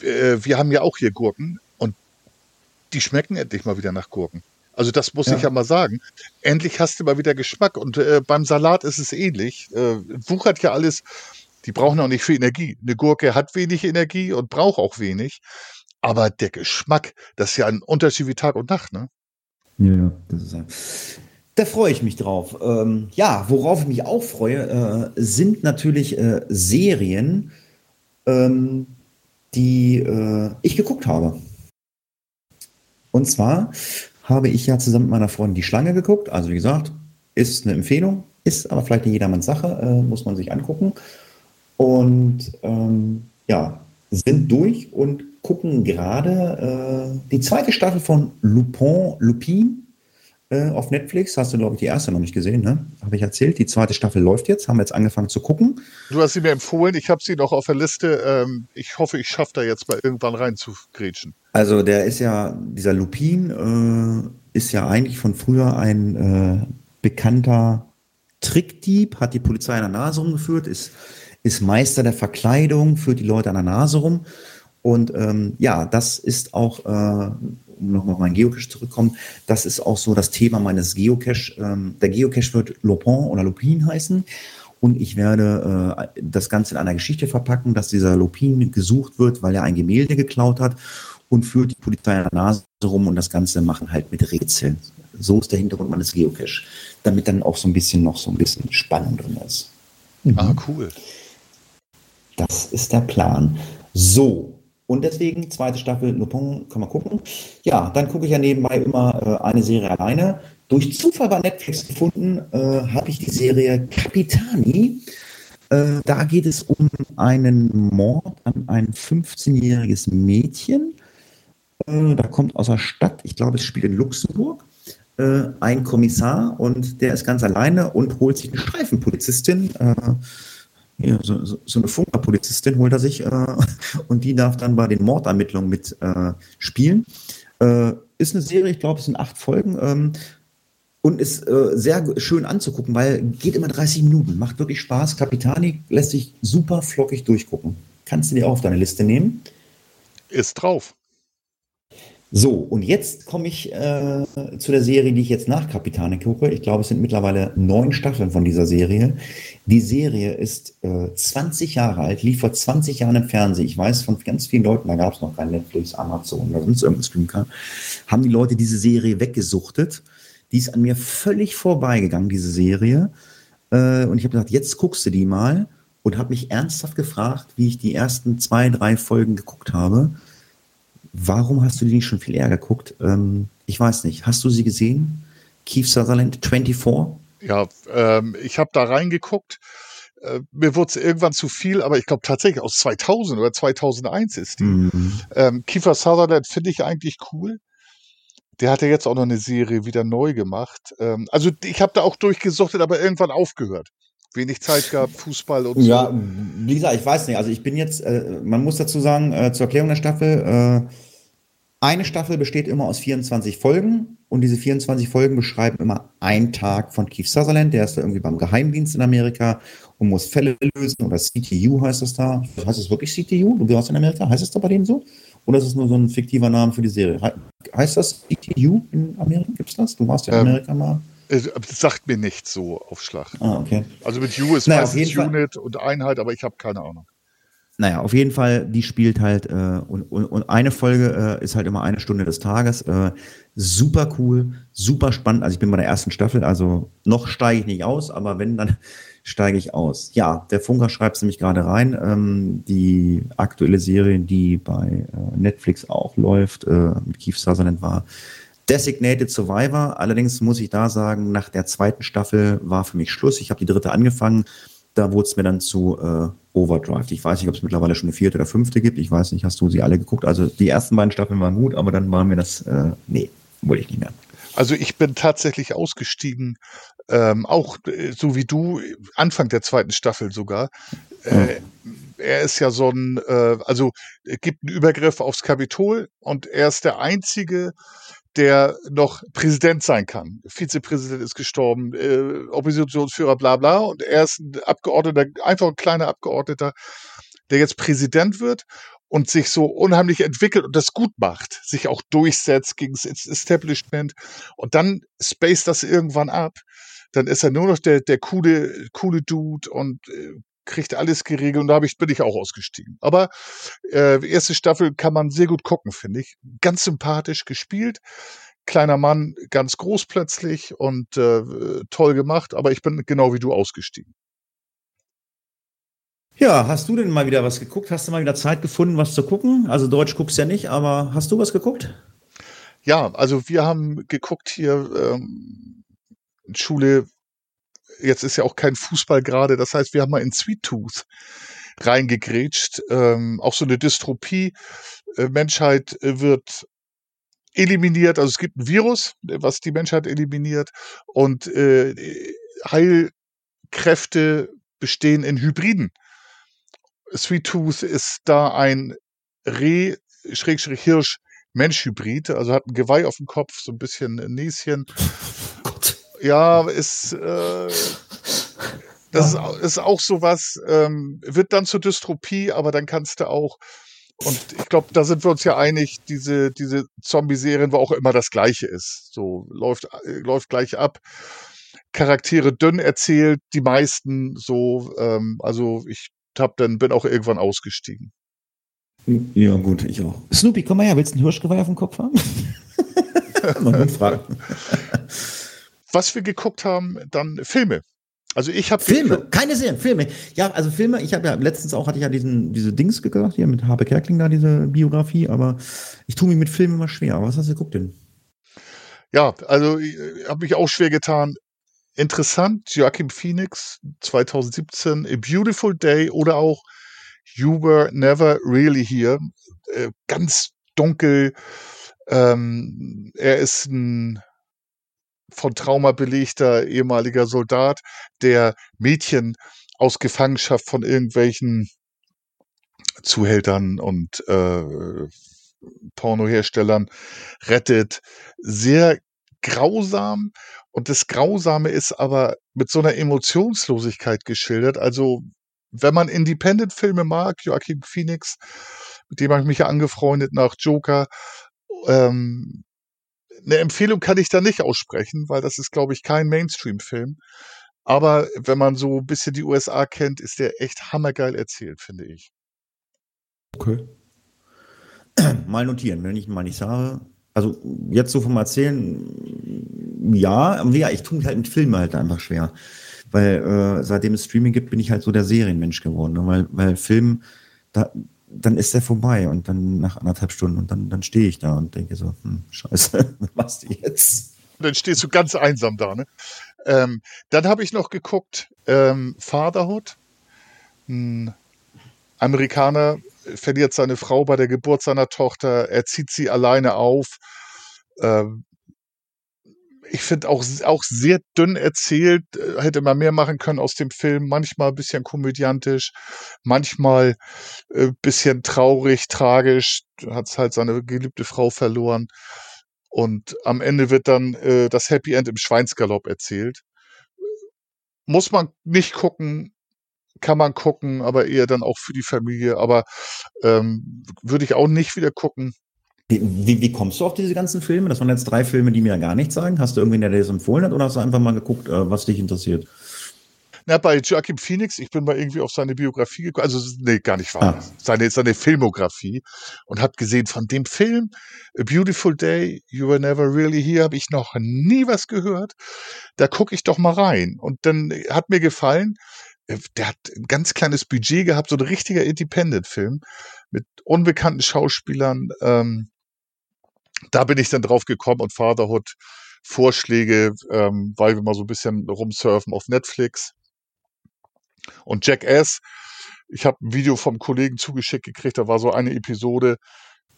äh, wir haben ja auch hier Gurken die schmecken endlich mal wieder nach Gurken. Also das muss ja. ich ja mal sagen. Endlich hast du mal wieder Geschmack. Und äh, beim Salat ist es ähnlich. Äh, wuchert ja alles. Die brauchen auch nicht viel Energie. Eine Gurke hat wenig Energie und braucht auch wenig. Aber der Geschmack, das ist ja ein Unterschied wie Tag und Nacht, ne? Ja, das ist ja. Da freue ich mich drauf. Ähm, ja, worauf ich mich auch freue, äh, sind natürlich äh, Serien, ähm, die äh, ich geguckt habe. Und zwar habe ich ja zusammen mit meiner Freundin die Schlange geguckt. Also wie gesagt, ist eine Empfehlung, ist aber vielleicht nicht jedermanns Sache, äh, muss man sich angucken. Und ähm, ja, sind durch und gucken gerade äh, die zweite Staffel von Lupin, Lupin äh, auf Netflix. Hast du, glaube ich, die erste noch nicht gesehen, ne? Habe ich erzählt. Die zweite Staffel läuft jetzt, haben wir jetzt angefangen zu gucken. Du hast sie mir empfohlen, ich habe sie noch auf der Liste. Ähm, ich hoffe, ich schaffe da jetzt mal irgendwann rein zu grätschen. Also der ist ja, dieser Lupin äh, ist ja eigentlich von früher ein äh, bekannter Trickdieb, hat die Polizei an der Nase rumgeführt, ist, ist Meister der Verkleidung, führt die Leute an der Nase rum. Und ähm, ja, das ist auch äh, um nochmal auf meinen Geocache zurückkommen, das ist auch so das Thema meines Geocache. Ähm, der Geocache wird Lopin oder Lupin heißen. Und ich werde äh, das Ganze in einer Geschichte verpacken, dass dieser Lupin gesucht wird, weil er ein Gemälde geklaut hat und führt die Polizei an der Nase rum und das Ganze machen halt mit Rätseln. So ist der Hintergrund meines Geocache. Damit dann auch so ein bisschen noch so ein bisschen Spannung drin ist. Mhm. Ah, cool. Das ist der Plan. So, und deswegen, zweite Staffel Lupin, kann man gucken. Ja, dann gucke ich ja nebenbei immer äh, eine Serie alleine. Durch Zufall bei Netflix gefunden äh, habe ich die Serie Capitani. Äh, da geht es um einen Mord an ein 15-jähriges Mädchen. Äh, da kommt aus der Stadt, ich glaube, es spielt in Luxemburg, äh, ein Kommissar und der ist ganz alleine und holt sich eine Streifenpolizistin äh, so, so, so, eine Funkerpolizistin holt er sich äh, und die darf dann bei den Mordermittlungen mit äh, spielen. Äh, ist eine Serie, ich glaube, es sind acht Folgen ähm, und ist äh, sehr schön anzugucken, weil geht immer 30 Minuten, macht wirklich Spaß. Capitani lässt sich super flockig durchgucken. Kannst du dir auch auf deine Liste nehmen? Ist drauf. So, und jetzt komme ich äh, zu der Serie, die ich jetzt nach Kapitane gucke. Ich glaube, es sind mittlerweile neun Staffeln von dieser Serie. Die Serie ist äh, 20 Jahre alt, lief vor 20 Jahren im Fernsehen. Ich weiß von ganz vielen Leuten, da gab es noch kein Netflix, Amazon oder sonst irgendwas streamen kann, haben die Leute diese Serie weggesuchtet. Die ist an mir völlig vorbeigegangen, diese Serie. Äh, und ich habe gesagt, jetzt guckst du die mal und habe mich ernsthaft gefragt, wie ich die ersten zwei, drei Folgen geguckt habe Warum hast du die nicht schon viel eher geguckt? Ähm, ich weiß nicht. Hast du sie gesehen? Keith Sutherland 24? Ja, ähm, ich habe da reingeguckt. Äh, mir wurde es irgendwann zu viel, aber ich glaube tatsächlich aus 2000 oder 2001 ist die. Mhm. Ähm, Kiefer Sutherland finde ich eigentlich cool. Der hat ja jetzt auch noch eine Serie wieder neu gemacht. Ähm, also ich habe da auch durchgesuchtet, aber irgendwann aufgehört wenig Zeit gehabt, Fußball und so. Ja, wie gesagt, ich weiß nicht. Also ich bin jetzt, äh, man muss dazu sagen, äh, zur Erklärung der Staffel, äh, eine Staffel besteht immer aus 24 Folgen und diese 24 Folgen beschreiben immer einen Tag von Keith Sutherland, der ist da irgendwie beim Geheimdienst in Amerika und muss Fälle lösen oder CTU heißt das da. Heißt es wirklich CTU? Du warst in Amerika, heißt es da bei denen so? Oder ist es nur so ein fiktiver Name für die Serie? heißt das CTU in Amerika? Gibt es das? Du warst ja in ähm, Amerika mal. Das sagt mir nicht so auf Schlag. Ah, okay. Also mit U ist naja, Unit und Einheit, aber ich habe keine Ahnung. Naja, auf jeden Fall, die spielt halt, äh, und, und, und eine Folge äh, ist halt immer eine Stunde des Tages. Äh, super cool, super spannend. Also ich bin bei der ersten Staffel, also noch steige ich nicht aus, aber wenn, dann steige ich aus. Ja, der Funker schreibt es nämlich gerade rein. Ähm, die aktuelle Serie, die bei äh, Netflix auch läuft, äh, mit Keith Sutherland war Designated Survivor. Allerdings muss ich da sagen, nach der zweiten Staffel war für mich Schluss. Ich habe die dritte angefangen. Da wurde es mir dann zu äh, Overdrive. Ich weiß nicht, ob es mittlerweile schon eine vierte oder fünfte gibt. Ich weiß nicht, hast du sie alle geguckt? Also die ersten beiden Staffeln waren gut, aber dann waren mir das, äh, nee, wollte ich nicht mehr. Also ich bin tatsächlich ausgestiegen, ähm, auch äh, so wie du, Anfang der zweiten Staffel sogar. Äh, er ist ja so ein, äh, also gibt einen Übergriff aufs Kapitol und er ist der einzige der noch Präsident sein kann. Vizepräsident ist gestorben, äh, Oppositionsführer, bla bla. Und er ist ein Abgeordneter, einfach ein kleiner Abgeordneter, der jetzt Präsident wird und sich so unheimlich entwickelt und das gut macht, sich auch durchsetzt gegen das Establishment. Und dann spaced das irgendwann ab. Dann ist er nur noch der, der coole, coole Dude und äh, kriegt alles geregelt und da ich, bin ich auch ausgestiegen. Aber äh, erste Staffel kann man sehr gut gucken, finde ich. Ganz sympathisch gespielt. Kleiner Mann, ganz groß plötzlich und äh, toll gemacht, aber ich bin genau wie du ausgestiegen. Ja, hast du denn mal wieder was geguckt? Hast du mal wieder Zeit gefunden, was zu gucken? Also Deutsch guckst ja nicht, aber hast du was geguckt? Ja, also wir haben geguckt hier ähm, Schule jetzt ist ja auch kein Fußball gerade. Das heißt, wir haben mal in Sweet Tooth reingegrätscht. Ähm, auch so eine Dystropie. Äh, Menschheit äh, wird eliminiert. Also es gibt ein Virus, was die Menschheit eliminiert. Und äh, Heilkräfte bestehen in Hybriden. Sweet Tooth ist da ein Reh, Schrägstrich Hirsch, Mensch-Hybrid, also hat ein Geweih auf dem Kopf, so ein bisschen Näschen ja, ist, äh, das ja. ist, ist auch sowas, ähm, wird dann zur Dystropie, aber dann kannst du auch, und ich glaube, da sind wir uns ja einig, diese, diese Zombie-Serien, wo auch immer das Gleiche ist. So läuft, äh, läuft gleich ab. Charaktere dünn erzählt, die meisten so, ähm, also ich hab dann, bin auch irgendwann ausgestiegen. Ja, gut, ich auch. Snoopy, komm mal her, willst du einen Hirschgeweih auf dem Kopf haben? Man fragen. Was wir geguckt haben, dann Filme. Also ich habe Filme, keine Serien, Filme. Ja, also Filme. Ich habe ja letztens auch hatte ich ja diesen diese Dings gedacht hier mit Habe Kerkling da diese Biografie, aber ich tue mich mit Filmen immer schwer. Aber was hast du geguckt denn? Ja, also ich habe mich auch schwer getan. Interessant, Joachim Phoenix 2017, A Beautiful Day oder auch You Were Never Really Here. Äh, ganz dunkel. Ähm, er ist ein von Trauma belegter ehemaliger Soldat, der Mädchen aus Gefangenschaft von irgendwelchen Zuhältern und äh, Pornoherstellern rettet. Sehr grausam. Und das Grausame ist aber mit so einer Emotionslosigkeit geschildert. Also, wenn man Independent-Filme mag, Joachim Phoenix, mit dem habe ich mich ja angefreundet nach Joker, Ähm, eine Empfehlung kann ich da nicht aussprechen, weil das ist, glaube ich, kein Mainstream-Film. Aber wenn man so ein bisschen die USA kennt, ist der echt hammergeil erzählt, finde ich. Okay. Mal notieren, wenn ich mal nicht sage. Also jetzt so vom Erzählen, ja, ja, ich tue mich halt mit Filmen halt einfach schwer. Weil äh, seitdem es Streaming gibt, bin ich halt so der Serienmensch geworden. Ne? Weil, weil Film, da, dann ist der vorbei und dann nach anderthalb Stunden und dann, dann stehe ich da und denke so, hm, scheiße, was machst du jetzt? dann stehst du ganz einsam da, ne? Ähm, dann habe ich noch geguckt, ähm, Fatherhood. Ein Amerikaner verliert seine Frau bei der Geburt seiner Tochter, er zieht sie alleine auf. Ähm, ich finde auch, auch sehr dünn erzählt, äh, hätte man mehr machen können aus dem Film. Manchmal ein bisschen komödiantisch, manchmal ein äh, bisschen traurig, tragisch. Hat halt seine geliebte Frau verloren. Und am Ende wird dann äh, das Happy End im Schweinsgalopp erzählt. Muss man nicht gucken, kann man gucken, aber eher dann auch für die Familie. Aber ähm, würde ich auch nicht wieder gucken. Wie, wie, kommst du auf diese ganzen Filme? Das waren jetzt drei Filme, die mir ja gar nichts sagen. Hast du irgendwen, der dir das empfohlen hat, oder hast du einfach mal geguckt, äh, was dich interessiert? Na, bei Joachim Phoenix, ich bin mal irgendwie auf seine Biografie gekommen, also nee, gar nicht wahr, ah. seine, seine Filmografie und habe gesehen, von dem Film A Beautiful Day, You Were Never Really Here, habe ich noch nie was gehört. Da gucke ich doch mal rein. Und dann hat mir gefallen, äh, der hat ein ganz kleines Budget gehabt, so ein richtiger Independent-Film mit unbekannten Schauspielern. Ähm, da bin ich dann drauf gekommen und Fatherhood Vorschläge, ähm, weil wir mal so ein bisschen rumsurfen auf Netflix. Und Jackass, ich habe ein Video vom Kollegen zugeschickt gekriegt, da war so eine Episode.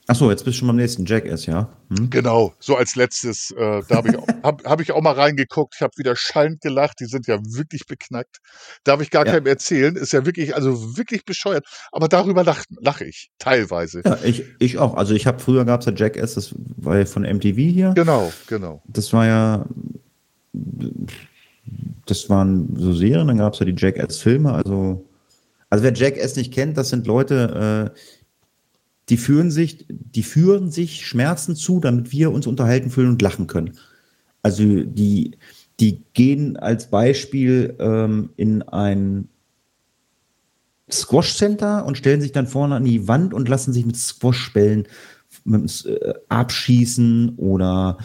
Achso, jetzt bist du schon beim nächsten Jackass, ja? Hm? Genau, so als letztes, äh, da habe ich, hab, hab ich auch mal reingeguckt. Ich habe wieder schallend gelacht, die sind ja wirklich beknackt. Darf ich gar ja. keinem erzählen, ist ja wirklich, also wirklich bescheuert. Aber darüber lache lach ich, teilweise. Ja, ich, ich auch. Also ich habe früher gab es ja Jackass, das war ja von MTV hier. Genau, genau. Das war ja das waren so Serien, dann gab es ja die Jackass-Filme. Also, also wer Jackass nicht kennt, das sind Leute, äh, die führen sich, die führen sich Schmerzen zu, damit wir uns unterhalten fühlen und lachen können. Also die, die gehen als Beispiel ähm, in ein Squash Center und stellen sich dann vorne an die Wand und lassen sich mit Squash-Bällen äh, abschießen oder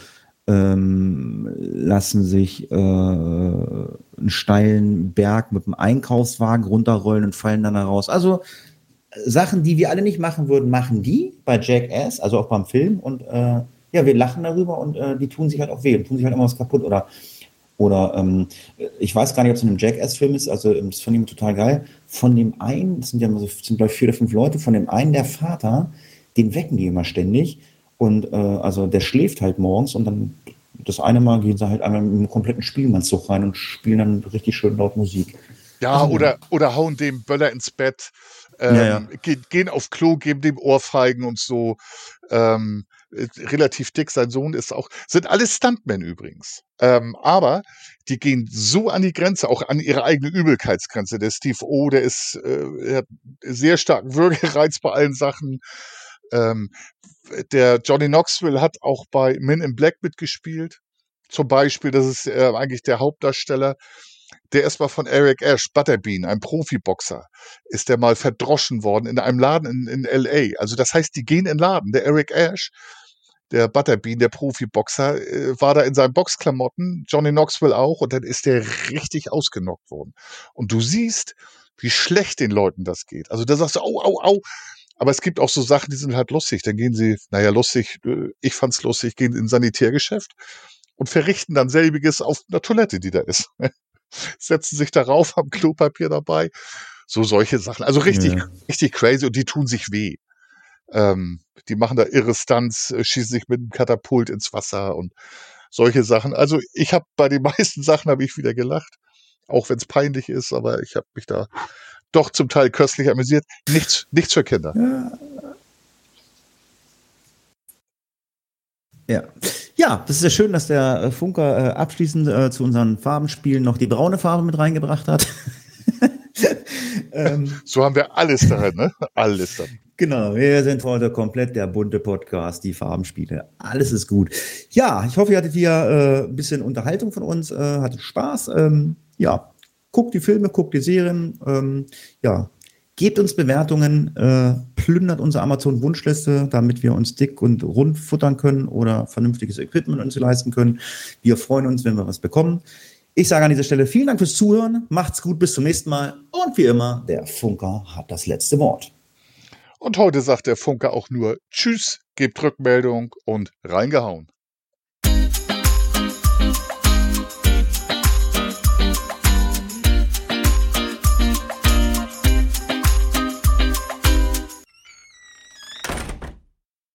ähm, lassen sich äh, einen steilen Berg mit einem Einkaufswagen runterrollen und fallen dann heraus. Also Sachen, die wir alle nicht machen würden, machen die bei Jackass, also auch beim Film. Und äh, ja, wir lachen darüber und äh, die tun sich halt auch weh und tun sich halt immer was kaputt. Oder, oder ähm, ich weiß gar nicht, ob es in einem Jackass-Film ist, also das fand ich total geil. Von dem einen, das sind ja immer so, sind glaube ich vier oder fünf Leute, von dem einen, der Vater, den wecken die immer ständig und äh, also der schläft halt morgens und dann das eine Mal gehen sie halt einmal mit einem kompletten Spielmannszug rein und spielen dann richtig schön laut Musik. Ja, also, oder, oder hauen dem Böller ins Bett, ähm, ja, ja. Gehen, gehen auf Klo, geben dem Ohrfeigen und so. Ähm, relativ dick, sein Sohn ist auch, sind alles Stuntmen übrigens. Ähm, aber die gehen so an die Grenze, auch an ihre eigene Übelkeitsgrenze. Der Steve O, der ist äh, hat sehr starken Würgereiz bei allen Sachen. Ähm, der Johnny Knoxville hat auch bei Men in Black mitgespielt. Zum Beispiel, das ist äh, eigentlich der Hauptdarsteller. Der ist mal von Eric Ash, Butterbean, ein Profiboxer, ist der mal verdroschen worden in einem Laden in, in L.A. Also das heißt, die gehen in Laden. Der Eric Ash, der Butterbean, der Profiboxer, äh, war da in seinen Boxklamotten, Johnny Knoxville auch, und dann ist der richtig ausgenockt worden. Und du siehst, wie schlecht den Leuten das geht. Also da sagst du, au, au, au, aber es gibt auch so Sachen, die sind halt lustig. Dann gehen sie, naja, lustig, äh, ich fand's lustig, gehen in ein Sanitärgeschäft und verrichten dann selbiges auf einer Toilette, die da ist. Setzen sich darauf, haben Klopapier dabei. So solche Sachen. Also richtig, ja. richtig crazy und die tun sich weh. Ähm, die machen da irre Stunts, äh, schießen sich mit einem Katapult ins Wasser und solche Sachen. Also ich habe bei den meisten Sachen habe ich wieder gelacht, auch wenn es peinlich ist, aber ich habe mich da doch zum Teil köstlich amüsiert. Nichts, nichts für Kinder. Ja. Ja. Ja, das ist ja schön, dass der äh, Funker äh, abschließend äh, zu unseren Farbenspielen noch die braune Farbe mit reingebracht hat. ähm, so haben wir alles darin, ne? Alles darin. Genau, wir sind heute komplett der bunte Podcast, die Farbenspiele. Alles ist gut. Ja, ich hoffe, ihr hattet hier äh, ein bisschen Unterhaltung von uns, äh, hattet Spaß. Ähm, ja, guckt die Filme, guckt die Serien. Ähm, ja, gebt uns Bewertungen, äh, plündert unsere Amazon-Wunschliste, damit wir uns dick und rund futtern können oder vernünftiges Equipment uns leisten können. Wir freuen uns, wenn wir was bekommen. Ich sage an dieser Stelle vielen Dank fürs Zuhören. Macht's gut, bis zum nächsten Mal. Und wie immer, der Funker hat das letzte Wort. Und heute sagt der Funker auch nur Tschüss, gebt Rückmeldung und reingehauen.